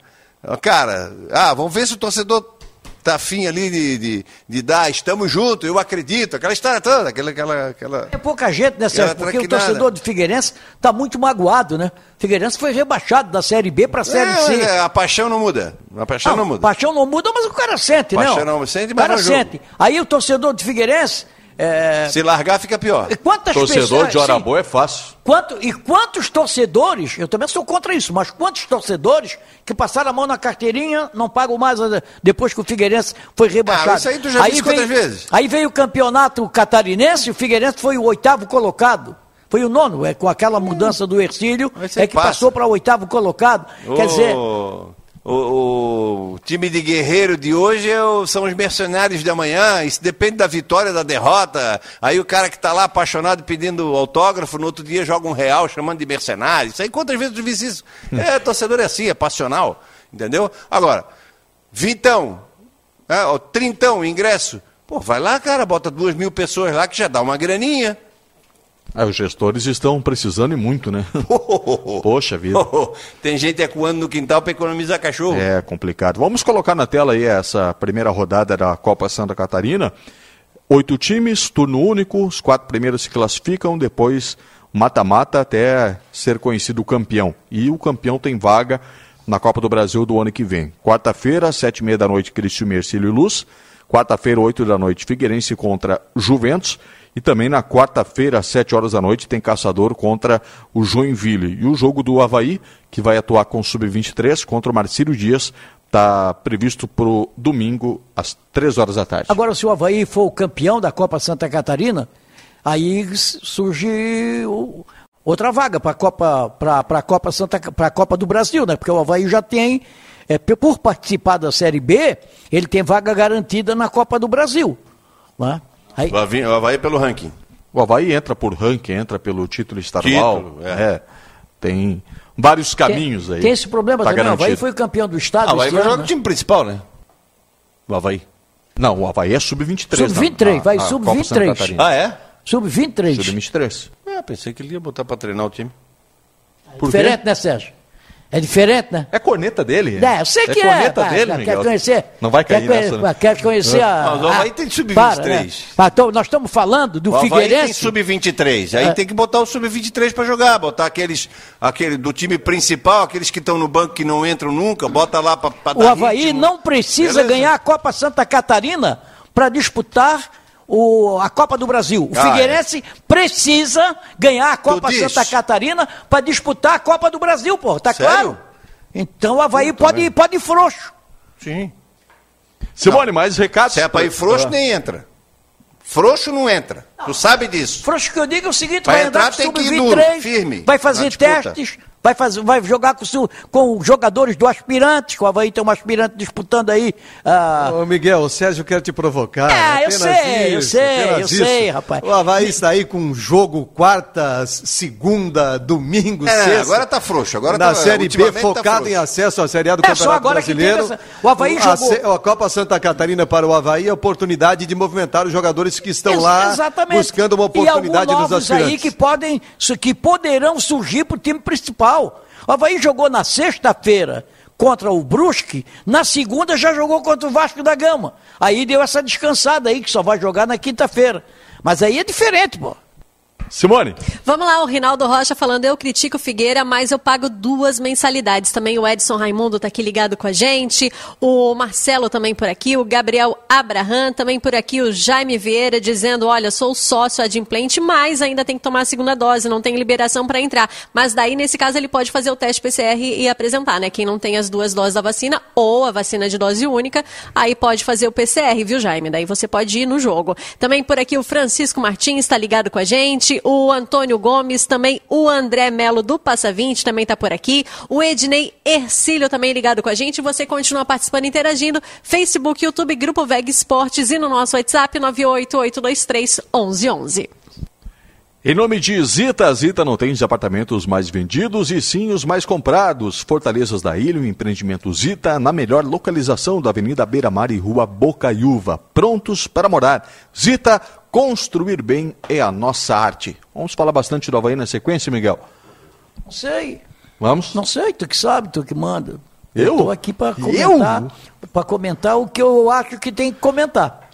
Cara, ah, vamos ver se o torcedor tá afim ali de, de, de dar, estamos juntos, eu acredito, aquela história toda, aquela... aquela, aquela é pouca gente, né, Sérgio? Porque o torcedor do Figueirense está muito magoado, né? Figueirense foi rebaixado da Série B para a Série é, C. É, a paixão não muda, a paixão não, não muda. A paixão não muda, mas o cara sente, né? Paixão não sente, mas o cara sente. Aí o torcedor do Figueirense é... Se largar, fica pior. Quantas Torcedor pessoas, de hora boa é fácil. Quanto, e quantos torcedores, eu também sou contra isso, mas quantos torcedores que passaram a mão na carteirinha não pagam mais depois que o Figueirense foi rebaixado? Ah, isso aí tu já aí disse veio, vezes. Aí veio o campeonato catarinense, o Figueirense foi o oitavo colocado. Foi o nono, é, com aquela mudança do Ercílio, é que passa. passou para o oitavo colocado. Oh. Quer dizer, o, o, time de guerreiro de hoje é o, são os mercenários de amanhã. Isso depende da vitória, da derrota. Aí o cara que está lá apaixonado pedindo autógrafo, no outro dia joga um real chamando de mercenário. Isso aí quantas vezes eu disse isso? É, torcedor é assim, é passional. Entendeu? Agora, vintão, é, ó, trintão, ingresso. Pô, vai lá, cara, bota duas mil pessoas lá que já dá uma graninha. É, os gestores estão precisando e muito, né? Poxa vida. Tem gente acuando no quintal para economizar cachorro. É complicado. Vamos colocar na tela aí essa primeira rodada da Copa Santa Catarina. Oito times, turno único, os quatro primeiros se classificam, depois mata-mata até ser conhecido o campeão. E o campeão tem vaga na Copa do Brasil do ano que vem. Quarta-feira, sete e meia da noite, Cristiano Mercílio e Luz. Quarta-feira, oito da noite, Figueirense contra Juventus. E também na quarta-feira, às 7 horas da noite, tem Caçador contra o Joinville. E o jogo do Havaí, que vai atuar com o Sub-23 contra o Marcílio Dias, está previsto para o domingo, às 3 horas da tarde. Agora, se o Havaí for o campeão da Copa Santa Catarina, aí surge outra vaga para a Copa, pra, Copa Santa para Copa do Brasil, né? Porque o Havaí já tem, é, por participar da Série B, ele tem vaga garantida na Copa do Brasil. Né? Aí... O, Havaí, o Havaí pelo ranking. O Havaí entra por ranking, entra pelo título estadual. Título, é. é. Tem vários caminhos tem, aí. Tem esse problema tá também. O Havaí foi campeão do estado. Ah, o Havaí vai jogar no time principal, né? O Havaí. Não, o Havaí é sub-23. Sub-23, vai sub-23. Ah, é? Sub-23. Sub-23. É, pensei que ele ia botar para treinar o time. Por Diferente, quê? né, Sérgio? É diferente, né? É corneta dele? É, eu sei é que é. corneta é, dele, Miguel. Quer conhecer? Não vai cair quer, nessa, né? Quer conhecer a... Mas o Havaí tem sub-23. Né? Então, nós estamos falando do o Figueirense... tem sub-23. Aí é. tem que botar o sub-23 para jogar. Botar aqueles aquele do time principal, aqueles que estão no banco que não entram nunca, bota lá para dar O Havaí ritmo. não precisa Beleza? ganhar a Copa Santa Catarina para disputar o, a Copa do Brasil. O ah, Figueirense é. precisa ganhar a Copa Santa Catarina para disputar a Copa do Brasil, pô. Tá Sério? claro? Então o Havaí pode, ir, pode ir frouxo. Sim. Simone, mais recados? Se é para ir frouxo, ah. nem entra. Frouxo não entra. Não. Tu sabe disso. Frouxo que eu digo é o seguinte, vai, vai entrar, tem que ir duro, firme. Vai fazer testes, vai, fazer, vai jogar com, com jogadores do aspirante, o Havaí tem um aspirante disputando aí. Uh... Ô Miguel, o Sérgio quer te provocar. É, eu sei, isso, eu sei, eu isso. sei, rapaz. O Havaí está aí com um jogo quarta, segunda, domingo, é, sexta. agora tá frouxo. Agora na tá, Série B, tá focado tá em acesso à Série A do é, Campeonato Brasileiro. O Havaí o, jogou... A, Copa Santa Catarina para o Havaí é a oportunidade de movimentar os jogadores que estão Ex lá exatamente. buscando uma oportunidade e nos aspirantes. aí que, podem, que poderão surgir para o time principal. O Havaí jogou na sexta-feira contra o Brusque, na segunda já jogou contra o Vasco da Gama. Aí deu essa descansada aí, que só vai jogar na quinta-feira. Mas aí é diferente, pô. Simone. Vamos lá, o Rinaldo Rocha falando, eu critico Figueira, mas eu pago duas mensalidades. Também o Edson Raimundo está aqui ligado com a gente, o Marcelo também por aqui, o Gabriel Abraham também por aqui, o Jaime Vieira dizendo, olha, sou sócio adimplente, mas ainda tem que tomar a segunda dose, não tem liberação para entrar. Mas daí, nesse caso, ele pode fazer o teste PCR e apresentar, né? Quem não tem as duas doses da vacina ou a vacina de dose única, aí pode fazer o PCR, viu, Jaime? Daí você pode ir no jogo. Também por aqui o Francisco Martins está ligado com a gente, o Antônio Gomes, também o André Melo do Passa 20 também está por aqui, o Ednei Ercílio também ligado com a gente. Você continua participando, interagindo. Facebook, YouTube, Grupo Veg Esportes e no nosso WhatsApp 988231111. Em nome de Zita, Zita não tem os apartamentos mais vendidos e sim os mais comprados. Fortalezas da Ilha, o empreendimento Zita, na melhor localização da Avenida Beira Mar e Rua Bocaiúva. Prontos para morar. Zita, construir bem é a nossa arte. Vamos falar bastante do Havaí na sequência, Miguel? Não sei. Vamos? Não sei, tu que sabe, tu que manda. Eu? Estou aqui para comentar, para comentar o que eu acho que tem que comentar.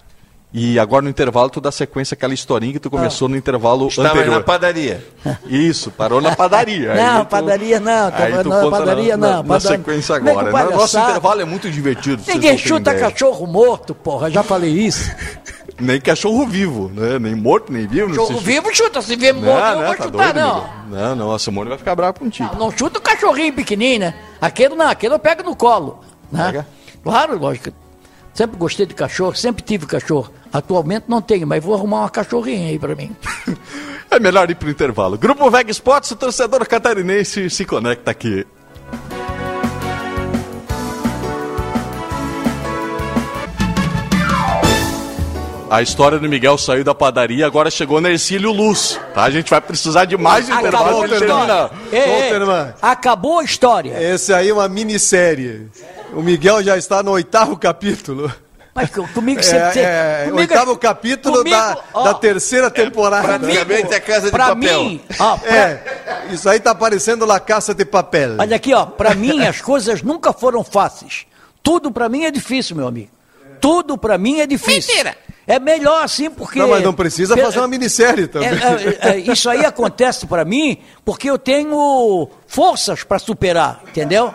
E agora no intervalo tu dá sequência àquela historinha que tu começou no intervalo Estava anterior. na padaria. Isso, parou na padaria. Não, tu- padaria não, aí tu não, padaria na, não, Na, na sequência é agora. palhaçada? Nosso intervalo é muito divertido. Ninguém não chuta ideia. cachorro morto, porra, já falei isso. Nem cachorro vivo, né? Nem morto, nem vivo. não Cachorro vivo chuta, se vê morto Não, eu não, vou tá chutar, doido, não. Miguel. Não, não, a Simone vai ficar brava contigo. Não, não chuta o cachorrinho pequenininho, né? Aquele não, aquele eu pego no colo. Né? Pega? Claro, lógico. Sempre gostei de cachorro, sempre tive cachorro. Atualmente não tenho, mas vou arrumar uma cachorrinha aí pra mim. É melhor ir pro intervalo. Grupo Veg Sports, o torcedor catarinense se conecta aqui. A história do Miguel saiu da padaria, agora chegou na Ercílio Luz, tá? A gente vai precisar de mais intervalo Acabou a história. Ei, ei, acabou a história. Esse aí é uma minissérie. O Miguel já está no oitavo capítulo. Mas co- comigo sempre. É, é, comigo- oitavo capítulo comigo, da, ó, da terceira temporada. Praticamente é casa de Pra papel. mim, ó, pra- É, isso aí tá parecendo La Caça de Papel. olha aqui, ó, pra mim as coisas nunca foram fáceis. Tudo pra mim é difícil, meu amigo. Tudo pra mim é difícil. Mentira. É melhor assim porque. Não, mas não precisa fazer uma minissérie também. É, é, é, isso aí acontece pra mim porque eu tenho forças pra superar, entendeu?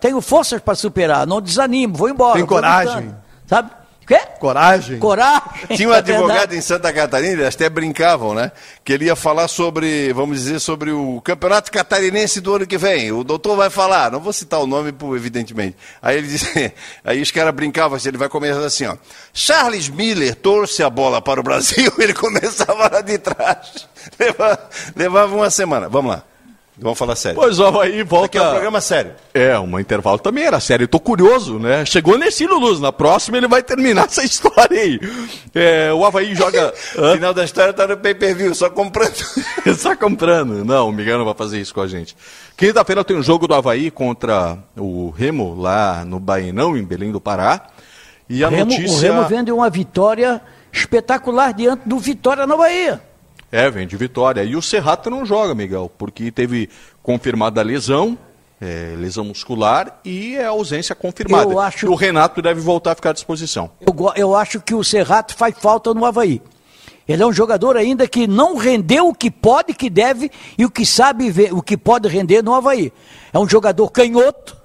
Tenho forças pra superar, não desanimo, vou embora. Tem coragem. lutando, sabe? Quê? Coragem. Coragem. Tinha um é advogado verdade. em Santa Catarina, eles até brincavam, né? Que ele ia falar sobre, vamos dizer, sobre o campeonato catarinense do ano que vem. O doutor vai falar, não vou citar o nome, evidentemente. Aí ele disse, aí os caras brincavam assim, ele vai começar assim, ó. Charles Miller torce a bola para o Brasil, ele começava lá de trás. Levava, levava uma semana. Vamos lá. Vamos falar sério. Pois ó, aí volta. Aqui é um programa sério. É, um intervalo também era sério. Eu tô curioso, né? Chegou nesse Luz. Na próxima ele vai terminar essa história aí. É, o Havaí joga. Final da história tá no pay-per-view, só comprando. Só comprando. Não, o Miguel não vai fazer isso com a gente. Quinta-feira tem um jogo do Havaí contra o Remo, lá no Bainão, em Belém do Pará. E a Remo- notícia. O Remo vende uma vitória espetacular diante do Vitória na Bahia. É, vem de vitória. E o Serrato não joga, Miguel, porque teve confirmada a lesão, é, lesão muscular e é ausência confirmada. Eu acho- O Renato deve voltar a ficar à disposição. Eu, eu acho que o Serrato faz falta no Havaí. Ele é um jogador ainda que não rendeu o que pode, que deve e o que sabe ver, o que pode render no Havaí. É um jogador canhoto,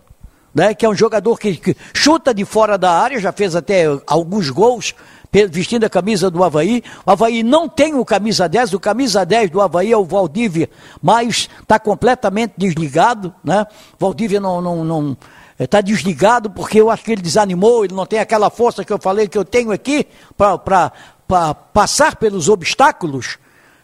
né, que é um jogador que, que chuta de fora da área, já fez até alguns gols vestindo a camisa do Havaí. O Havaí não tem o camisa 10, o camisa 10 do Havaí é o Valdívia, mas está completamente desligado. Né? Valdívia não. não, não está desligado porque eu acho que ele desanimou, ele não tem aquela força que eu falei que eu tenho aqui para passar pelos obstáculos,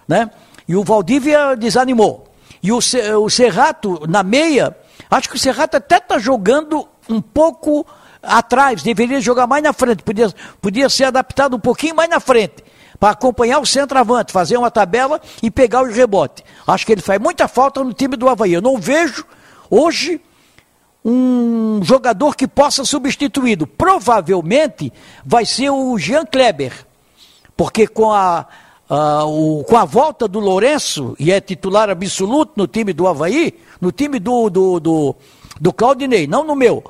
né? E o Valdívia desanimou. E o, o Serrato, na meia, acho que o Serrato até está jogando um pouco atrás, deveria jogar mais na frente, podia, podia ser adaptado um pouquinho mais na frente, para acompanhar o centroavante, fazer uma tabela e pegar os rebotes. Acho que ele faz muita falta no time do Havaí. Eu não vejo hoje um jogador que possa substituí-lo. Provavelmente vai ser o Jean Kleber, porque com a, a- o- com a volta do Lourenço, e é titular absoluto no time do Havaí, no time do, do, do, do Claudinei, não no meu,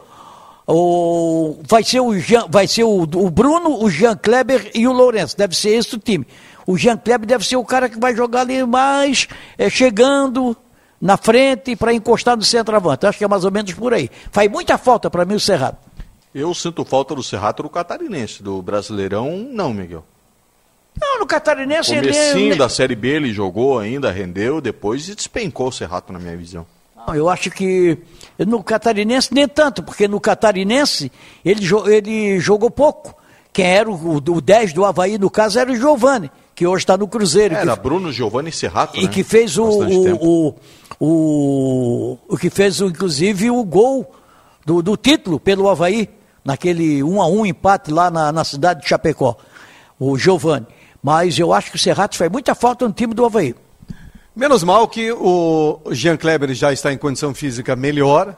o, vai ser, o, Jean, vai ser o, o Bruno, o Jean Kleber e o Lourenço. Deve ser esse o time. O Jean Kleber deve ser o cara que vai jogar ali mais, é, chegando na frente para encostar no centroavante. Acho que é mais ou menos por aí. Faz muita falta para mim o Cerrado. Eu sinto falta do Serrato no Catarinense, do Brasileirão, não, Miguel. Não, no Catarinense ele... ele... da Série B ele jogou ainda, rendeu, depois despencou o Serrato na minha visão. Não, eu acho que no Catarinense nem tanto, porque no Catarinense ele, ele jogou pouco. Quem era o, o 10 do Havaí, no caso, era o Giovani, que hoje está no Cruzeiro. Era que, Bruno Giovani Serrato, E né? que fez o, o, o, o, o, que fez, inclusive, o gol do, do título pelo Havaí, naquele 1 a 1 empate lá na, na cidade de Chapecó, o Giovani. Mas eu acho que o Serrato faz muita falta no time do Havaí. Menos mal que o Jean Kleber já está em condição física melhor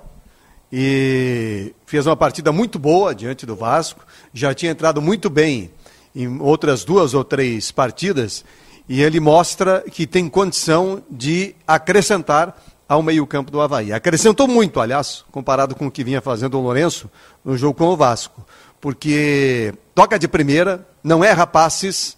e fez uma partida muito boa diante do Vasco. Já tinha entrado muito bem em outras duas ou três partidas e ele mostra que tem condição de acrescentar ao meio-campo do Havaí. Acrescentou muito, aliás, comparado com o que vinha fazendo o Lourenço no jogo com o Vasco, porque toca de primeira, não erra passes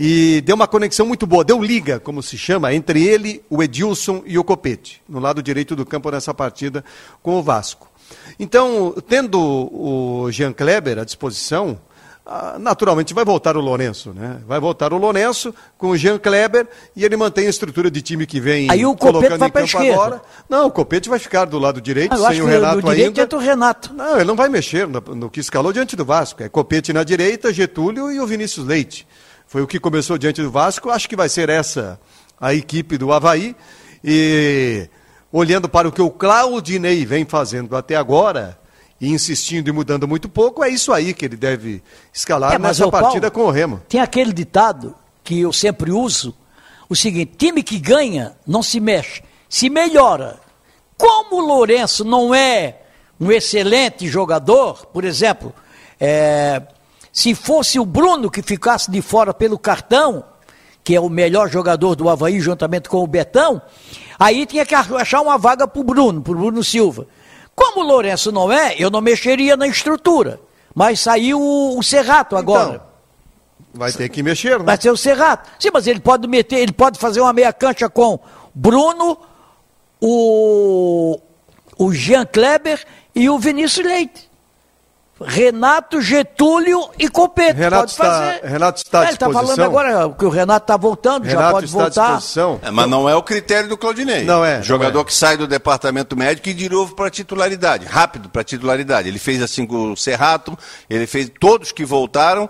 e deu uma conexão muito boa, deu liga, como se chama, entre ele, o Edilson e o Copete, no lado direito do campo nessa partida com o Vasco. Então, tendo o Jean Kleber à disposição, ah, naturalmente vai voltar o Lourenço, né? Vai voltar o Lourenço com o Jean Kleber e ele mantém a estrutura de time que vem Aí o colocando vai em campo esquerda. agora. Não, o Copete vai ficar do lado direito, ah, sem o Renato do ainda. Entra o Renato. Não, ele não vai mexer no, no, que escalou diante do Vasco. É Copete na direita, Getúlio e o Vinícius Leite. Foi o que começou diante do Vasco. Acho que vai ser essa a equipe do Havaí. E olhando para o que o Claudinei vem fazendo até agora, e insistindo e mudando muito pouco, é isso aí que ele deve escalar é, nessa partida Paulo, com o Remo. Tem aquele ditado que eu sempre uso, o seguinte, time que ganha não se mexe, se melhora. Como o Lourenço não é um excelente jogador, por exemplo, é, se fosse o Bruno que ficasse de fora pelo cartão, que é o melhor jogador do Havaí juntamente com o Betão, aí tinha que achar uma vaga para o Bruno, para o Bruno Silva. Como o Lourenço não é, eu não mexeria na estrutura. Mas saiu o, o Serrato agora. Então, vai ter que mexer, né? Vai ser o Serrato. Sim, mas ele pode meter, ele pode fazer uma meia cancha com Bruno, o, o Jean Kleber e o Vinícius Leite. Renato, Getúlio e Copete. Renato pode está, fazer. Renato está à é, Ele está falando agora que o Renato está voltando, Renato já pode está voltar. À disposição. É, mas não é o critério do Claudinei. Não é. Jogador é. que sai do departamento médico e de novo para titularidade, rápido para titularidade. Ele fez assim com o Serrato, ele fez todos que voltaram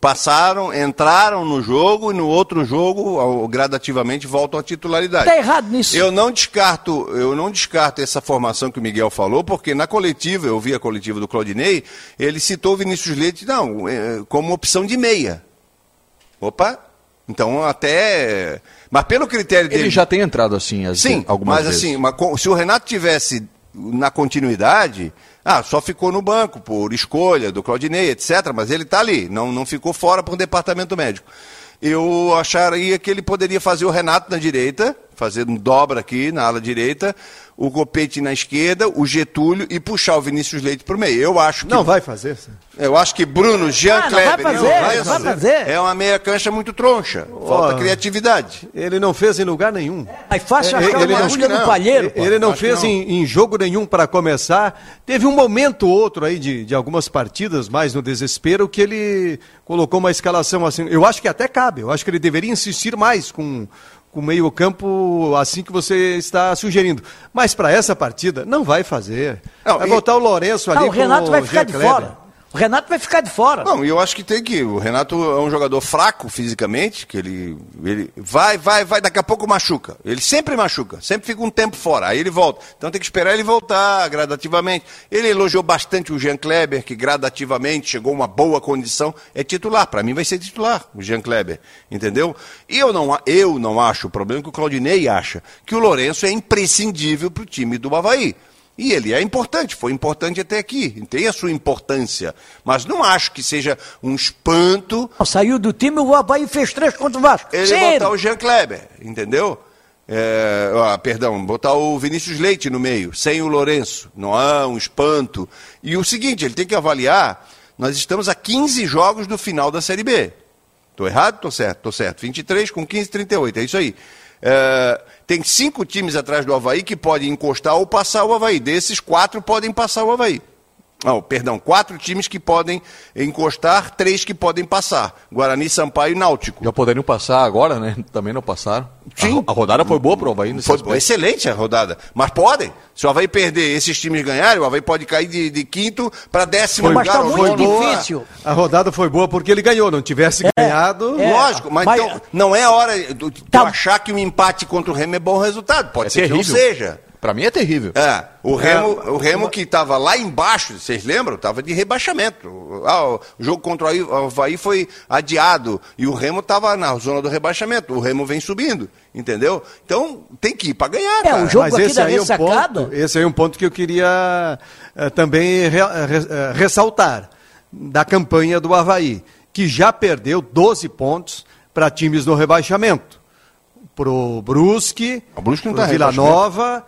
passaram, entraram no jogo e no outro jogo, gradativamente, voltam à titularidade. Está errado nisso. Eu não descarto, eu não descarto essa formação que o Miguel falou, porque na coletiva, eu vi a coletiva do Claudinei, ele citou o Vinícius Leite, não, é, como opção de meia. Opa, então até. Mas pelo critério dele. Ele já tem entrado assim, as, Sim, algumas mas vezes. assim, mas, se o Renato tivesse na continuidade, ah, só ficou no banco por escolha do Claudinei, etc. Mas ele está ali, não, não ficou fora para o departamento médico. Eu acharia que ele poderia fazer o Renato na direita, fazendo dobra aqui na ala direita, o Copete na esquerda, o Getúlio e puxar o Vinícius Leite para o meio. Eu acho que. Não vai fazer. Eu acho que Bruno, Jean ah, Kleber vai fazer, não, vai fazer. é uma meia cancha muito troncha. Falta oh, criatividade. Ele não fez em lugar nenhum. É fácil achar ele, uma não, no palheiro. Ele, ele não fez em, em, jogo nenhum para começar. Teve um momento ou outro aí de, de algumas partidas, mais no desespero, que ele colocou uma escalação assim. Eu acho que até cabe. Eu acho que ele deveria insistir mais com com o meio-campo assim que você está sugerindo. Mas para essa partida, não vai fazer. Não, vai e... botar o Lourenço ali. Não, o Renato vai ficar de fora. O Renato vai ficar de fora. Não, eu acho que tem que. O Renato é um jogador fraco fisicamente, que ele, ele vai, vai, vai, daqui a pouco machuca. Ele sempre machuca, sempre fica um tempo fora, aí ele volta. Então tem que esperar ele voltar gradativamente. Ele elogiou bastante o Jean Kleber, que gradativamente chegou a uma boa condição. É titular, para mim vai ser titular, o Jean Kleber. Entendeu? E eu não, eu não acho o problema que o Claudinei acha, que o Lourenço é imprescindível para o time do Havaí. E ele é importante, foi importante até aqui, tem a sua importância. Mas não acho que seja um espanto. Saiu do time, o Havaí fez três contra o Vasco. Ele botar o Jean Kleber, entendeu? é, ó, perdão, botar o Vinícius Leite no meio, sem o Lourenço. Não há um espanto. E o seguinte, ele tem que avaliar, nós estamos a 15 jogos do final da Série B. Estou errado? Estou certo, estou certo. 23 com 15, 38, é isso aí. É, tem cinco times atrás do Havaí que podem encostar ou passar o Havaí. Desses, quatro podem passar o Havaí. Não, perdão, quatro times que podem encostar, três que podem passar. Guarani, Sampaio e Náutico. Já poderiam passar agora, né? Também não passaram. Sim. A, a rodada foi boa para o Havaí Foi aspecto. excelente a rodada. Mas podem. Se o Havaí perder esses times ganharem, o Havaí pode cair de, de quinto para décimo Mas lugar. tá ou muito difícil. A rodada foi boa porque ele ganhou. Não tivesse ganhado. é. Lógico, mas, Mas- então, não é hora de Tá. achar que um empate contra o Remo é bom resultado. Pode É ser terrível. que não seja. Para mim é terrível. É, o Remo, o Remo que estava lá embaixo, vocês lembram? Estava de rebaixamento. Ah, o jogo contra o Havaí foi adiado e o Remo estava na zona do rebaixamento. O Remo vem subindo, entendeu? Então tem que ir para ganhar, É, cara. o jogo Mas aqui esse da aí, é um ressacada. ponto, esse aí é um ponto que eu queria eh, também re- re- eh, ressaltar da campanha do Havaí, que já perdeu 12 pontos para times no rebaixamento. Pro Brusque, O Brusque não pro tá Vila. Nova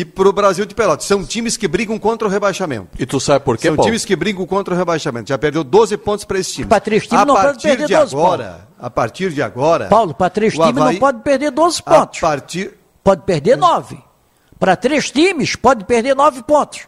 e pro Brasil de Pelotas. São times que brigam contra o rebaixamento. E tu sabe por quê, São Paulo? times que brigam contra o rebaixamento. Já perdeu 12 pontos para esses times. Pra três times a não pode perder de 12 agora, a partir de agora, Paulo, para três o times não Avaí- pode perder 12 a pontos. partir Pode perder 9. Para três times, pode perder 9 pontos.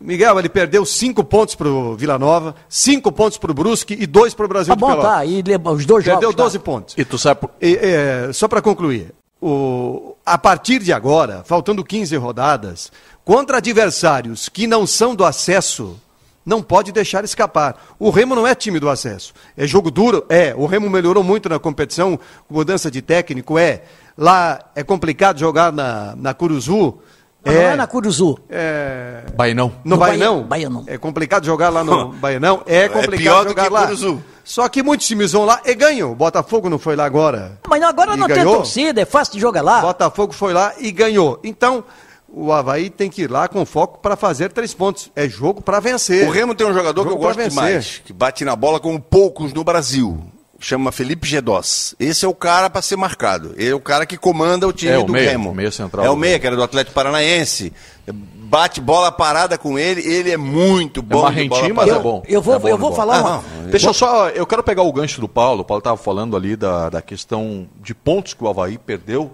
Miguel, ele perdeu cinco pontos para o Vila Nova, cinco pontos para o Brusque e dois para o Brasil Tá de bom, Pelotas. tá. E os dois Perdeu jogos. tá. 12 pontos. E tu sabe por... E, é, só para concluir, o- a partir de agora, faltando 15 rodadas, contra adversários que não são do acesso, não pode deixar escapar. O Remo não é time do acesso. É jogo duro? É. O Remo melhorou muito na competição, com mudança de técnico? É. Lá é complicado jogar na, na Curuzu? Não é na Curuzu. É, Bainão. no No Baianão? Baianão. É complicado jogar lá no Baianão? É complicado pior do jogar que lá. Curuzu. Só que muitos times vão lá e ganham. O Botafogo não foi lá agora. Mas agora E não tem ganhou? torcida, é fácil de jogar lá. Botafogo foi lá e ganhou. Então, o Havaí tem que ir lá com foco para fazer três pontos. É jogo para vencer. O Remo tem um jogador que eu Jogo gosto demais, que bate na bola como poucos no Brasil. Chama Felipe Gedós. Esse é o cara para ser marcado. Ele é o cara que comanda o time É, o do meia, Remo. o meia central É o meia, Remo. que era do Atlético Paranaense. Bate bola parada com ele, ele é muito É bom. de marrentinho, bola mas é bom. Eu vou, É bom eu vou falar Ah, uma. não. Deixa eu só, eu quero pegar o gancho do Paulo. O Paulo estava falando ali da, da questão de pontos que o Havaí perdeu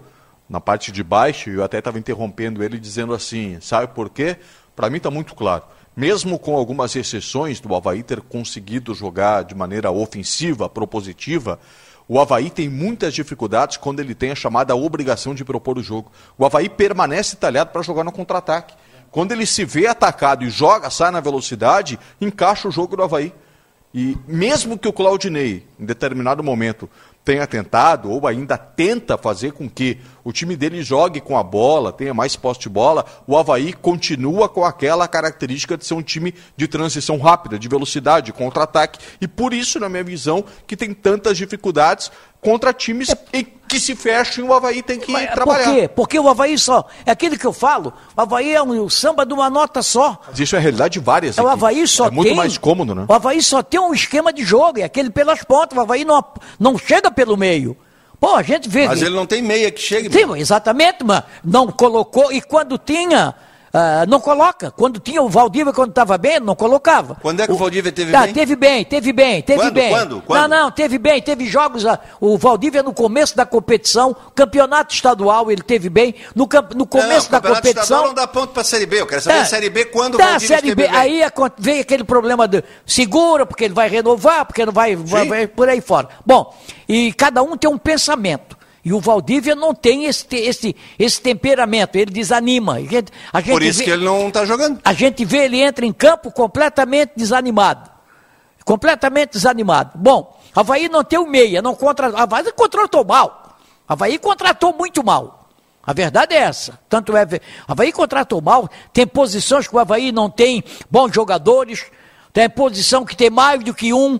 na parte de baixo, e eu até estava interrompendo ele dizendo assim, sabe por quê? Para mim está muito claro. Mesmo com algumas exceções do Havaí ter conseguido jogar de maneira ofensiva, propositiva, o Havaí tem muitas dificuldades quando ele tem a chamada obrigação de propor o jogo. O Havaí permanece talhado para jogar no contra-ataque. Quando ele se vê atacado e joga, sai na velocidade, encaixa o jogo do Havaí. E mesmo que o Claudinei, em determinado momento, tenha tentado ou ainda tenta fazer com que o time dele jogue com a bola, tenha mais posse de bola, o Havaí continua com aquela característica de ser um time de transição rápida, de velocidade, de contra-ataque. E por isso, na minha visão, que tem tantas dificuldades contra times em que se fecham e o Havaí tem que Mas trabalhar. Por quê? Porque o Havaí só. É aquilo que eu falo. O Havaí é um samba de uma nota só. Mas isso é realidade de várias É, o. Havaí só É muito tem. mais cômodo, né? O Havaí só tem um esquema de jogo, é aquele pelas pontas. O Havaí não, não chega pelo meio. Pô, a gente vê. Mas ele não tem meia que chegue. Sim, exatamente, mas não colocou. E quando tinha, ah, não coloca. Quando tinha o Valdívia, quando estava bem, não colocava. Quando é que o Valdívia teve Tá, bem? Teve bem, teve bem, teve Quando? bem. Quando? Quando? Não, não, teve bem, teve jogos. ah, o Valdívia no começo da competição, campeonato estadual, ele teve bem. No, no começo não, da o campeonato estadual competição. não dá ponto pra Série B. Eu quero saber É. a Série B quando o Tá, Valdívia Série B, bem. aí acon- vem aquele problema de segura, porque ele vai renovar, porque não vai, vai, vai por aí fora. Bom, e cada um tem um pensamento. E o Valdívia não tem esse, esse, esse temperamento, ele desanima. A gente, a gente Por isso vê, que ele não tá jogando. a gente vê ele entra em campo completamente desanimado. Completamente desanimado. Bom, Havaí não tem o meia, não contra. Havaí contratou mal. Havaí contratou muito mal. A verdade é essa. Tanto é. Havaí contratou mal. Tem posições que o Havaí não tem bons jogadores. Tem posição que tem mais do que um.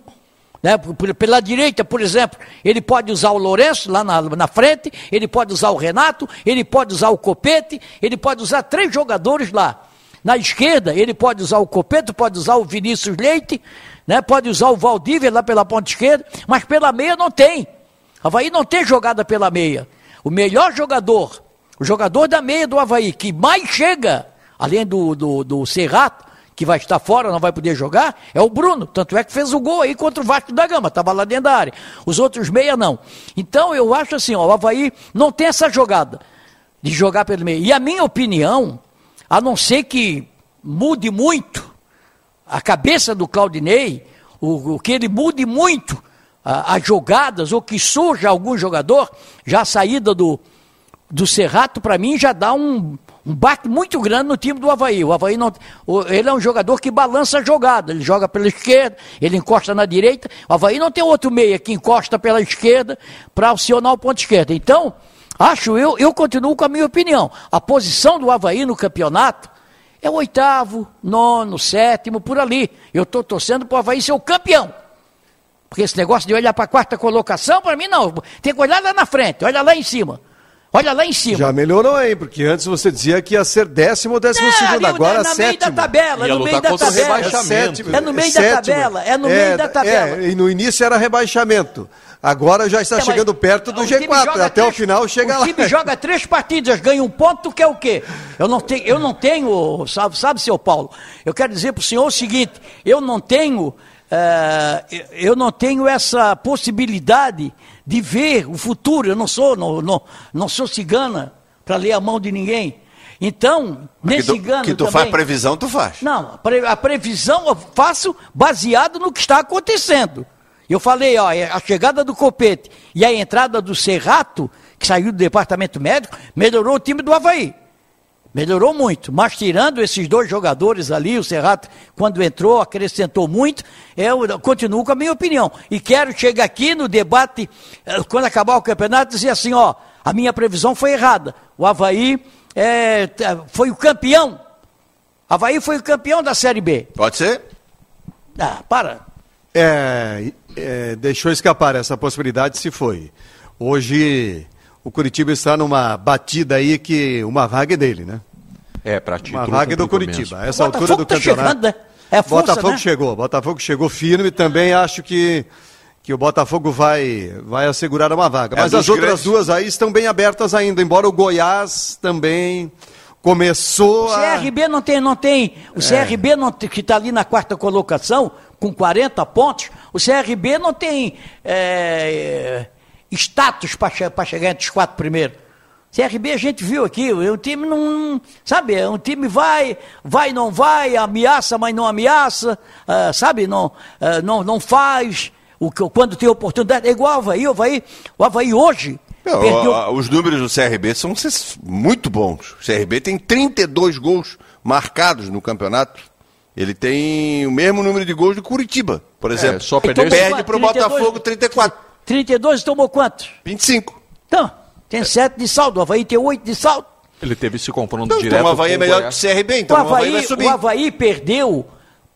Né? Pela direita, por exemplo, ele pode usar o Lourenço lá na, na frente, ele pode usar o Renato, ele pode usar o Copete, ele pode usar três jogadores lá. Na esquerda, ele pode usar o Copete, pode usar o Vinícius Leite, né? pode usar o Valdívia lá pela ponta esquerda, mas pela meia não tem. Havaí não tem jogada pela meia. O melhor jogador, o jogador da meia do Havaí, que mais chega, além do, do, do Serrato, que vai estar fora, não vai poder jogar, é o Bruno. Tanto é que fez o gol aí contra o Vasco da Gama, estava lá dentro da área. Os outros meia não. Então eu acho assim, ó, o Havaí não tem essa jogada de jogar pelo meio. E a minha opinião, a não ser que mude muito a cabeça do Claudinei, o, o que ele mude muito as jogadas, ou que surja algum jogador, já a saída do, do Serrato, para mim, já dá um, um baque muito grande no time do Havaí. O Havaí não. Ele é um jogador que balança a jogada. Ele joga pela esquerda, ele encosta na direita. O Havaí não tem outro meia que encosta pela esquerda para acionar o ponto esquerdo. Então, acho eu, eu continuo com a minha opinião. A posição do Havaí no campeonato é o oitavo, nono, sétimo, por ali. Eu estou torcendo para o Havaí ser o campeão. Porque esse negócio de olhar para a quarta colocação, para mim não. Tem que olhar lá na frente, olha lá em cima. Olha lá em cima. Já melhorou, hein? Porque antes você dizia que ia ser décimo ou décimo é, segundo, agora é, sétimo. meio da tabela, é no meio da tabela. É, é no meio da tabela, é no é, meio da tabela. É, e no início era rebaixamento. Agora já está é, chegando perto do G4, até três, o final chega o lá. O time joga três partidas, ganha um ponto, que é o quê? Eu não tenho, eu não tenho sabe, sabe, seu Paulo? Eu quero dizer para o senhor o seguinte, eu não tenho é, eu não tenho essa possibilidade de ver o futuro. Eu não sou, não, não, não sou cigana para ler a mão de ninguém. Então, nem cigano Que tu também, faz previsão, tu faz. Não, a previsão eu faço baseado no que está acontecendo. Eu falei, ó, é a chegada do Copete e a entrada do Serrato, que saiu do departamento médico, melhorou o time do Havaí. Melhorou muito, mas tirando esses dois jogadores ali, o Serrato, quando entrou, acrescentou muito, eu continuo com a minha opinião. E quero chegar aqui no debate, eh, quando acabar o campeonato, dizer assim, ó, a minha previsão foi errada. O Havaí é, foi o campeão. Havaí foi o campeão da Série B. Pode ser? Ah, para. É, é, deixou escapar essa possibilidade se foi. Hoje o Curitiba está numa batida aí que uma vaga é dele, né? É, para título. Uma vaga é do Curitiba. Mesmo. Essa altura do tá campeonato. Chegando, né? É força, Botafogo né? chegou, Botafogo chegou firme e também acho que que o Botafogo vai vai assegurar uma vaga. É Mas as outras grandes... duas aí estão bem abertas ainda, embora o Goiás também começou o CRB não tem não tem o é. CRB não que está ali na quarta colocação com 40 pontos o CRB não tem é, status para chegar entre os quatro primeiros. CRB a gente viu aqui, o time não, sabe, o time vai, vai, não vai, ameaça, mas não ameaça, uh, sabe, não, uh, não, não faz, o, quando tem oportunidade, é igual o Havaí, o Havaí, o Havaí hoje... Não, perdeu... Os números do CRB são muito bons. O CRB tem 32 gols marcados no campeonato. Ele tem o mesmo número de gols do Curitiba, por é, exemplo. É, só perdeu... Então, perde para o Botafogo 34. 32 tomou quantos? 25. Então, tem 7 de saldo, o Havaí tem 8 de saldo. Ele teve esse confronto não, direto. Então o Havaí é melhor que o CRB, então o Havaí, o Havaí vai subir. O Havaí perdeu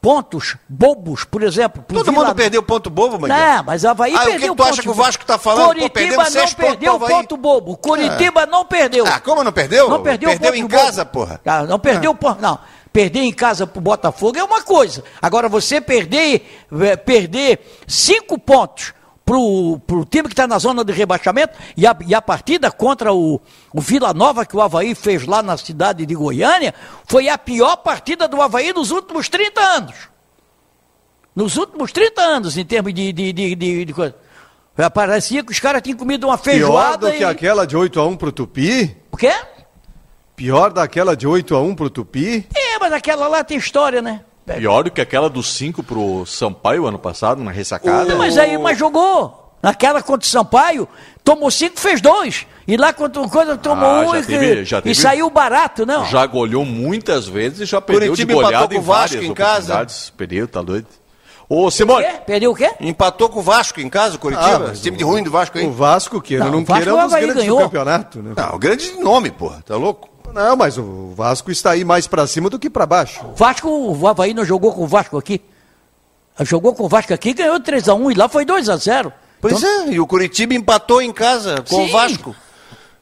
pontos bobos, por exemplo. Todo Vila... mundo perdeu ponto bobo, Miguel. Não, mas o Havaí ah, perdeu o que tu acha que o Vasco está falando? Curitiba Pô, não perdeu ponto bobo. Curitiba ah. não perdeu. Ah, como não perdeu? Não perdeu, perdeu em casa, porra. Ah, não perdeu ah. ponto, não. Perder em casa pro Botafogo é uma coisa. Agora você perder, eh, perder cinco pontos para o time que está na zona de rebaixamento e a, e a partida contra o, o Vila Nova que o Havaí fez lá na cidade de Goiânia foi a pior partida do Havaí nos últimos 30 anos. Nos últimos 30 anos, em termos de, de, de, de, de coisa. Parecia que os caras tinham comido uma feijoada. Pior do que aquela de 8 a 1 pro Tupi? O quê? Pior daquela de 8 a 1 pro Tupi? É, mas aquela lá tem história, né? Pior do que aquela dos 5 pro Sampaio ano passado, na ressacada. Mas aí, mas jogou. Naquela contra o Sampaio, tomou 5, fez 2. E lá contra o coisa tomou ah, um e, teve, teve, e, saiu barato, não? Já goleou muitas vezes e já perdeu Curitiba de goleada em várias em casa. Perdeu, tá doido. Ô, Simone. Perdeu o quê? Empatou com o Vasco em casa, Curitiba. Ah, time de ruim do Vasco aí. O Vasco, que não, não queira, é um dos grandes ganhou. do campeonato, né? Não, grande nome, porra. Tá louco? Não, mas o Vasco está aí mais para cima do que para baixo. Vasco, o Havaí não jogou com o Vasco aqui. Jogou com o Vasco aqui, ganhou 3x1 e lá foi 2x0. Pois então... é, e o Curitiba empatou em casa com Sim. o Vasco.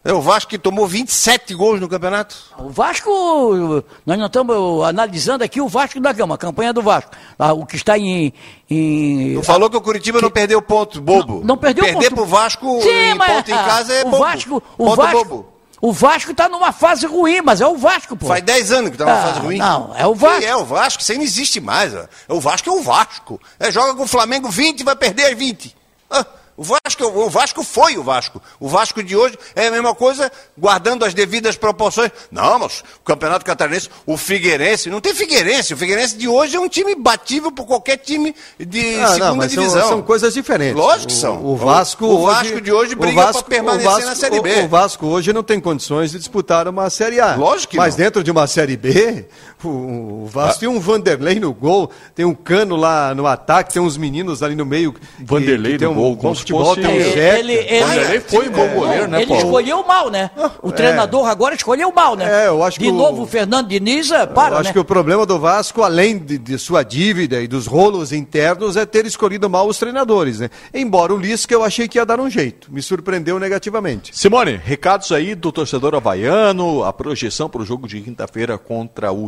É o Vasco que tomou 27 gols no campeonato. O Vasco, nós não estamos analisando aqui o Vasco da Gama, a campanha do Vasco. Ah, o que está em. em tu falou que o Curitiba que... não perdeu ponto, bobo. Não, não perdeu Perder ponto. pro Vasco Sim, em mas, ponto em casa é o bobo. Vasco, o ponto Vasco, bobo. O Vasco está numa fase ruim, mas é o Vasco, pô. Faz 10 anos que está numa Ah, fase ruim. não, é o Vasco. Sim, é o Vasco, isso aí não existe mais. ó. O Vasco é o Vasco. É, joga com o Flamengo 20 e vai perder as 20. Ah, o Vasco, o Vasco foi o Vasco. O Vasco de hoje é a mesma coisa, guardando as devidas proporções. Não, mas o Campeonato Catarinense, o Figueirense, não tem Figueirense. O Figueirense de hoje é um time batível por qualquer time de Ah, segunda não, mas são, divisão. são coisas diferentes. Lógico que O- são. O, Vasco O hoje, Vasco de hoje o briga pra permanecer o Vasco- na Série B. O, o Vasco hoje não tem condições de disputar uma Série A. Lógico que Mas não. dentro de uma Série B, o, Vasco tem um Vanderlei no gol, tem um Cano lá no ataque, tem uns meninos ali no meio. Vanderlei que no um gol, bom futebol, tem um Ele- Jeca. ele- ele- Vanderlei foi bom goleiro, né, Ele Paulo? escolheu mal, né? O treinador agora escolheu mal, né? É, eu acho De que o- novo, o Fernando Diniz, é, para, Eu acho né? que o problema do Vasco, além de, de sua dívida e dos rolos internos, é ter escolhido mal os treinadores, né? Embora o Lisca eu achei que ia dar um jeito, me surpreendeu negativamente. Simone, recados aí do torcedor havaiano, a projeção para o jogo de quinta-feira contra o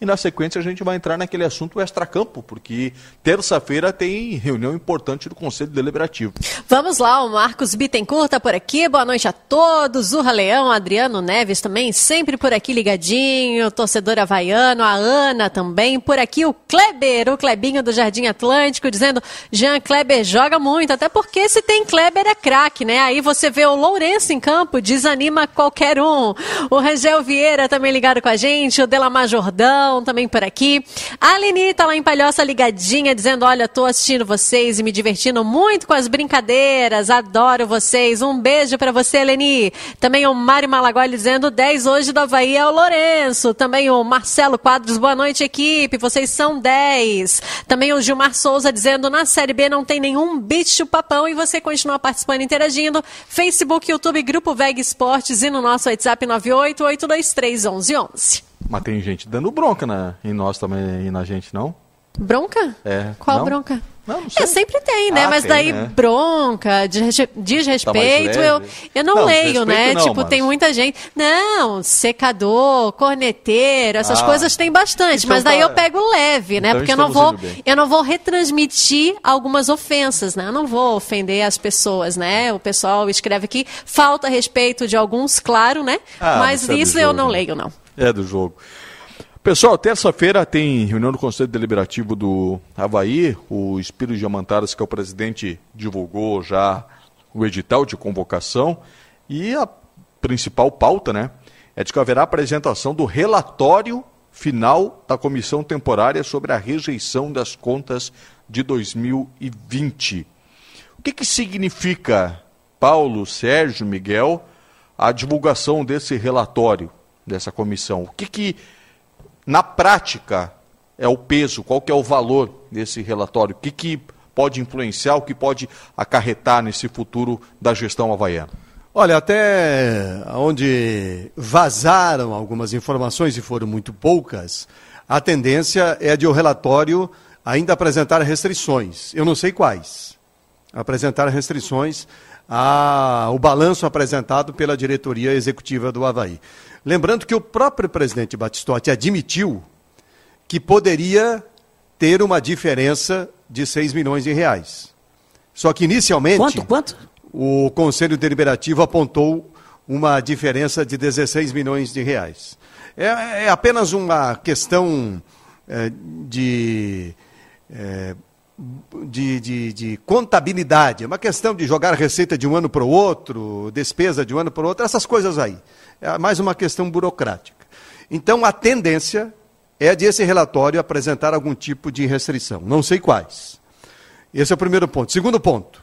E na sequência a gente vai entrar naquele assunto extracampo, porque terça-feira tem reunião importante do Conselho Deliberativo. Vamos lá, o Marcos Bittencourt tá por aqui. Boa noite a todos. Urra Leão, Adriano Neves também, sempre por aqui ligadinho. Torcedor havaiano, a Ana também. Por aqui o Kleber, o Klebinho do Jardim Atlântico, dizendo: Jean Kleber joga muito, até porque se tem Kleber é craque, né? Aí você vê o Lourenço em campo, desanima qualquer um. O Rangel Vieira também ligado com a gente. O Delamar Jordão também por aqui. A Aline tá lá em Palhoça ligadinha, dizendo: Olha, tô assistindo vocês e me divertindo muito com as brincadeiras. Adoro vocês. Um beijo pra você, Leni. Também o Mário Malagoli dizendo 10 hoje do Havaí é o Lourenço. Também o Marcelo Quadros, boa noite, equipe. Vocês são 10. Também o Gilmar Souza dizendo na Série B não tem nenhum bicho papão e você continua participando interagindo. Facebook, YouTube, Grupo Veg Esportes e no nosso WhatsApp 988231111. Mas tem gente dando bronca na, em nós também e na gente, não? Bronca? É. Qual Não? bronca? Não, não sei. É, sempre tem, né? Ah, mas tem, daí né? bronca, desrespe- desrespeito, leve. eu, eu não, Não, leio, né? tipo, mas- tem muita gente. Não, secador, corneteiro, essas Ah. coisas tem bastante. Então mas daí tá- eu pego leve, né? Então Porque eu não vou, eu não vou retransmitir algumas ofensas, né? Eu não vou ofender as pessoas, né? O pessoal escreve aqui, falta respeito de alguns, claro, né? Ah, mas isso é eu não né? leio, não. É do jogo. Pessoal, terça-feira tem reunião do Conselho Deliberativo do Havaí. O Espírito Diamantaras, que é o presidente, divulgou já o edital de convocação. E a principal pauta, né, é de que haverá apresentação do relatório final da comissão temporária sobre a rejeição das contas de 2020. O que, que significa, Paulo, Sérgio, Miguel, a divulgação desse relatório, dessa comissão? O que, que na prática, é o peso, qual que é o valor desse relatório? O que, que pode influenciar, o que pode acarretar nesse futuro da gestão havaiana? Olha, até onde vazaram algumas informações e foram muito poucas, a tendência é de o relatório ainda apresentar restrições. Eu não sei quais. Apresentar restrições ao balanço apresentado pela diretoria executiva do Havaí. Lembrando que o próprio presidente Batistotti admitiu que poderia ter uma diferença de 6 milhões de reais. Só que inicialmente Quanto, quanto? o Conselho Deliberativo apontou uma diferença de 16 milhões de reais. É, é apenas uma questão é, de, é, de, de, de contabilidade, é uma questão de jogar receita de um ano para o outro, despesa de um ano para o outro, essas coisas aí. É mais uma questão burocrática. Então, a tendência é de esse relatório apresentar algum tipo de restrição. Não sei quais. Esse é o primeiro ponto. Segundo ponto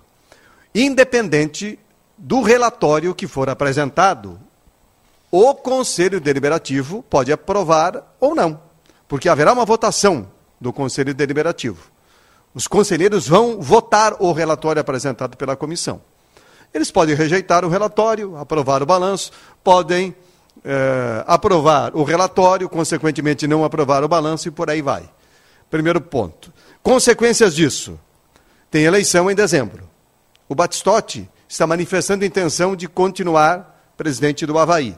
independente do relatório que for apresentado, o Conselho Deliberativo pode aprovar ou não, porque haverá uma votação do Conselho Deliberativo. Os conselheiros vão votar o relatório apresentado pela comissão. Eles podem rejeitar o relatório, aprovar o balanço, podem eh, aprovar o relatório, consequentemente não aprovar o balanço e por aí vai. Primeiro ponto. Consequências disso. Tem eleição em dezembro. O Batistotti está manifestando intenção de continuar presidente do Havaí.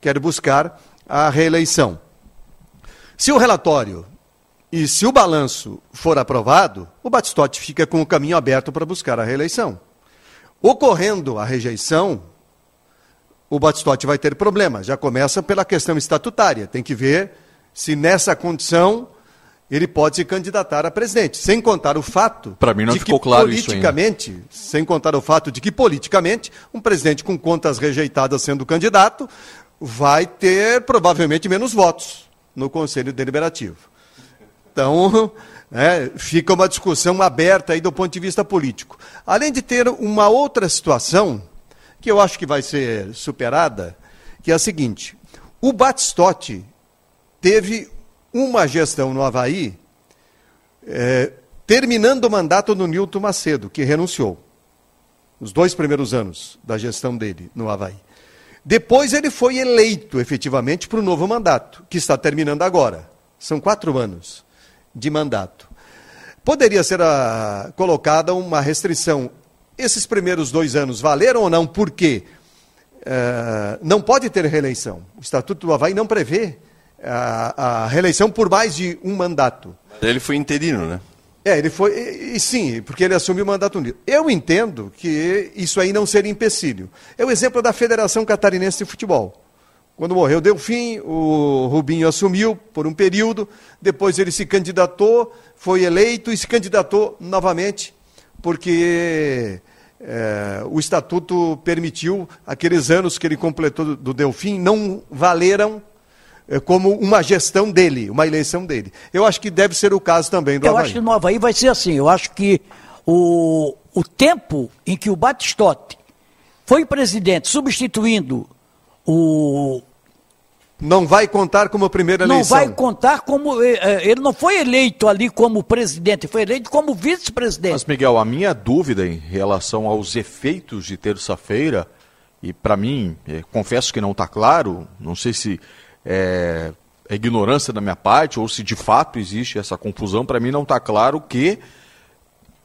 Quer buscar a reeleição. Se o relatório e se o balanço for aprovado, o Batistotti fica com o caminho aberto para buscar a reeleição. Ocorrendo a rejeição, o Batistotti vai ter problema. Já começa pela questão estatutária. Tem que ver se nessa condição ele pode se candidatar a presidente. Sem contar o fato Para mim não ficou que claro isso politicamente, sem contar o fato de que politicamente um presidente com contas rejeitadas sendo candidato vai ter provavelmente menos votos no Conselho Deliberativo. Então, né, fica uma discussão aberta aí do ponto de vista político. Além de ter uma outra situação, que eu acho que vai ser superada, que é a seguinte: o Batistotti teve uma gestão no Havaí, é, terminando o mandato do Nilton Macedo, que renunciou. Os dois primeiros anos da gestão dele no Havaí. Depois ele foi eleito efetivamente para o novo mandato, que está terminando agora. São quatro anos de mandato. Poderia ser a, colocada uma restrição. Esses primeiros dois anos valeram ou não? Por quê? É, não pode ter reeleição. O Estatuto do Havaí não prevê a, a reeleição por mais de um mandato. Ele foi interino, né? É, ele foi. E, e sim, porque ele assumiu o mandato unido. Eu entendo que isso aí não seria empecilho. É o exemplo da Federação Catarinense de Futebol. Quando morreu Delfim, o Rubinho assumiu por um período, depois ele se candidatou, foi eleito e se candidatou novamente, porque é, o estatuto permitiu aqueles anos que ele completou do, do Delfim não valeram é, como uma gestão dele, uma eleição dele. Eu acho que deve ser o caso também do Eu Havaí. acho que no Havaí vai ser assim. Eu acho que o, o tempo em que o Batistotti foi presidente, substituindo o. Não vai contar como a primeira Não eleição. vai contar como. eh, eh, Ele não foi eleito ali como presidente, foi eleito como vice-presidente. Mas, Miguel, a minha dúvida em relação aos efeitos de terça-feira, e para mim, eh, confesso que não está claro, não sei se é, é ignorância da minha parte ou se de fato existe essa confusão, para mim não está claro que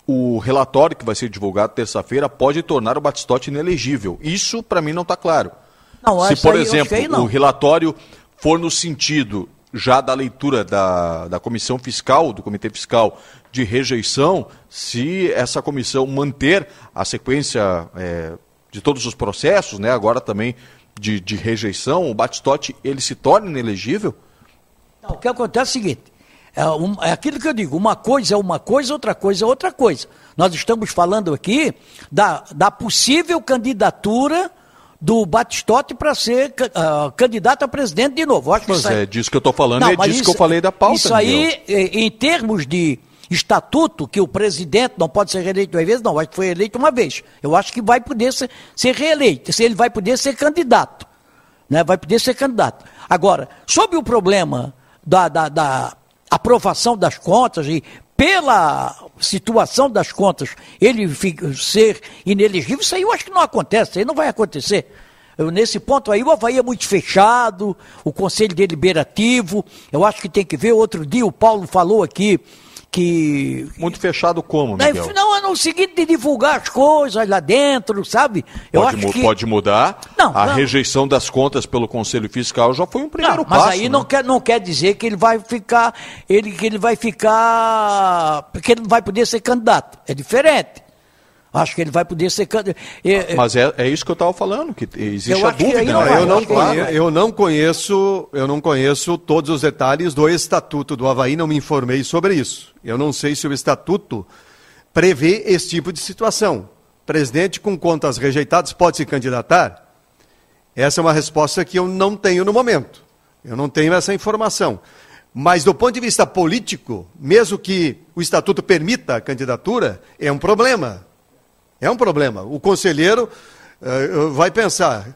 o relatório que vai ser divulgado terça-feira pode tornar o Batistotti inelegível. Isso para mim não está claro. Não, se, por exemplo, não. o relatório for no sentido já da leitura da, da comissão fiscal, do comitê fiscal de rejeição, se essa comissão manter a sequência é, de todos os processos, né, agora também de, de rejeição, o Batistotti ele se torna inelegível? Não, o que acontece é o seguinte: é, um- é aquilo que eu digo, uma coisa é uma coisa, outra coisa é outra coisa. Nós estamos falando aqui da, da possível candidatura do Batistotti para ser ah, candidato a presidente de novo. Eu acho Mas isso aí- é disso que eu estou falando Não, e é disso que eu falei da pauta. Isso aí, Miguel. eh, em termos de estatuto, que o presidente não pode ser reeleito duas vezes, não, acho que foi eleito uma vez. Eu acho que vai poder ser, ser reeleito, se ele vai poder ser candidato. Né? Vai poder ser candidato. Agora, sobre o problema da, da, da aprovação das contas e pela situação das contas ele ser inelegível, isso aí eu acho que não acontece, isso aí não vai acontecer. Eu, nesse ponto aí, o Havaí é muito fechado, o Conselho Deliberativo, eu acho que tem que ver. Outro dia o Paulo falou aqui que. Muito fechado como, Miguel? não, é no seguinte de divulgar as coisas lá dentro, sabe? Eu Pode, acho que... pode mudar. Não, a não. rejeição das contas pelo Conselho Fiscal já foi um primeiro Não, mas passo. aí né? não, quer, não quer dizer que ele vai ficar, ele, que ele vai ficar, porque ele não vai poder ser candidato. É diferente. Acho que ele vai poder ser candidato. É, é, Mas é, é isso que eu estava falando, que existe Eu a dúvida. né? não Não, vai, eu, não eu não conheço, eu não conheço todos os detalhes do estatuto do Havaí, não me informei sobre isso. Eu não sei se o estatuto prevê esse tipo de situação. Presidente com contas rejeitadas pode se candidatar? Essa é uma resposta que eu não tenho no momento. Eu não tenho essa informação. Mas do ponto de vista político, mesmo que o estatuto permita a candidatura, é um problema. É um problema. O conselheiro eh, vai pensar: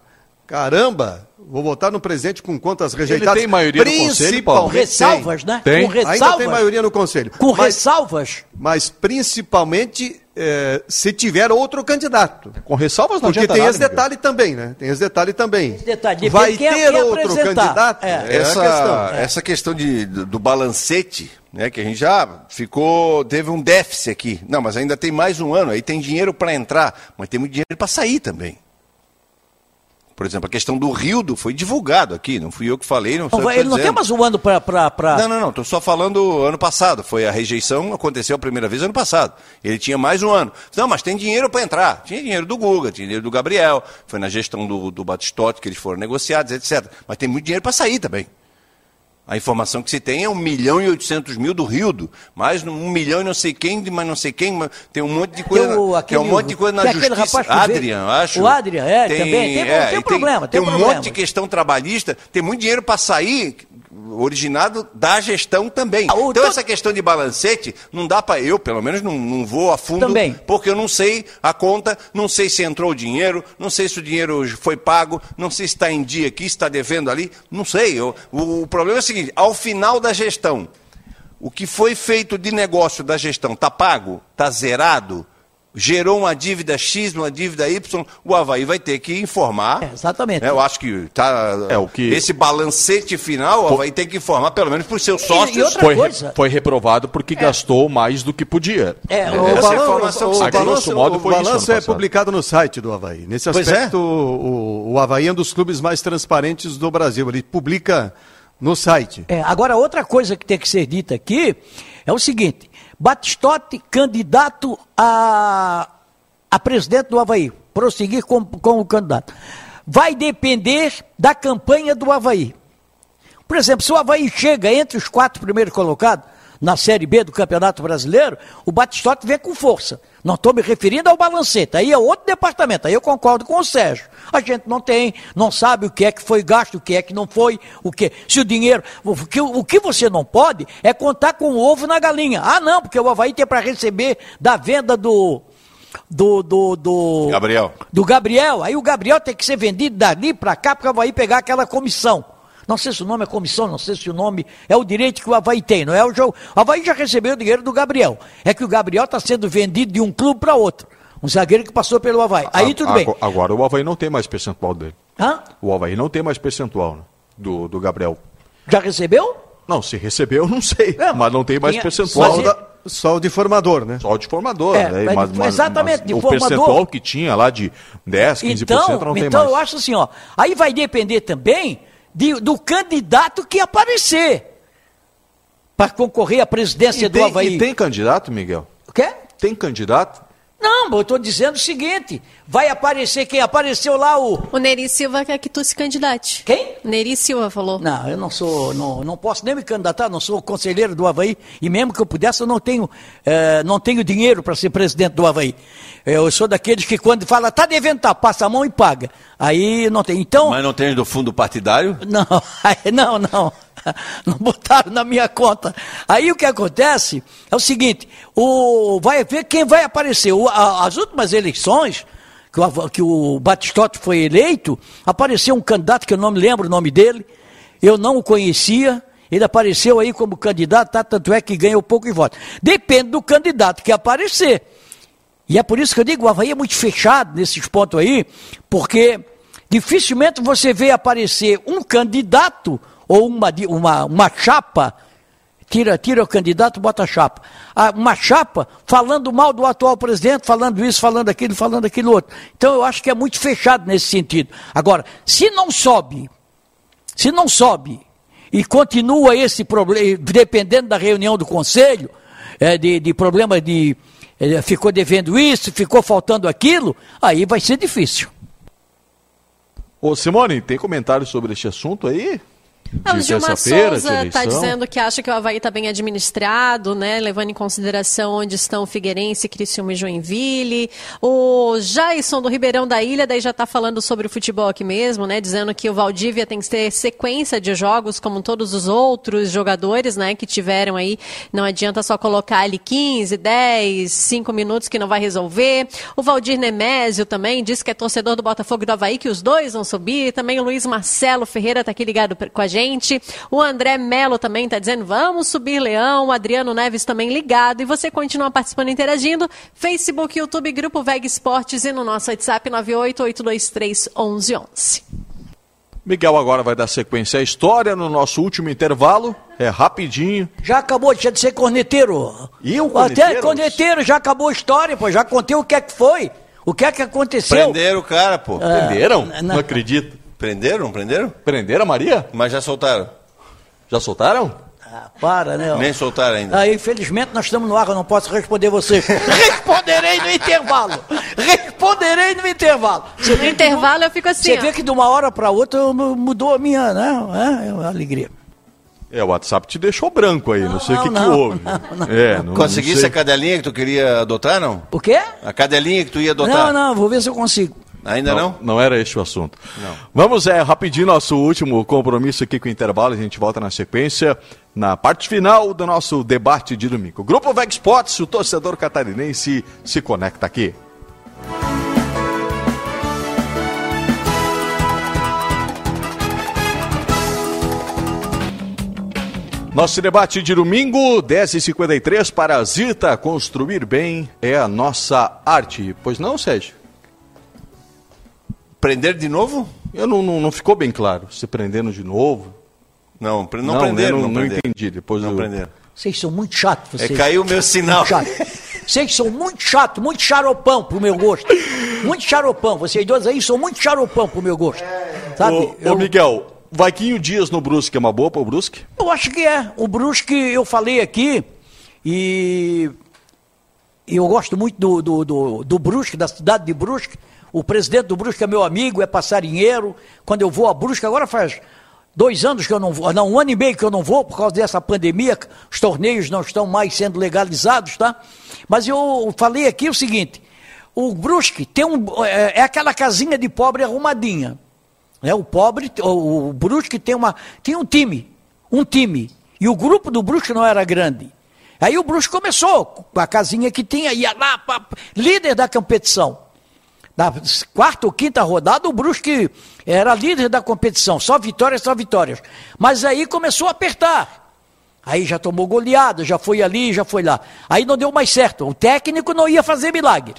caramba, vou votar no presidente com contas rejeitadas. tem maioria no conselho, Paulo? com ressalvas, né? Tem. Com Ainda ressalvas. tem maioria no conselho. Com mas, ressalvas. mas principalmente eh, se tiver outro candidato. Com ressalvas não Porque tem nada, esse Miguel. detalhe também, né? Tem esse detalhe também. Esse detalhe, Vai é- ter outro apresentar. candidato? É. É a essa, questão. essa questão de, do, do balancete, né, que a gente já ficou, teve um déficit aqui. Não, mas ainda tem mais um ano, aí tem dinheiro para entrar, mas tem muito dinheiro para sair também. Por exemplo, a questão do Rildo foi divulgado aqui, não fui eu que falei, não Não, ele não tem dizendo. mais um ano pra, pra... Não, não, não, estou só falando ano passado. Foi a rejeição, aconteceu a primeira vez ano passado. Ele tinha mais um ano. Não, mas tem dinheiro para entrar. Tinha dinheiro do Guga, tinha dinheiro do Gabriel, foi na gestão do, do Batistotti que eles foram negociados, etc. Mas tem muito dinheiro para sair também. A informação que se tem é 1 milhão e 800 mil do Rildo, mais um milhão e não sei quem, de mais não sei quem, mas tem um monte de coisa, Tem o- tem um monte de coisa na tem justiça. veio- Adrian, eu acho. O Adrian, é, também. Tem- tem e problema, tem um problema. monte de questão trabalhista, tem muito dinheiro para sair originado da gestão também. Ah, então essa questão de balancete não dá para eu, pelo menos não, não vou a fundo, Também. porque eu não sei a conta, não sei se entrou o dinheiro, não sei se o dinheiro foi pago, não sei se está em dia aqui, se está devendo ali, não sei. Eu- o, o problema é o seguinte: ao final da gestão, o que foi feito de negócio da gestão está pago, está zerado, gerou uma dívida X, uma dívida Y, o Havaí vai ter que informar. É, exatamente. né? Eu acho que tá. É, o que- Esse balancete final, o Havaí tem que informar, pelo menos para os seus E- e sócios. outra Foi, coisa- foi reprovado porque gastou mais do que podia. É, O o- Essa balanço, informação que o tem. balanço- modo, o balanço é publicado no site do Havaí. Nesse é. aspecto, o, o Havaí é um dos clubes mais transparentes do Brasil. Ele publica no site. É, agora, outra coisa que tem que ser dita aqui é o seguinte: Batistotti, candidato a, a presidente do Havaí, prosseguir com, com o candidato. Vai depender da campanha do Havaí. Por exemplo, se o Havaí chega entre os quatro primeiros colocados na Série B do Campeonato Brasileiro, o Batistotti vem com força. Não estou me referindo ao balancete, aí é outro departamento, aí eu concordo com o Sérgio. A gente não tem, não sabe o que é que foi gasto, o que é que não foi, o que. Se o dinheiro. O que, o que você não pode é contar com o ovo na galinha. Ah, não, porque o Havaí tem para receber da venda do. Do, do, do. Gabriel. Do Gabriel. Aí o Gabriel tem que ser vendido dali para cá para o Havaí pegar aquela comissão. Não sei se o nome é comissão, não sei se o nome é o direito que o Havaí tem, não é o jogo. O Havaí já recebeu o dinheiro do Gabriel. É que o Gabriel está sendo vendido de um clube para outro. Um zagueiro que passou pelo Havaí. Aí tudo bem. ago- Agora o Havaí não tem mais percentual dele. Hã? O Havaí não tem mais percentual né, do, do Gabriel. Já recebeu? Não, se recebeu, não sei. É, mas não tem mais tinha- percentual. mas Só, o da- só o de formador, né? Só de formador. É, né? mas- exatamente, de o formador. percentual que tinha lá de 10, 15% Então, não tem então mais. eu acho assim, ó. Aí vai depender também de- do candidato que aparecer para concorrer à presidência E do tem, Havaí. e tem candidato, Miguel? O quê? Tem candidato? Não, eu estou dizendo o seguinte: vai aparecer quem apareceu lá o. O Neri Silva quer que tu se candidate. Quem? Neri Silva falou. Não, eu não sou, não, não posso nem me candidatar, não sou conselheiro do Havaí, e mesmo que eu pudesse, eu não tenho, eh, não tenho dinheiro para ser presidente do Havaí. Eu sou daqueles que quando fala, tá devendo, tá, passa a mão e paga. Aí não tem. Então. Mas não tem do fundo partidário? Não, não, não. Não botaram na minha conta. Aí o que acontece é o seguinte: o, vai ver quem vai aparecer. O- a- as últimas eleições, que o, que o Batistotti foi eleito, apareceu um candidato que eu não me lembro o nome dele, eu não o conhecia. Ele apareceu aí como candidato, tá? tanto é que ganhou pouco em voto. Depende do candidato que aparecer. E é por isso que eu digo, o Havaí é muito fechado nesses pontos aí, porque dificilmente você vê aparecer um candidato ou uma, uma, uma chapa, tira, tira o candidato, bota a chapa, Ah, uma chapa falando mal do atual presidente, falando isso, falando aquilo, falando aquilo outro. Então eu acho que é muito fechado nesse sentido. Agora, se não sobe, se não sobe e continua esse problema, dependendo da reunião do conselho, é, de, de problema de é, ficou devendo isso, ficou faltando aquilo, aí vai ser difícil. Ô, Simone, tem comentário sobre este assunto aí? Ah, o Gilmar Souza está dizendo que acha que o Havaí está bem administrado, né? Levando em consideração onde estão Figueirense, Criciúma e Joinville. O Jason do Ribeirão da Ilha, daí já está falando sobre o futebol aqui mesmo, né? Dizendo que o Valdívia tem que ter sequência de jogos, como todos os outros jogadores, né? Que tiveram aí. Não adianta só colocar ali 15, 10, 5 minutos que não vai resolver. O Valdir Nemésio também disse que é torcedor do Botafogo e do Havaí, que os dois vão subir. Também o Luiz Marcelo Ferreira está aqui ligado com a gente. O André Melo também está dizendo, vamos subir Leão. O Adriano Neves também ligado. E você continua participando e interagindo. Facebook, YouTube, Grupo Veg Esportes e no nosso WhatsApp 988231111. Miguel agora vai dar sequência à história no nosso último intervalo. É rapidinho. Já acabou, deixa de ser corneteiro. E o Até corneteiro? corneteiro, já acabou a história, pô, já contei o que é que foi. O que é que aconteceu? Prenderam o cara, pô. Ah, Prenderam? não. Não acredito. Prenderam, não prenderam? Prenderam a Maria? Mas já soltaram. Já soltaram? Ah, para, né? ó. Nem soltaram ainda. Aí, infelizmente, nós estamos no ar, eu não posso responder você. Responderei no intervalo. Responderei no intervalo. Você No vê que intervalo eu fico assim, Você ó. vê que de uma hora para outra mu- mudou a minha, né? É, é uma alegria. É, o WhatsApp te deixou branco aí, não, sei o que, que houve. não, não. É, não, Conseguisse não sei. a cadelinha que tu queria adotar, não? O quê? A cadelinha que tu ia adotar? Não, não, vou ver se eu consigo. Ainda não? Não era este o assunto. Não. Vamos, é, rapidinho, nosso último compromisso aqui com o intervalo. A gente volta na sequência, na parte final do nosso debate de domingo. Grupo Veg Sports, o torcedor catarinense se conecta aqui. Nosso debate de domingo, 10h53, para Zita. Construir bem é a nossa arte. Pois não, Sérgio? Prender de novo? Eu não, não, não ficou bem claro. Se prendendo de novo. Não, pre- não, prenderam. eu Não, não, não prenderam. entendi. Depois Não eu... prenderam. Vocês são muito chatos, É, vocês. caiu o meu sinal. Vocês são muito chato, muito xaropão pro meu gosto. Muito xaropão. Vocês dois aí são muito xaropão pro meu gosto. Sabe? Ô, eu, ô, Miguel, Vaquinho Dias no Brusque é uma boa para o Brusque? eu acho que é. O Brusque, eu falei aqui, e e eu gosto muito do, do, do, do Brusque, da cidade de Brusque. O presidente do Brusque é meu amigo, é passarinheiro. Quando eu vou a Brusque, agora faz dois anos que eu não vou, não, um ano e meio que eu não vou por causa dessa pandemia, os torneios não estão mais sendo legalizados, tá? Mas eu falei aqui o seguinte, o Brusque tem um, é, é aquela casinha de pobre arrumadinha. Né? O pobre, o, o Brusque tem, uma, tem um time, um time. E o grupo do Brusque não era grande. Aí o Brusque começou com a casinha que tinha, ia lá, pá, líder da competição. Na quarta ou quinta rodada, o Brusque era líder da competição, só vitórias, só vitórias. Mas aí começou a apertar. Aí já tomou goleada, já foi ali, já foi lá. Aí não deu mais certo. O técnico não ia fazer milagre.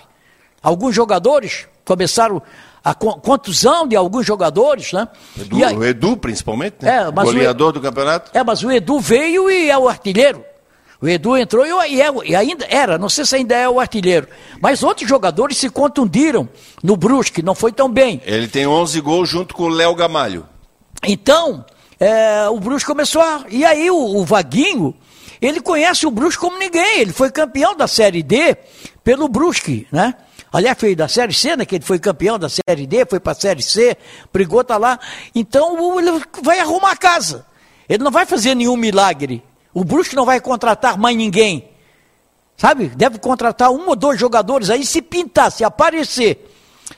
Alguns jogadores começaram a con- contusão de alguns jogadores, né? Edu, aí- o Edu, principalmente, né? É, mas o Goleador do campeonato. é, mas o Edu veio e é o artilheiro. O Edu entrou e, e é e ainda era, não sei se ainda é o artilheiro. Mas outros jogadores se contundiram no Brusque, não foi tão bem. Ele tem 11 gols junto com o Léo Gamalho. Então, é, o Brusque começou a. E aí o, o Vaguinho, ele conhece o Brusque como ninguém. Ele foi campeão da Série D pelo Brusque, né? Aliás, foi da Série C, né? Que ele foi campeão da Série D, foi para a Série C, brigou, tá lá. Então, ele vai arrumar a casa. Ele não vai fazer nenhum milagre. O Brusque não vai contratar mais ninguém. Sabe? Deve contratar um ou dois jogadores aí, se pintar, se aparecer.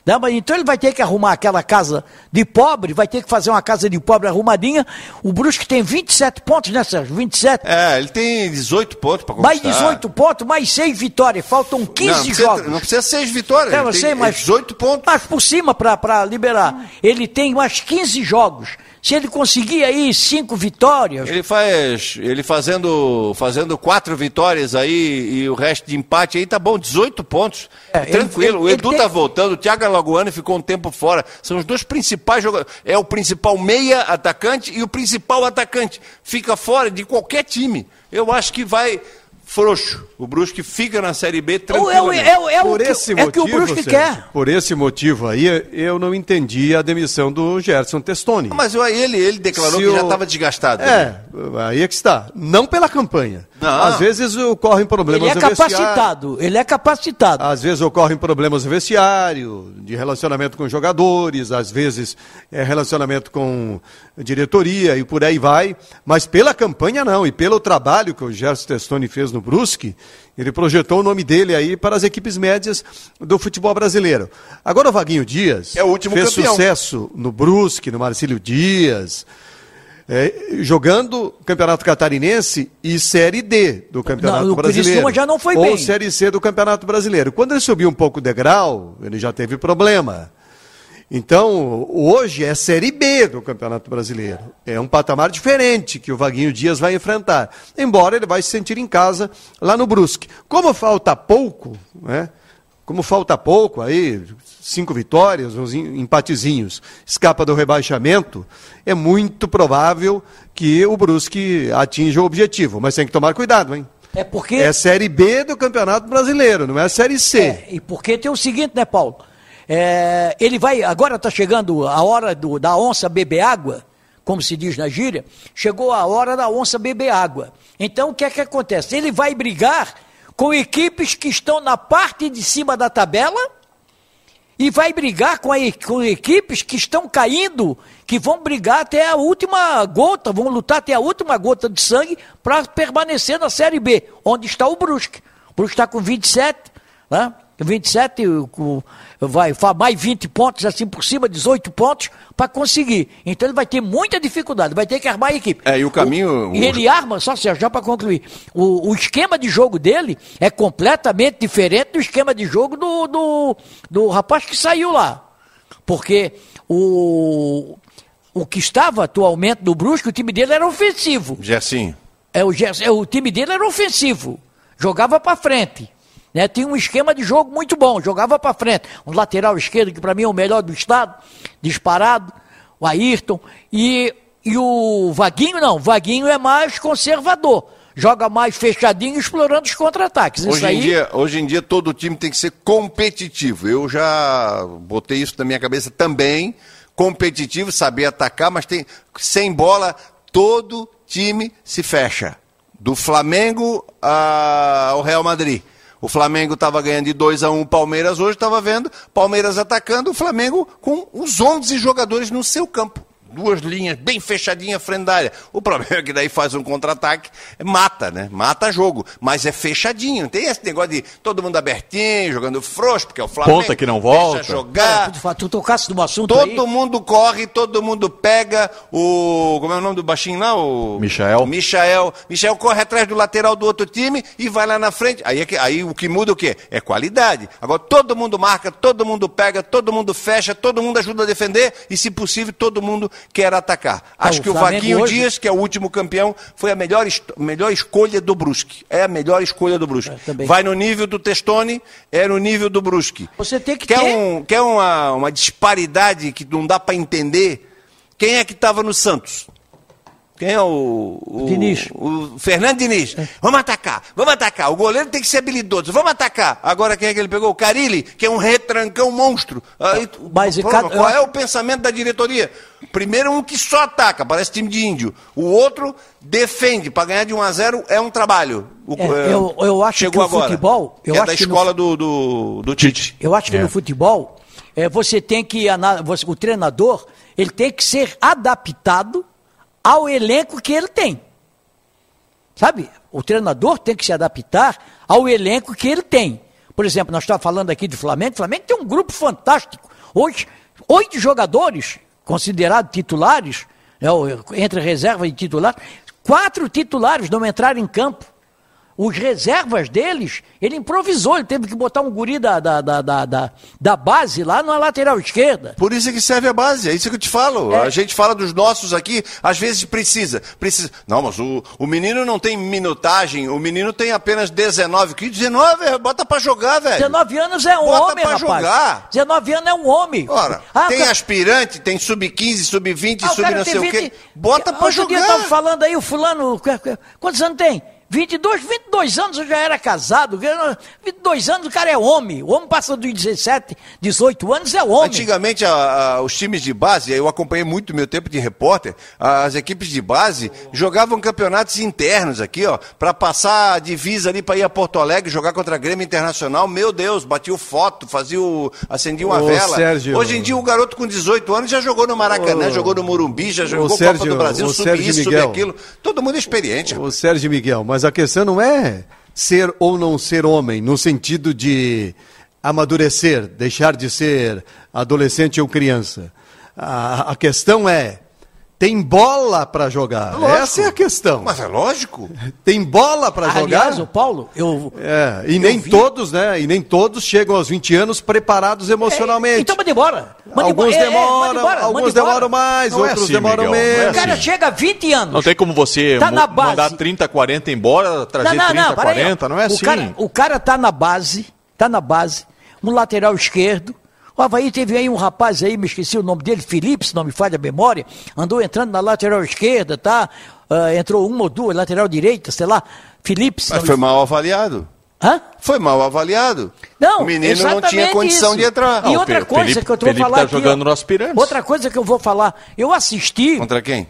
Né? Então ele vai ter que arrumar aquela casa de pobre, vai ter que fazer uma casa de pobre arrumadinha. O Brusque tem 27 pontos, né, Sérgio? 27. É, ele tem 18 pontos para mais conquistar. 18 pontos, mais 6 vitórias. Faltam 15 não, não precisa, jogos. Não precisa seis vitórias. É, eu sei, mas. 18 pontos. Mas por cima para liberar. Ele tem mais 15 jogos. Se ele conseguir aí 5 vitórias. Ele faz. Ele fazendo, fazendo quatro vitórias aí e o resto de empate aí, tá bom, 18 pontos. É, Tranquilo. ele- o ele Edu tem- tá voltando, o Thiago Alagoano ficou um tempo fora. São os dois principais jogadores. É o principal meia atacante e o principal atacante. Fica fora de qualquer time. Eu acho que vai frouxo. O Brusque fica na Série B É, o- tranquilo. é, o- é, o- é o Por que, esse é que o motivo, Brusque Sérgio, quer. por esse motivo aí, eu não entendi a demissão do Gerson Testoni. Mas eu- ele, ele declarou Se que já o- estava desgastado. É, aí é que está. Não pela campanha. Não. Às vezes ocorrem problemas Ele é no vestiário. capacitado. Ele é capacitado. Às vezes ocorrem problemas no vestiário, de relacionamento com jogadores, às vezes é relacionamento com diretoria e por aí vai. Mas pela campanha não, e pelo trabalho que o Gerson Testoni fez no Brusque, ele projetou o nome dele aí para as equipes médias do futebol brasileiro. Agora o Vaguinho Dias É o último fez campeão. sucesso no Brusque, no Marcílio Dias, é, jogando Campeonato Catarinense e Série D do Campeonato Não, Brasileiro. Criciúma já não foi ou bem. Série C do Campeonato Brasileiro. Quando ele subiu um pouco o degrau, ele já teve problema. Então, hoje é Série B do Campeonato Brasileiro. É um patamar diferente que o Vaguinho Dias vai enfrentar. Embora ele vai se sentir em casa lá no Brusque. Como falta pouco, né? Como falta pouco aí, cinco vitórias, uns em- empatezinhos, escapa do rebaixamento, é muito provável que o Brusque atinja o objetivo. Mas tem que tomar cuidado, hein? É porque. É Série B do Campeonato Brasileiro, não é Série C. É, e porque tem o seguinte, né, Paulo? É, ele vai. Agora está chegando a hora do, da onça beber água, como se diz na gíria. Chegou a hora da onça beber água. Então o que é que acontece? Ele vai brigar com equipes que estão na parte de cima da tabela e vai brigar com, a, com equipes que estão caindo, que vão brigar até a última gota, vão lutar até a última gota de sangue para permanecer na Série B, onde está o Brusque. O Brusque está com 27, né? 27, vai mais 20 pontos assim por cima, 18 pontos para conseguir. Então ele vai ter muita dificuldade, vai ter que armar a equipe. É, e o caminho. O, e ele arma, só já para concluir, o, o, esquema de jogo dele é completamente diferente do esquema de jogo do, do, do rapaz que saiu lá. Porque o, o que estava atualmente no Brusque, o time dele era ofensivo. Gersinho. É, o, é, o time dele era ofensivo. Jogava para frente. Né? Tinha um esquema de jogo muito bom, jogava para frente. Um lateral esquerdo, que para mim é o melhor do estado, disparado, o Ayrton. E, e o Vaguinho, não, o Vaguinho é mais conservador. Joga mais fechadinho, explorando os contra-ataques. Hoje, aí... em dia, hoje em dia, todo time tem que ser competitivo. Eu já botei isso na minha cabeça também. Competitivo, saber atacar, mas tem sem bola, todo time se fecha. Do Flamengo ao Real Madrid. O Flamengo estava ganhando de 2 a 1 um, o Palmeiras hoje, estava vendo Palmeiras atacando, o Flamengo com os 11 jogadores no seu campo duas linhas bem fechadinhas frente da área. O problema é que daí faz um contra-ataque, mata, né? Mata jogo. Mas é fechadinho. Tem esse negócio de todo mundo abertinho, jogando frouxo, porque é o Flamengo. Ponta que não volta. Deixa jogar. É, tu, tocasse no assunto Todo aí. mundo corre, todo mundo pega o... Como é o nome do baixinho lá? O... Michael. Michael. Michael corre atrás do lateral do outro time e vai lá na frente. Aí, é que, aí o que muda o quê? É qualidade. Agora todo mundo marca, todo mundo pega, todo mundo fecha, todo mundo ajuda a defender e, se possível, todo mundo quer atacar. Acho que o Vaguinho hoje... Dias, que é o último campeão, foi a melhor, melhor escolha do Brusque. É a melhor escolha do Brusque. Vai no nível do Testoni, é no nível do Brusque. Você tem que quer ter... Um, quer uma, uma disparidade que não dá para entender? Quem é que estava no Santos? Quem é o. O Diniz. O Fernando Diniz. É. Vamos atacar, vamos atacar. O goleiro tem que ser habilidoso, vamos atacar. Agora quem é que ele pegou? O Carilli, que é um retrancão monstro. Aí, Mas, qual eu... é o pensamento da diretoria? Primeiro um que só ataca, parece time de índio. O outro defende, para ganhar de 1 a 0 é um trabalho. O, é, eu, eu acho que o agora. futebol. Eu é acho da escola no... do, do, do Tite. Eu acho que no é. futebol, é, você tem que. O treinador, ele tem que ser adaptado ao elenco que ele tem. Sabe? O treinador tem que se adaptar ao elenco que ele tem. Por exemplo, nós estamos falando aqui do Flamengo. O Flamengo tem um grupo fantástico. Hoje, oito jogadores considerados titulares, né, entre reserva e titular, quatro titulares não entraram em campo os reservas deles, ele improvisou, ele teve que botar um guri da, da, da, da, da base lá na lateral esquerda. Por isso é que serve a base, é isso que eu te falo. É. A gente fala dos nossos aqui, às vezes precisa. precisa. Não, mas o, o menino não tem minutagem, o menino tem apenas 19. Que 19? Bota pra jogar, velho. 19 anos é um bota homem, pra rapaz. jogar. 19 anos é um homem. Ora, ah, tem cara... aspirante, tem sub-15, sub-20, ah, sub não sei 20... o quê. Bota pra Outro jogar. dia tava falando aí, o fulano, quantos anos tem? 22, 22 anos eu já era casado. 22 anos o cara é homem. O homem passa dos 17, 18 anos é homem. Antigamente, a, a, os times de base, eu acompanhei muito o meu tempo de repórter, as equipes de base jogavam campeonatos internos aqui, ó, para passar a divisa ali para ir a Porto Alegre, jogar contra a Grêmio Internacional. Meu Deus, batia foto, fazia o, acendia uma Ô, vela. Sérgio... Hoje em dia, o garoto com 18 anos já jogou no Maracanã, Ô, jogou no Morumbi, já jogou Sérgio, Copa do Brasil, sub isso, sub aquilo. Todo mundo é experiente. O Sérgio Miguel, mas mas a questão não é ser ou não ser homem, no sentido de amadurecer, deixar de ser adolescente ou criança. A, a questão é tem bola para jogar. É Essa é a questão. Mas é lógico. Tem bola para jogar. Aliás, o Paulo, eu. É, e eu nem vi. todos, né? E nem todos chegam aos 20 anos preparados emocionalmente. É, então manda embora. Manda alguns embora. demoram, é, embora, alguns demoram mais, não é outros assim, demoram Miguel, menos. É assim. O cara chega a 20 anos. Não tem como você tá na base. mandar 30, 40 embora, trazer não, não, 30, não, 40, não é o assim. Cara, o cara tá na base, tá na base, um lateral esquerdo, O Havaí teve aí um rapaz aí, me esqueci o nome dele, Felipe, se não me falha a memória, andou entrando na lateral esquerda, tá? Uh, entrou uma ou duas, lateral direita, sei lá, Felipe. Mas foi mal avaliado. Hã? Foi mal avaliado. Não, o menino não tinha condição isso. de entrar. E outra coisa Felipe, que eu vou falar tá aqui, jogando ó, no Aspirantes. Outra coisa que eu vou falar, eu assisti, Contra quem?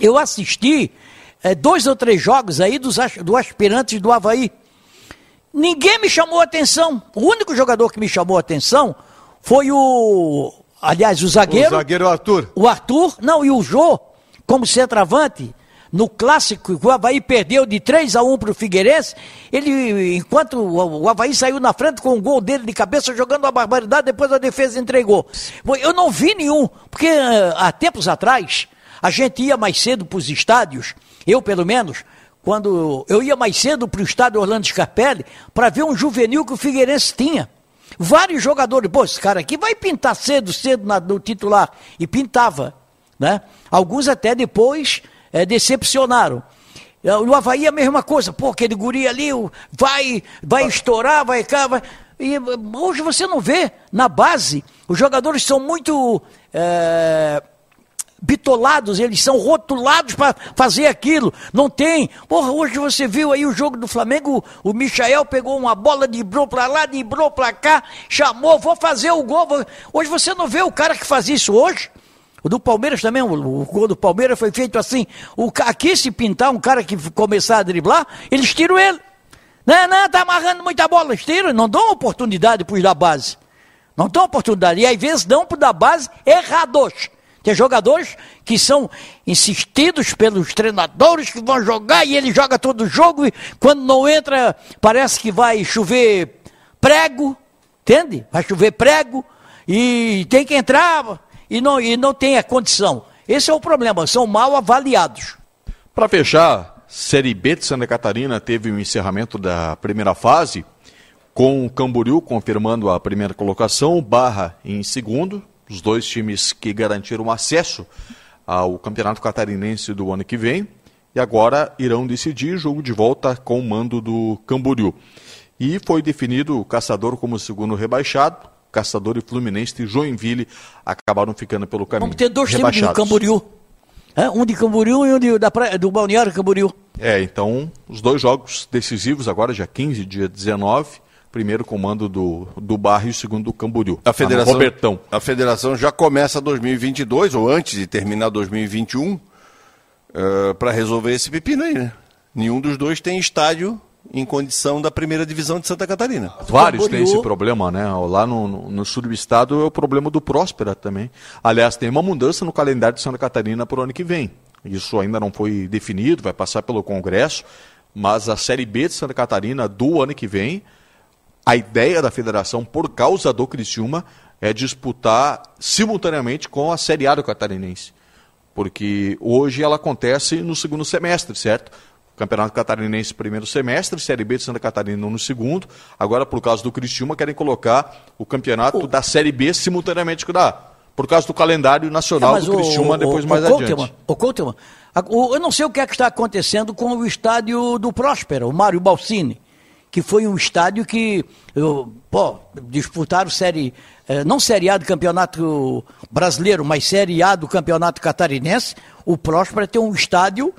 eu assisti é, dois ou três jogos aí dos, do aspirantes do Havaí. Ninguém me chamou a atenção. O único jogador que me chamou a atenção foi o, aliás, o O zagueiro, zagueiro Arthur. o Arthur, não, e o Jô, como centroavante, no clássico, o Havaí perdeu de 3 a 1 para o Figueirense, ele, enquanto o Havaí saiu na frente com o gol dele de cabeça, jogando uma barbaridade, depois a defesa entregou. Eu não vi nenhum, porque eh, há tempos atrás, a gente ia mais cedo para os estádios, eu pelo menos, quando eu ia mais cedo para o estádio Orlando Scarpelli, para ver um juvenil que o Figueirense tinha. Vários jogadores, pô, esse cara aqui vai pintar cedo, cedo na- no titular. E pintava. Né? Alguns até depois eh, decepcionaram. Eh, No Havaí a mesma coisa, pô, aquele guri ali vai, vai estourar, vai cá, vai. E hoje você não vê na base, os jogadores são muito eh, bitolados, eles são rotulados para fazer aquilo. Não tem. Porra, hoje você viu aí o jogo do Flamengo, o Michael pegou uma bola, driblou para lá, driblou para cá, chamou, vou fazer o gol. vou- Hoje você não vê o cara que faz isso hoje. O do Palmeiras também, o, o gol do Palmeiras foi feito assim. O, aqui, se pintar um cara que começar a driblar, eles tiram ele. Não, não, tá amarrando muita bola. Eles tiram, não dão oportunidade para os da base. Não dão oportunidade. E às vezes dão para da base errados. Tem jogadores que são insistidos pelos treinadores que vão jogar e ele joga todo o jogo e quando não entra parece que vai chover prego, entende? Vai chover prego e tem que entrar e não, e não tem a condição. Esse é o problema, são mal avaliados. Para fechar, Série B de Santa Catarina teve o encerramento da primeira fase, com o Camboriú confirmando a primeira colocação, Barra em segundo, os dois times que garantiram acesso ao Campeonato Catarinense do ano que vem, e agora irão decidir jogo de volta com o mando do Camboriú. E foi definido o Caçador como segundo rebaixado, Caçador e Fluminense e Joinville acabaram ficando pelo caminho. Vamos ter dois times do rebaixados. Camboriú. É, um de Camboriú e um de, da praia, do Balneário Camboriú. É, então, os dois jogos decisivos agora, dia 15 e dia 19. Primeiro comando do, do Barra e o segundo do Camboriú. A federação, Robertão. a federação já começa 2022, ou antes de terminar 2021, para resolver esse pepino aí, né? Nenhum dos dois tem estádio em condição da primeira divisão de Santa Catarina. Vários têm esse problema, né? Lá no, no, no sul do estado é o problema do Próspera também. Aliás, tem uma mudança no calendário de Santa Catarina para o ano que vem. Isso ainda não foi definido, vai passar pelo Congresso, mas a Série B de Santa Catarina do ano que vem, a ideia da federação, por causa do Criciúma, é disputar simultaneamente com a Série A do Catarinense. Porque hoje ela acontece no segundo semestre, certo? Campeonato Catarinense primeiro semestre, Série B de Santa Catarina no segundo. Agora, por causa do Criciúma, querem colocar o campeonato da Série B simultaneamente com da por causa do calendário nacional do Criciúma depois mais adiante. Couteman, o Couteman, o- eu não sei o que é que está acontecendo com o estádio do Próspera, o Mário Balsini, que foi um estádio que, eu, pô, disputaram série, eh, não série A do Campeonato Brasileiro, mas série A do Campeonato Catarinense. O Próspera tem um estádio,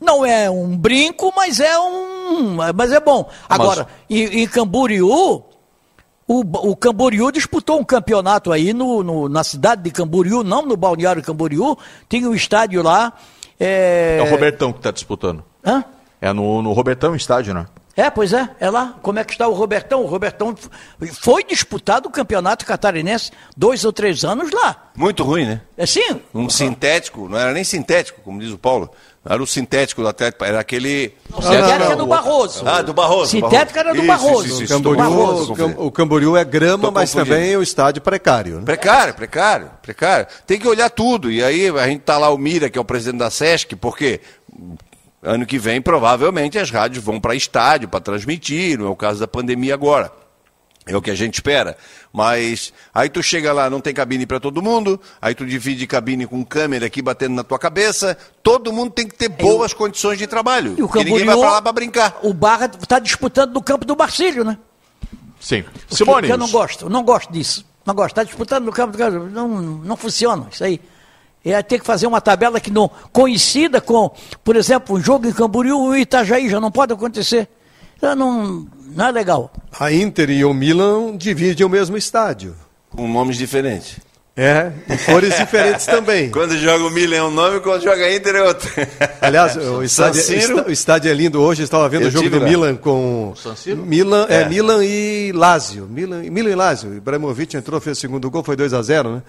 não é um brinco, mas é um, mas é bom. Agora, em, em Camboriú, o, o Camboriú disputou um campeonato aí no, no- na cidade de Camboriú, não no Balneário Camboriú. Tem um estádio lá. É, É o Robertão que está disputando. Hã? É no, no Robertão estádio, né? É, pois é, é lá. Como é que está o Robertão? O Robertão foi disputado o campeonato catarinense dois ou três anos lá. Muito ruim, né? É sim? Um sintético, não era nem sintético, como diz o Paulo. Era o sintético do Atlético, era aquele. Não, é do Barroso. Ah, do Barroso. Sintética era do Isso, Barroso. isso, O isso, do Camboriú, Barroso, o Cam- o Camboriú é grama, mas também é o estádio precário. Né? Precário, precário, precário. Tem que olhar tudo. E aí a gente tá lá o Mira, que é o presidente da SESC, porque ano que vem provavelmente as rádios vão para estádio para transmitir, não é o caso da pandemia agora. É o que a gente espera. Mas aí tu chega lá, não tem cabine para todo mundo, aí tu divide cabine com câmera aqui batendo na tua cabeça. Todo mundo tem que ter boas condições de trabalho. E o porque ninguém vai Camboriú, para lá para brincar. o Barra está disputando no campo do Barcílio, né? Sim. Simone. Eu não gosto, eu não gosto disso. Não gosta, está disputando no campo do. Não, não funciona isso aí. É ter que fazer uma tabela que não coincida com, por exemplo, um jogo em Camboriú e Itajaí, já não pode acontecer. Então, não, não é legal. A Inter e o Milan dividem o mesmo estádio. Com nomes diferentes. É, e cores diferentes também. Quando joga o Milan é um nome, quando joga Inter é outro. Aliás, o estádio, o estádio é lindo hoje. Estava vendo Eu o jogo do lá. Milan com Milan, é. é. Milan e Lazio. Milan, Milan e Lazio. Ibrahimovic entrou, fez o segundo gol, foi 2 a 0, né?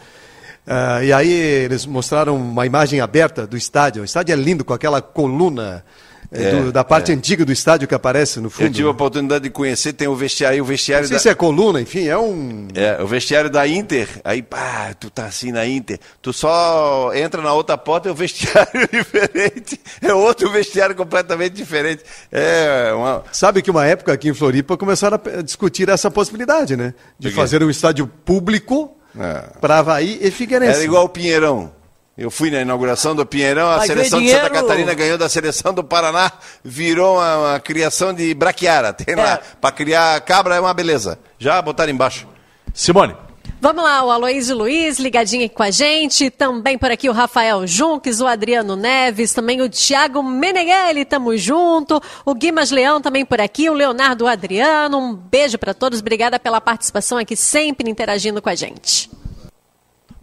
Uh, e aí eles mostraram uma imagem aberta do estádio. O estádio é lindo com aquela coluna é, do, da parte é. antiga do estádio que aparece no fundo. Eu tive a oportunidade de conhecer, tem o vestiário, o vestiário Não sei da... se é coluna, enfim, é um... É, o vestiário da Inter, aí pá, tu tá assim na Inter, tu só entra na outra porta, é um vestiário diferente, é outro vestiário completamente diferente. É uma... Sabe que uma época aqui em Floripa começaram a discutir essa possibilidade, né? De fazer um estádio público é. para Havaí e Figueirense. Era igual o Pinheirão. Eu fui na inauguração do Pinheirão, a Vai seleção de Santa Catarina ganhou da seleção do Paraná, virou uma, uma criação de braquiara. Tem é. lá, para criar cabra é uma beleza. Já botaram embaixo. Simone. Vamos lá, o Aloysio Luiz ligadinho aqui com a gente, também por aqui o Rafael Junques, o Adriano Neves, também o Thiago Meneghelli, tamo junto, o Guimas Leão também por aqui, o Leonardo Adriano, um beijo para todos, obrigada pela participação aqui, sempre interagindo com a gente.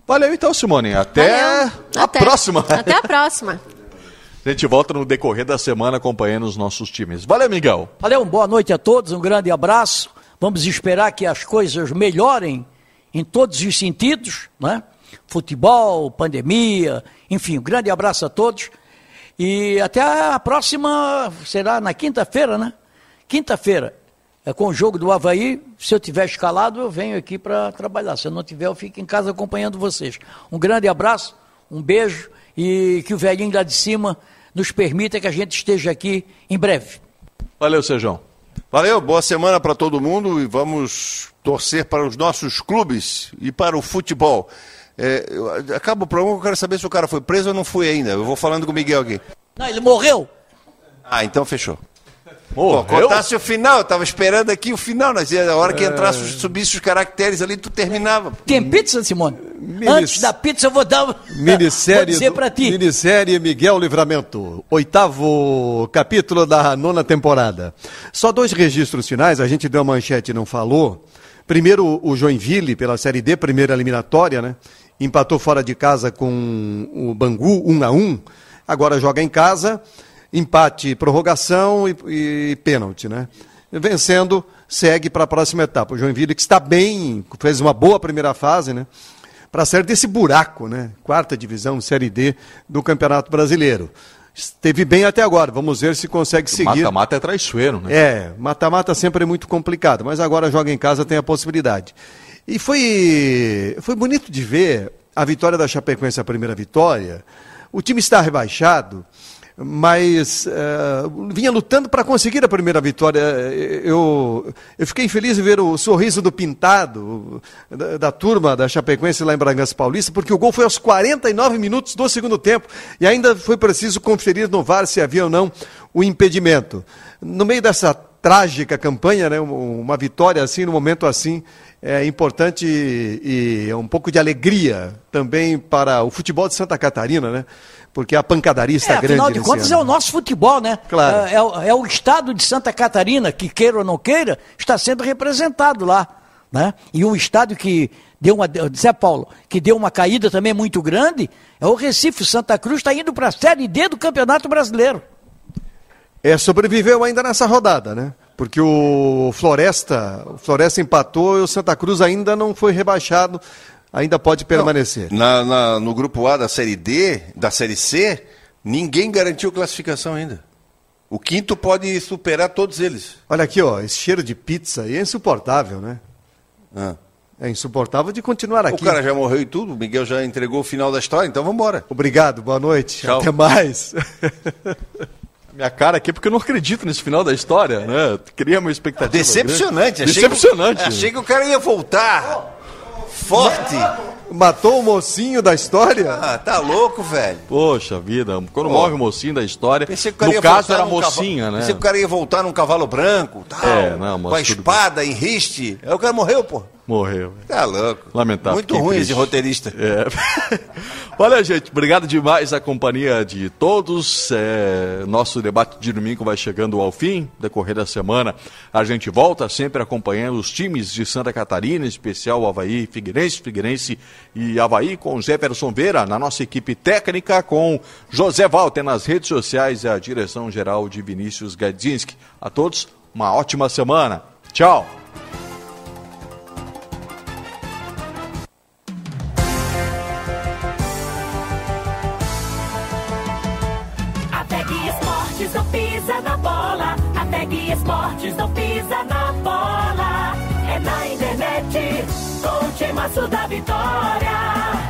Valeu então, Simone. Até Valeu. a Até. próxima. Até a próxima. A gente volta no decorrer da semana acompanhando os nossos times. Valeu, Miguel. Valeu, boa noite a todos, um grande abraço. Vamos esperar que as coisas melhorem em todos os sentidos, né? Futebol, pandemia, enfim, um grande abraço a todos. E até a próxima, será na quinta-feira, né? Quinta-feira é, com o jogo do Havaí, se eu tiver escalado, eu venho aqui para trabalhar. Se eu não tiver, eu fico em casa acompanhando vocês. Um grande abraço, um beijo e que o velhinho lá de cima nos permita que a gente esteja aqui em breve. Valeu, Sejão. Valeu, boa semana para todo mundo e vamos torcer para os nossos clubes e para o futebol. É, acaba o programa, eu quero saber se o cara foi preso ou não foi ainda. Eu vou falando com o Miguel aqui. Não, ele morreu. Ah, então fechou. Pô, contasse o final, eu tava esperando aqui o final, mas a hora que entrasse, subisse os caracteres ali, tu terminava. Tem pizza, Simone? Minis... Antes da pizza eu vou dar minissérie, vou dizer pra ti. Minissérie Miguel Livramento, oitavo capítulo da nona temporada. Só dois registros finais, a gente deu a manchete e não falou. Primeiro o Joinville, pela Série D, primeira eliminatória, né? Empatou fora de casa com o Bangu, 1 um a 1 um. Agora joga em casa empate, prorrogação e, e pênalti, né? Vencendo, segue para a próxima etapa. O Joinville que está bem, fez uma boa primeira fase, né? Para sair desse buraco, né? Quarta divisão, Série D do Campeonato Brasileiro. Esteve bem até agora, vamos ver se consegue seguir. Mata-mata é traiçoeiro, né? É, mata-mata sempre é muito complicado, mas agora joga em casa, tem a possibilidade. E foi, foi bonito de ver a vitória da Chapecoense, a primeira vitória. O time está rebaixado, mas uh, vinha lutando para conseguir a primeira vitória. Eu, eu fiquei feliz em ver o sorriso do pintado da, da, turma da Chapecoense lá em Bragança Paulista, porque o gol foi aos 49 minutos do segundo tempo e ainda foi preciso conferir no VAR se havia ou não o impedimento. No meio dessa trágica campanha, né, uma vitória assim, num momento assim, é importante e, e um pouco de alegria também para o futebol de Santa Catarina, né? porque a pancadaria está é, grande. Afinal de contas, ano. é o nosso futebol, né? Claro. É, é, é, o estado de Santa Catarina, que queira ou não queira, está sendo representado lá. Né? E um estado que deu uma. Zé Paulo, que deu uma caída também muito grande, é o Recife. Santa Cruz está indo para a Série D do Campeonato Brasileiro. É, sobreviveu ainda nessa rodada, né? Porque o Floresta, o Floresta empatou e o Santa Cruz ainda não foi rebaixado ainda pode permanecer. Na, na, no grupo A da Série D, da Série C, ninguém garantiu classificação ainda. O quinto pode superar todos eles. Olha aqui, ó, esse cheiro de pizza aí é insuportável, né? Ah. É insuportável de continuar aqui. O cara já morreu e tudo, o Miguel já entregou o final da história, então vamos embora. Obrigado, boa noite. Tchau. Até mais. Minha cara aqui, porque eu não acredito nesse final da história, né? Cria uma expectativa. Decepcionante, achei Decepcionante. Que, achei que o cara ia voltar forte. Matou o mocinho da história? Ah, tá louco, velho. Poxa vida, quando Pô. morre o mocinho da história. Pensei que o cara no ia caso voltar era mocinha, cavalo- né? Pensei que o cara ia voltar num cavalo branco, tal, É, não, mas com a tudo espada em riste. Aí o cara morreu, pô. Morreu. Tá louco. Lamentável. Muito ruim triste. esse roteirista. É. Olha, gente, obrigado demais a companhia de todos. É, nosso debate de domingo vai chegando ao fim, decorrer da semana. A gente volta sempre acompanhando os times de Santa Catarina, em especial Havaí, Figueirense, Figueirense e Havaí, com Jefferson Vera, na nossa equipe técnica, com José Walter nas redes sociais e a direção geral de Vinícius Gadzinski. A todos, uma ótima semana. Tchau. Pisa na bola. A Tec Esportes não pisa na bola. É na internet, com o timaço da vitória.